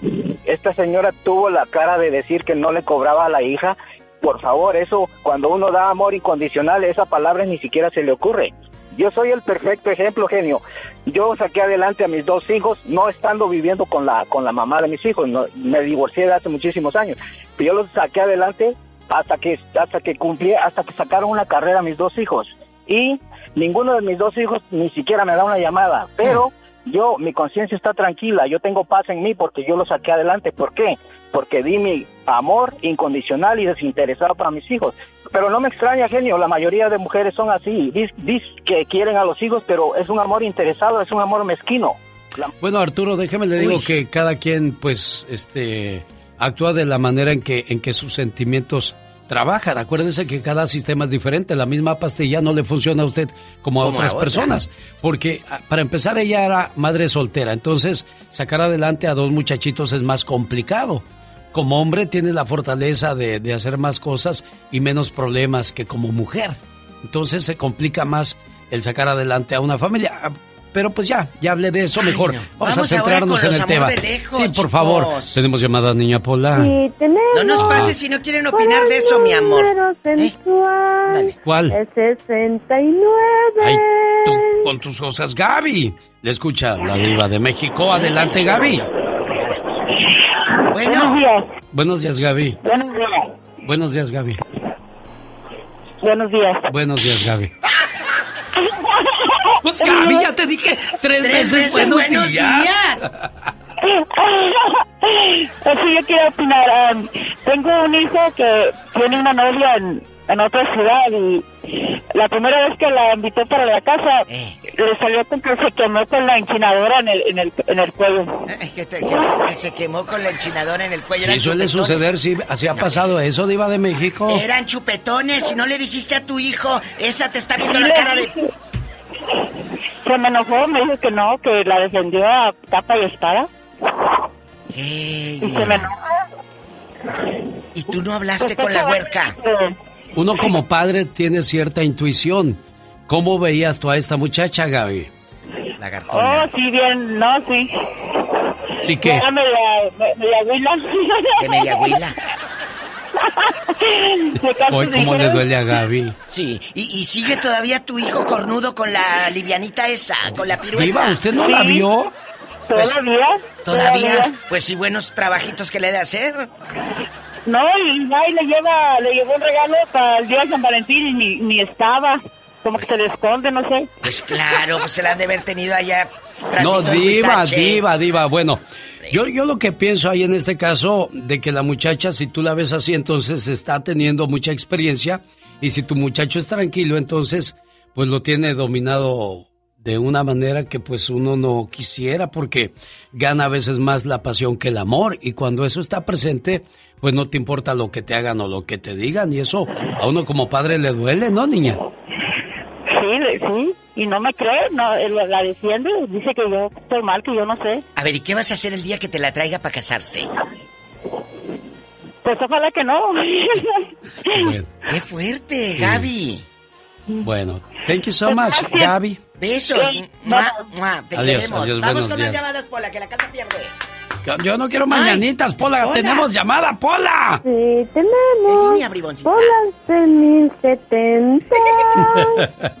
Esta señora tuvo la cara de decir que no le cobraba a la hija. Por favor, eso, cuando uno da amor incondicional, esa palabra ni siquiera se le ocurre. Yo soy el perfecto ejemplo, genio. Yo saqué adelante a mis dos hijos, no estando viviendo con la con la mamá de mis hijos. No, me divorcié de hace muchísimos años. Pero yo los saqué adelante hasta que hasta que cumplí, hasta que sacaron una carrera mis dos hijos. Y ninguno de mis dos hijos ni siquiera me da una llamada. Pero yo, mi conciencia está tranquila. Yo tengo paz en mí porque yo los saqué adelante. ¿Por qué? Porque di mi amor incondicional y desinteresado para mis hijos. Pero no me extraña, genio, la mayoría de mujeres son así. Dice dis que quieren a los hijos, pero es un amor interesado, es un amor mezquino. La- Bueno, Arturo, déjeme le digo que cada quien, pues, este, actúa de la manera en que, en que sus sentimientos trabajan. Acuérdese que cada sistema es diferente. La misma pastilla no le funciona a usted como a Como otras otra. personas. Porque, ah, para empezar, ella era madre soltera. Entonces, sacar adelante a dos muchachitos es más complicado. Como hombre tienes la fortaleza de, de hacer más cosas y menos problemas que como mujer. Entonces se complica más el sacar adelante a una familia. Pero pues ya, ya hablé de eso mejor. Vamos, Vamos a ahora centrarnos con en los el tema. de lejos, sí, por favor. Tenemos llamada niña Pola. Sí, tenemos. No nos pases si no quieren opinar de eso, mi amor. Número sensual. ¿Cuál? Es 69. Ay, tú con tus cosas, Gaby. Le escucha la diva de México. Adelante, Gaby. Bueno. Buenos días. Buenos días, Gaby. Buenos días. Buenos días, Gaby. Buenos días. Buenos días, Gaby. Pues Gaby, ya te dije tres, Tres veces, veces buenos, buenos días. días. Así yo quiero opinar. um, tengo un hijo que tiene una novia en, en otra ciudad y la primera vez que la invitó para la casa le salió con que se quemó con la enchinadora en el, en el, en el cuello. Que, te- que se, que se quemó con la enchinadora en el cuello. Sí, Eran suele chupetones. suceder, sí, así ha pasado eso, diva de México. Eran chupetones. Si no le dijiste a tu hijo, esa te está viendo la cara de... Se me enojó, me dijo que no, que la defendió a capa y espada. ¿Qué? Y se me enojó. ¿Y tú no hablaste Pues con la huerca? eh, Uno como padre tiene cierta intuición. ¿Cómo veías tú a esta muchacha, Gaby? Oh, sí, bien, no, sí. Sí que... Era media, me- media huila. Casó, Hoy, ¿cómo le duele a Gaby? Sí, y, y sigue todavía tu hijo cornudo con la livianita esa, con la pirueta. Diva, ¿usted no la vio? ¿Todavía? ¿Todavía? Pues sí, buenos trabajitos que le he de hacer. No, y le lleva, le llevó un regalo para el día de San Valentín y ni, ni estaba. Como que se le esconde, no sé. Pues claro, pues se la han de haber tenido allá. No, diva, diva, diva. Bueno, yo, yo lo que pienso ahí en este caso, de que la muchacha, si tú la ves así, entonces está teniendo mucha experiencia. Y si tu muchacho es tranquilo, entonces, pues lo tiene dominado de una manera que pues uno no quisiera, porque gana a veces más la pasión que el amor. Y cuando eso está presente, pues no te importa lo que te hagan o lo que te digan. Y eso a uno como padre le duele, ¿no, niña? Sí, sí. Y no me cree, no, él la defiende, dice que yo estoy mal, que yo no sé. A ver, ¿y qué vas a hacer el día que te la traiga para casarse? Pues ojalá que no. Bueno, ¡Qué fuerte, Gaby! Bueno. Thank you so much, Gaby. Besos. Mua, mua, te Adiós, queremos. adiós, Vamos con días. las llamadas, Pola, que la casa pierde. Yo no quiero mañanitas, Pola. Pola. Tenemos llamada, Pola. Sí, tenemos. línea, briboncita. De 1070.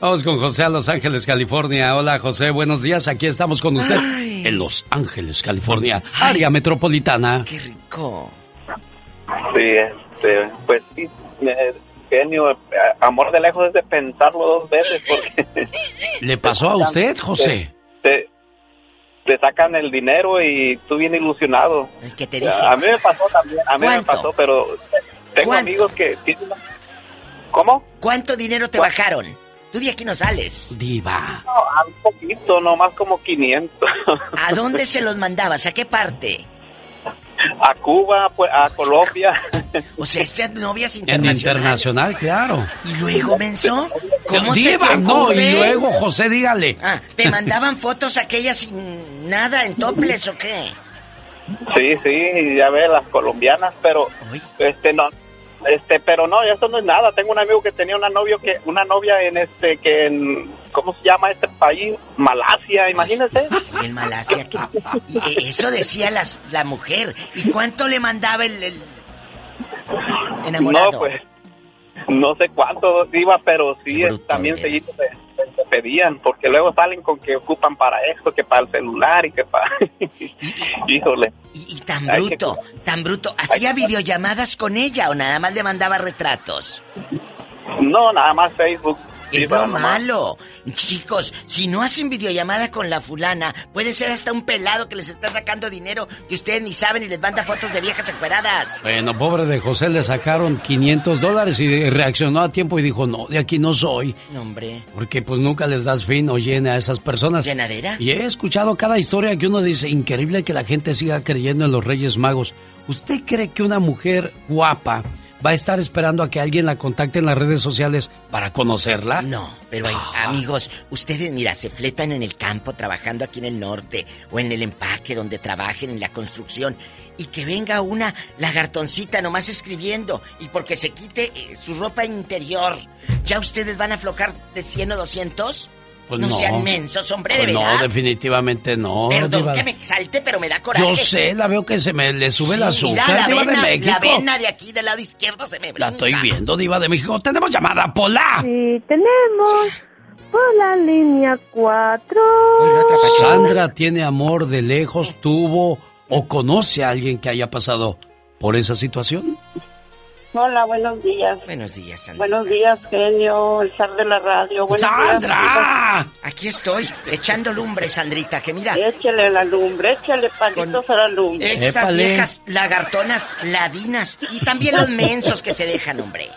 Vamos con José a Los Ángeles, California. Hola, José. Buenos días. Aquí estamos con usted en Los Ángeles, California, área metropolitana. ¡Qué rico! Sí, este, pues sí, genio, amor de lejos es de pensarlo dos veces porque ¿Le pasó a usted, José? te, te sacan el dinero y tú bien ilusionado. ¿Qué te dije? A mí me pasó también, a mí me pasó, pero tengo ¿Cuánto? amigos que tienen... ¿Cómo? ¿Cuánto dinero te bajaron? Tú de aquí no sales. Diva. No, a un poquito, no más como 500. ¿A dónde se los mandabas? ¿A qué parte? A Cuba, pues, a Colombia. O sea, estas novias En internacionales. internacional, claro. ¿Y luego, menso? ¿Cómo se te no, y luego, José, dígale. Ah, ¿te mandaban fotos aquellas sin nada, en toples o qué? Sí, sí, ya ve las colombianas, pero este no este pero no, eso no es nada. Tengo un amigo que tenía una novio que una novia en este que en ¿cómo se llama este país? Malasia, imagínese. En Malasia, que eh, eso decía las, la mujer. ¿Y cuánto le mandaba el, el enamorado? No, pues no sé cuánto iba, pero sí también se hizo de, de pedían, porque luego salen con que ocupan para esto, que para el celular y que para... Híjole. Y tan bruto, tan bruto. ¿Hacía videollamadas con ella o nada más le mandaba retratos? No, nada más Facebook. Es lo malo. Chicos, si no hacen videollamada con la fulana, puede ser hasta un pelado que les está sacando dinero que ustedes ni saben y les manda fotos de viejas encueradas. Bueno, pobre de José, le sacaron 500 dólares y reaccionó a tiempo y dijo, no, de aquí no soy. No, hombre. Porque pues nunca les das fin o llena a esas personas. ¿Llenadera? Y he escuchado cada historia que uno dice, increíble que la gente siga creyendo en los Reyes Magos. ¿Usted cree que una mujer guapa va a estar esperando a que alguien la contacte en las redes sociales para conocerla? No, pero hay, amigos, ustedes, mira, se fletan en el campo trabajando aquí en el norte o en el empaque donde trabajen en la construcción y que venga una lagartoncita nomás escribiendo y porque se quite eh, su ropa interior, ¿ya ustedes van a aflojar de 100 o 200? Pues no, no. sean mensos, hombre, de Pues no, definitivamente no. Perdón Diva. que me exalte, pero me da coraje. Yo sé, la veo que se me le sube el Sí, azúcar, mira, la Diva vena, de México. la vena de aquí del lado izquierdo se me brinca. La estoy viendo, Diva de México. Tenemos llamada, Pola. Sí, tenemos por la línea 4. Sandra tiene amor de lejos, tuvo o conoce a alguien que haya pasado por esa situación. Hola, buenos días. Buenos días, Sandra. Buenos días, genio, el zar de la radio. Buenos días, ¡Sandra! Aquí estoy, echando lumbre, Sandrita, que mira. Échale la lumbre, échale palitos a la lumbre. Esas viejas lagartonas ladinas y también los mensos que se dejan, hombre.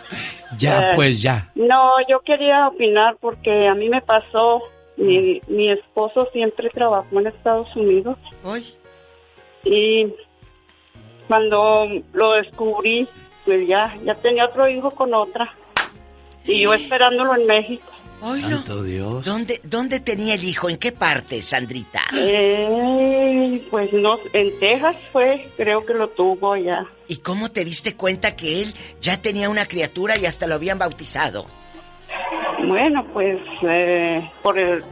Ya, Eh, pues ya. No, yo quería opinar porque a mí me pasó, mi, mi esposo siempre trabajó en Estados Unidos. Y cuando lo descubrí, pues ya, ya tenía otro hijo con otra. Y yo esperándolo en México. Santo Dios. ¿Dónde, ¿Dónde tenía el hijo? ¿En qué parte, Sandrita? Eh, pues no, en Texas fue, creo que lo tuvo ya. ¿Y cómo te diste cuenta que él ya tenía una criatura y hasta lo habían bautizado? Bueno, pues eh, por el,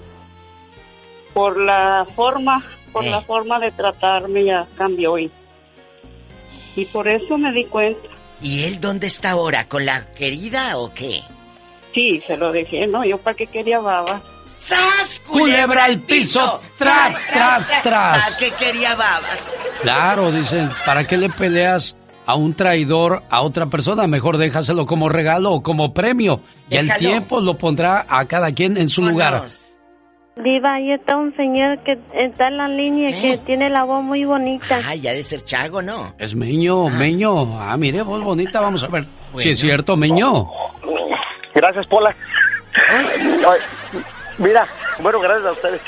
por la forma, por Eh. la forma de tratarme ya cambió y, y por eso me di cuenta. ¿Y él dónde está ahora? ¿Con la querida o qué? Sí, se lo dejé, ¿no? Yo para qué quería baba. ¡Sas! Culebra al piso, tras, tras, tras. ¿Para qué quería babas? Claro, dicen, ¿para qué le peleas a un traidor a otra persona? Mejor déjaselo como regalo o como premio. Y el tiempo lo pondrá a cada quien en su lugar. Diva, ahí está un señor que está en la línea que tiene la voz muy bonita. Ay, ya de ser chago, ¿no? Es Meño, Meño. Ah, mire, voz bonita, vamos a ver. Si es cierto, Meño. Gracias, Pola. Ay, mira, bueno, gracias a ustedes.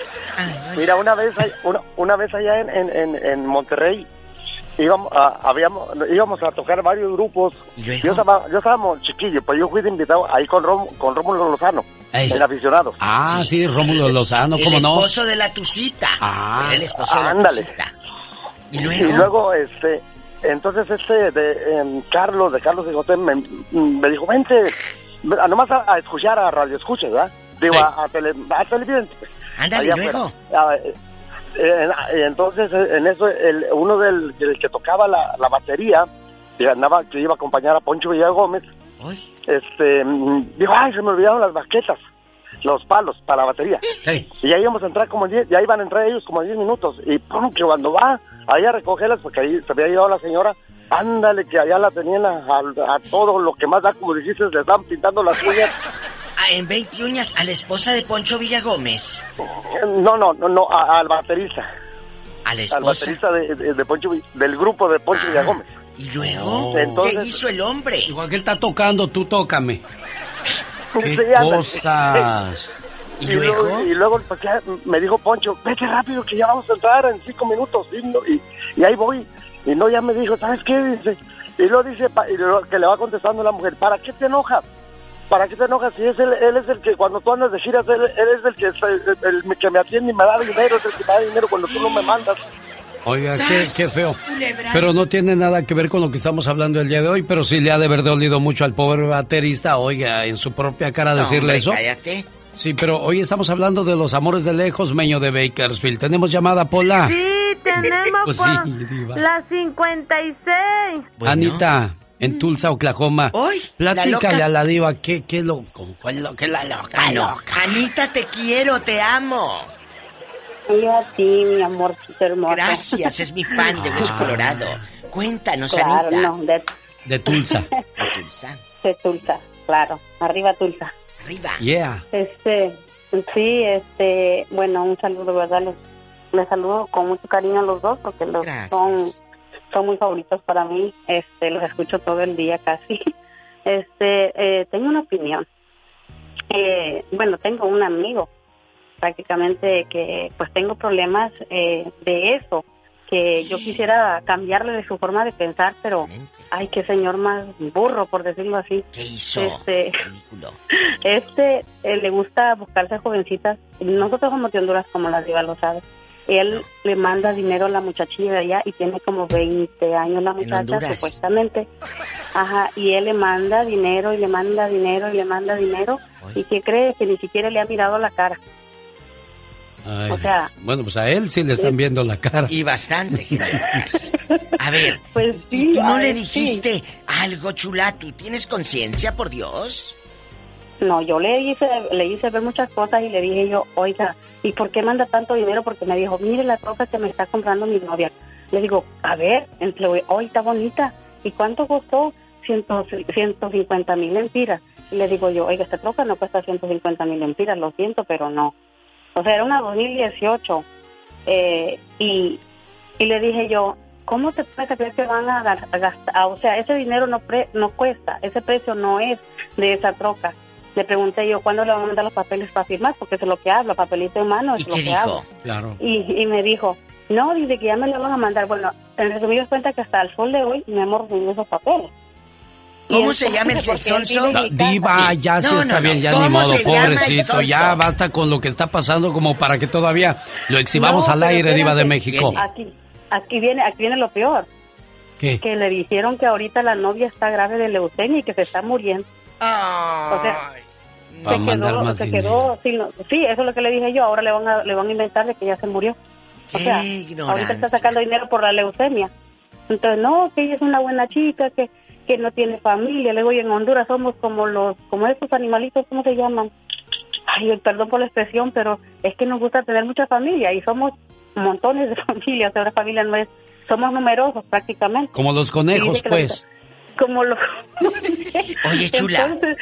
Mira, una vez, una, una vez allá en, en, en, en Monterrey íbamos a, habíamos, íbamos a tocar varios grupos. Yo estaba, yo estaba chiquillo, pues yo fui de invitado ahí con, Rom, con Rómulo Lozano, en aficionados. Ah, sí, Rómulo Lozano, el ¿cómo no? esposo de la tucita. Ah. El esposo de la Ándale. tucita. Y luego? luego, este, entonces este de em, Carlos, de Carlos y José, me, me dijo, vente, a- nomás a, a escuchar a Radio Escucha, ¿verdad? Digo, a, a, tele, a televidentes. Ándale, luego. afuera. En- entonces, eh, en eso, el, uno del el que tocaba la, la batería, que andaba, que iba a acompañar a Poncho Villa Gómez, este, mm, dijo, ay, se me olvidaron las baquetas, los palos para la batería. Y ya íbamos a entrar como 10, ya iban a entrar ellos como en 10 minutos. Y pum, que cuando va ahí a recogerlas, porque ahí se había llevado la señora, ándale, que allá la tenían a, a- a todo lo que más da, como dijiste, le estaban pintando las uñas. Ah, en 20 uñas a la esposa de Poncho Villagómez. No, no, no, no, a- al baterista. ¿A la Al esposa? baterista de, de- de Poncho, del grupo de Poncho Villagómez. ¿Y luego? Entonces- ¿Qué hizo el hombre? Igual que él está tocando, tú tócame. Sí, ¿Qué ándale. cosas? Y, luego, y luego pues, ya me dijo Poncho, vete rápido que ya vamos a entrar en cinco minutos. Y, no- y, y ahí voy. Y no, ya me dijo, ¿sabes qué? Dice, y lo dice, pa- y lo que le va contestando la mujer, ¿para qué te enojas? ¿Para qué te enojas? Si es él, él es el que cuando tú andas de giras, él, él es el que, el, el que me atiende y me da dinero, es el que me da dinero cuando tú no me mandas. Oiga, qué, qué feo. Pero no tiene nada que ver con lo que estamos hablando el día de hoy, pero sí le ha de haber dolido mucho al pobre baterista, oiga, en su propia cara No, decirle hombre, eso. cállate. Sí, pero hoy estamos hablando de los amores de lejos, Meño de Bakersfield. ¿Tenemos llamada, Pola? Sí, tenemos Pues sí, la 56. Anita, en Tulsa, Oklahoma. Hoy, Platícale la a la diva qué, qué lo, con cuál es lo que la loca, Ah. Anita, te quiero, te amo. Y a ti, mi amor, hermosa. Gracias, es mi fan de Hueso Ah. Colorado. Cuéntanos, Claro, Anita. no, de, De Tulsa. De Tulsa. de Tulsa, claro. Arriba Tulsa. Arriba. Yeah. Este, sí, este, bueno, un saludo, ¿verdad? Les, les saludo con mucho cariño a los dos porque los son, son muy favoritos para mí. Este, los escucho todo el día casi. Este, eh, tengo una opinión. Eh, bueno, tengo un amigo prácticamente que pues tengo problemas eh, de eso que yo quisiera cambiarle de su forma de pensar pero ay qué señor más burro por decirlo así. ¿Qué hizo? este este eh, le gusta buscarse jovencitas. Nosotros somos de Honduras como la diva lo sabe. Él le manda dinero a la muchachilla de allá y tiene como 20 años la muchacha supuestamente. Ajá y él le manda dinero y le manda dinero y le manda dinero. Y que cree que ni siquiera le ha mirado la cara Ay, O sea- bueno, pues a él sí le están viendo la cara. Y bastante. A ver, Pues ¿y tú no ay, le sí. dijiste algo, chula? ¿Tú tienes conciencia, por Dios? No, yo le hice, le hice ver muchas cosas y le dije yo, oiga, ¿y por qué manda tanto dinero? Porque me dijo, mire la troca que me está comprando mi novia. Le digo, a ver, entre, hoy está bonita. ¿Y cuánto costó? Ciento, 150 mil empiras. Y le digo yo, oiga, esta troca no cuesta 150 mil empiras, lo siento, pero no. O sea, era una 2018. Eh, y, y le dije yo, ¿cómo te puedes creer que van a, gastar? O sea, ese dinero no, pre- no cuesta, ese precio no es de esa troca. Le pregunté yo, ¿cuándo le van a mandar los papeles para firmar? Porque eso es lo que hablo, papelito en mano es lo que hablo. Claro. Y, y me dijo, no, dice que ya me lo van a mandar. Bueno, en resumidas cuentas que hasta el sol de hoy no hemos recibido esos papeles. ¿Cómo se llama el casa. diva, ya sí está bien, ya ¿Cómo ni modo, pobrecito, ya basta con lo que está pasando como para que todavía lo exhibamos al aire, diva de. México. Aquí, aquí viene, aquí viene lo peor. ¿Qué? Que le dijeron que ahorita la novia está grave de leucemia y que se está muriendo. O sea, se mandar quedó, se quedó sin- sí, eso es lo que le dije yo. Ahora le van a, le van a inventar de que ya se murió. O sea, ahorita ignorancia. está sacando dinero por la leucemia. Entonces, no, que ella es una buena chica, que, que no tiene familia. Le digo, y en Honduras somos como los, como esos animalitos, ¿cómo se llaman? Ay, perdón por la expresión, pero es que nos gusta tener mucha familia y somos montones de familias. O sea, una familia no es, somos numerosos prácticamente. Como los conejos, pues. Como los... Oye, chula. Entonces,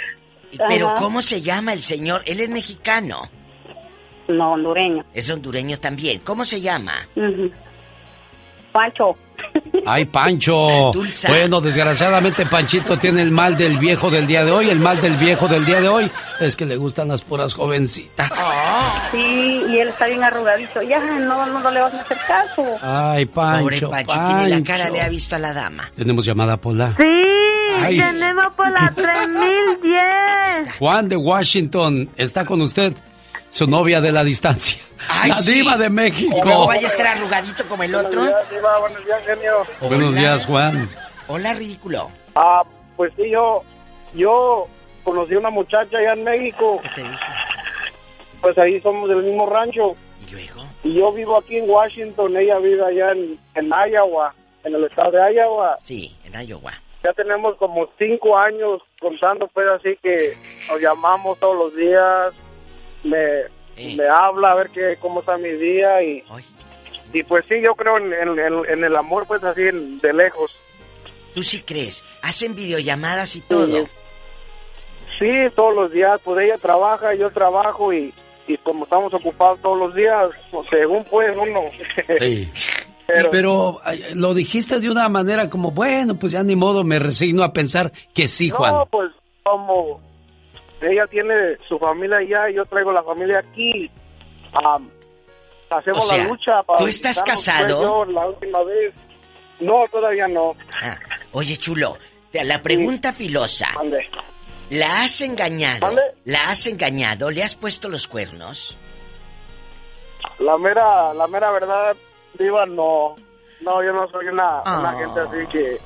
Pero ajá. ¿cómo se llama el señor? Él es mexicano. No, hondureño. Es hondureño también. ¿Cómo se llama? Ujú. Pancho. Ay, Pancho. Bueno, desgraciadamente Panchito tiene el mal del viejo del día de hoy. El mal del viejo del día de hoy es que le gustan las puras jovencitas. Sí, y él está bien arrugadito. Ya, no, no, no le vas a hacer caso. Ay, Pancho, Pobre Panchito, ni la cara Pancho. le ha visto a la dama. Tenemos llamada Pola. Sí, Ay. tenemos por la 3010. Juan de Washington está con usted, su novia de la distancia. Ay, la sí. diva de México. Y luego vaya a estar arrugadito como el otro. buenos días, genio. Buenos días, Juan. Hola, ridículo. Ah, pues sí, yo, yo conocí a una muchacha allá en México. Pues ahí somos del mismo rancho. ¿Y yo vivo aquí en Washington, ella vive allá en, en Iowa, en el estado de Iowa. Sí, en Iowa. Ya tenemos como cinco años contando, pues así que nos llamamos todos los días. Me, me habla a ver qué, cómo está mi día y, y pues sí, yo creo en, en- en- en el amor, pues así en- de lejos. ¿Tú sí crees? Hacen videollamadas y todo. Sí, todos los días, pues ella trabaja, yo trabajo y, y como estamos ocupados todos los días, pues, según pues uno. Sí. Pero- Pero, lo dijiste de una manera como, bueno, pues ya ni modo, me resigno a pensar que sí, Juan. No, pues como ella tiene su familia allá y yo traigo la familia aquí, am, hacemos O sea, la lucha para... ¿tú estás casado? yo la última vez. No, todavía no. Ah, oye, chulo, la pregunta filosa. ¿La has engañado? ¿La has engañado? ¿Le has puesto los cuernos? La mera, la mera verdad, Diva, no. No, yo no soy una, una gente así que,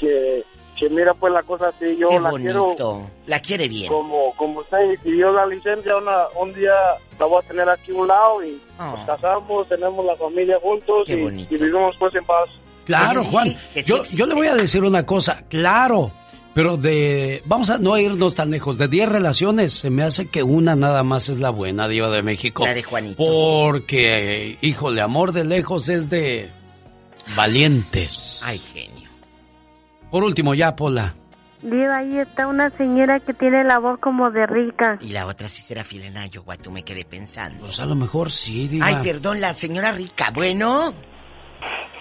que, que mira pues la cosa así. Yo Qué la bonito. quiero La quiere bien. como, como usted pidió la licencia, una, un día la voy a tener aquí a un lado y nos casamos, tenemos la familia juntos Qué y, y vivimos pues en paz. Claro, Juan. sí Yo, yo le voy a decir una cosa, claro. Pero de. Vamos a no irnos tan lejos. De 10 relaciones, se me hace que una nada más es la buena, Diva de México. La de Juanito. Porque, híjole, amor de lejos es de. Valientes. Ay, genio. Por último, ya, Pola. Diva, ahí está una señora que tiene la voz como de rica. Y la otra sí será fiel en Iowa, tú me quedé pensando. Pues a lo mejor sí, Diva. Ay, perdón, la señora rica. Bueno.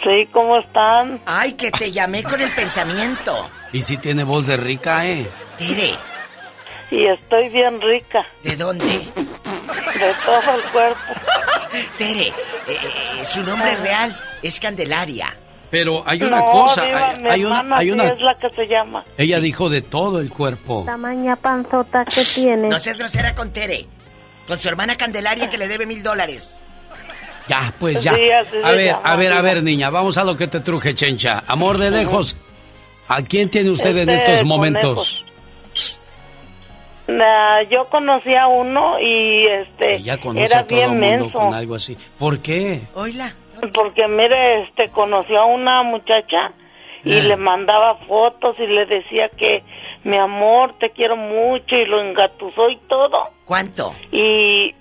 Sí, ¿cómo están? Ay, que te llamé con el pensamiento. Y si tiene voz de rica, ¿eh? Tere, Y estoy bien rica. ¿de dónde? De todo el cuerpo. Tere, eh, eh, su nombre real es Candelaria. Pero hay una no, cosa. Diva, hay, mi hay una. Hay una es la que se llama. ella dijo de todo el cuerpo. Tamaña panzota que tiene. No seas grosera con Tere. Con su hermana Candelaria que le debe mil dólares. Ya, pues ya. Sí, así a ver, llama, a ver, a ver, niña, vamos a lo que te truje, chencha. Amor de lejos. ¿A quién tiene usted en Este, estos momentos? Nah, yo conocí a uno y este Ella conoce era a todo el bien mundo menso. con algo así. ¿Por qué? Oila. Porque mire, este conoció a una muchacha y Ah. le mandaba fotos y le decía que mi amor, te quiero mucho y lo engatusó y todo. ¿Cuánto? Y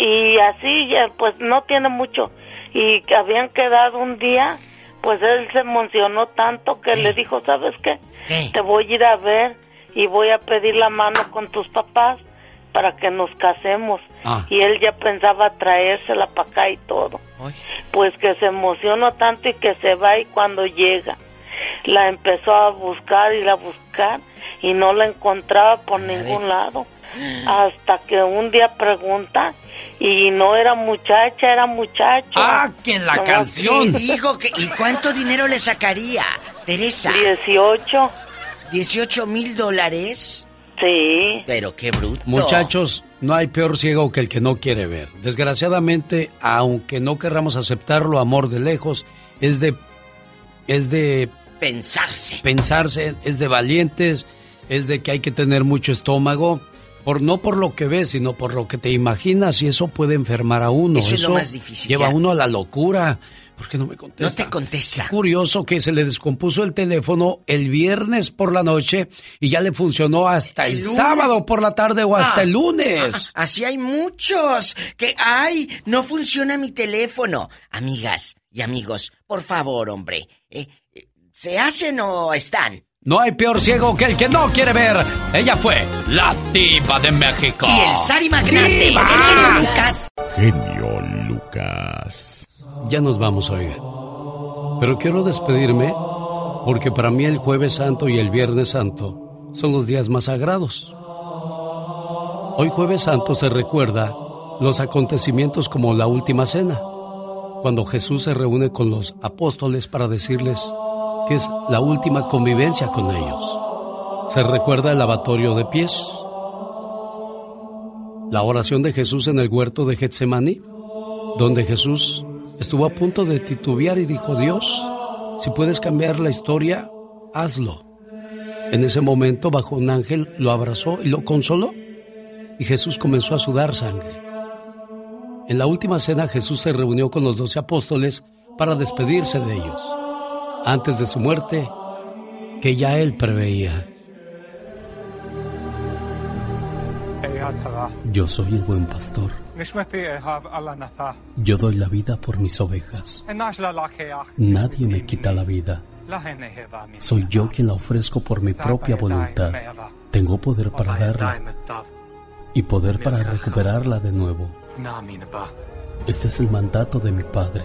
y así ya pues no tiene mucho y que habían quedado un día, pues él se emocionó tanto que le dijo, "¿Sabes qué? Te voy a ir a ver y voy a pedir la mano con tus papás para que nos casemos." Ah. Y él ya pensaba traérsela para acá y todo. Pues que se emocionó tanto y que se va y cuando llega la empezó a buscar y la buscar y no la encontraba por ningún lado. Hasta que un día pregunta y no era muchacha, era muchacho. ¡Ah, que la Nomás canción! Dijo que. ¿Y cuánto dinero le sacaría, Teresa? 18. ¿18 mil dólares? Sí. Pero qué bruto. Muchachos, no hay peor ciego que el que no quiere ver. Desgraciadamente, aunque no querramos aceptarlo, amor de lejos, es de. es de Pensarse. pensarse, es de valientes, es de que hay que tener mucho estómago, por no por lo que ves, sino por lo que te imaginas, y eso puede enfermar a uno. Eso es lo más difícil, Lleva a uno a la locura. ¿Por qué no me contesta? No te contesta. Qué curioso que se le descompuso el teléfono el viernes por la noche y ya le funcionó hasta el, sábado por la tarde o hasta Ah, el lunes. ah, así hay muchos que, ay, no funciona mi teléfono. Amigas y amigos, por favor, hombre, eh, eh, ¿se hacen o están? No hay peor ciego que el que no quiere ver. Ella fue la diva de México. Y el Sari Magnate, genio Lucas. Genio Lucas. Ya nos vamos, oiga. Pero quiero despedirme porque para mí el jueves santo y el viernes santo son los días más sagrados. Hoy jueves santo se recuerda los acontecimientos como la última cena, cuando Jesús se reúne con los apóstoles para decirles que es la última convivencia con ellos. Se recuerda el lavatorio de pies, la oración de Jesús en el huerto de Getsemaní, donde Jesús estuvo a punto de titubear y dijo, Dios, si puedes cambiar la historia, hazlo. En ese momento, bajo un ángel, lo abrazó y lo consoló, y Jesús comenzó a sudar sangre. En la última cena, Jesús se reunió con los doce apóstoles para despedirse de ellos, antes de su muerte, que ya él preveía. Yo soy el buen pastor. Yo doy la vida por mis ovejas. Nadie me quita la vida. Soy yo quien la ofrezco por mi propia voluntad. Tengo poder para darla y poder para recuperarla de nuevo. Este es el mandato de mi Padre.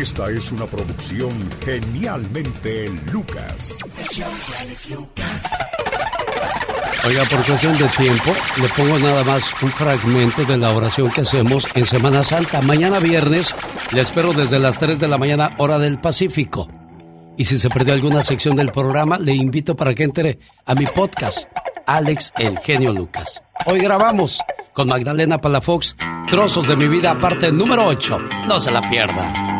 Esta es una producción genialmente Lucas. Oiga, por cuestión de tiempo, le pongo nada más un fragmento de la oración que hacemos en Semana Santa. Mañana viernes le espero desde las 3 de la mañana, hora del Pacífico. Y si se perdió alguna sección del programa, le invito para que entre a mi podcast, Alex El Genio Lucas. Hoy grabamos con Magdalena Palafox, Trozos de mi vida, parte número 8. No se la pierda.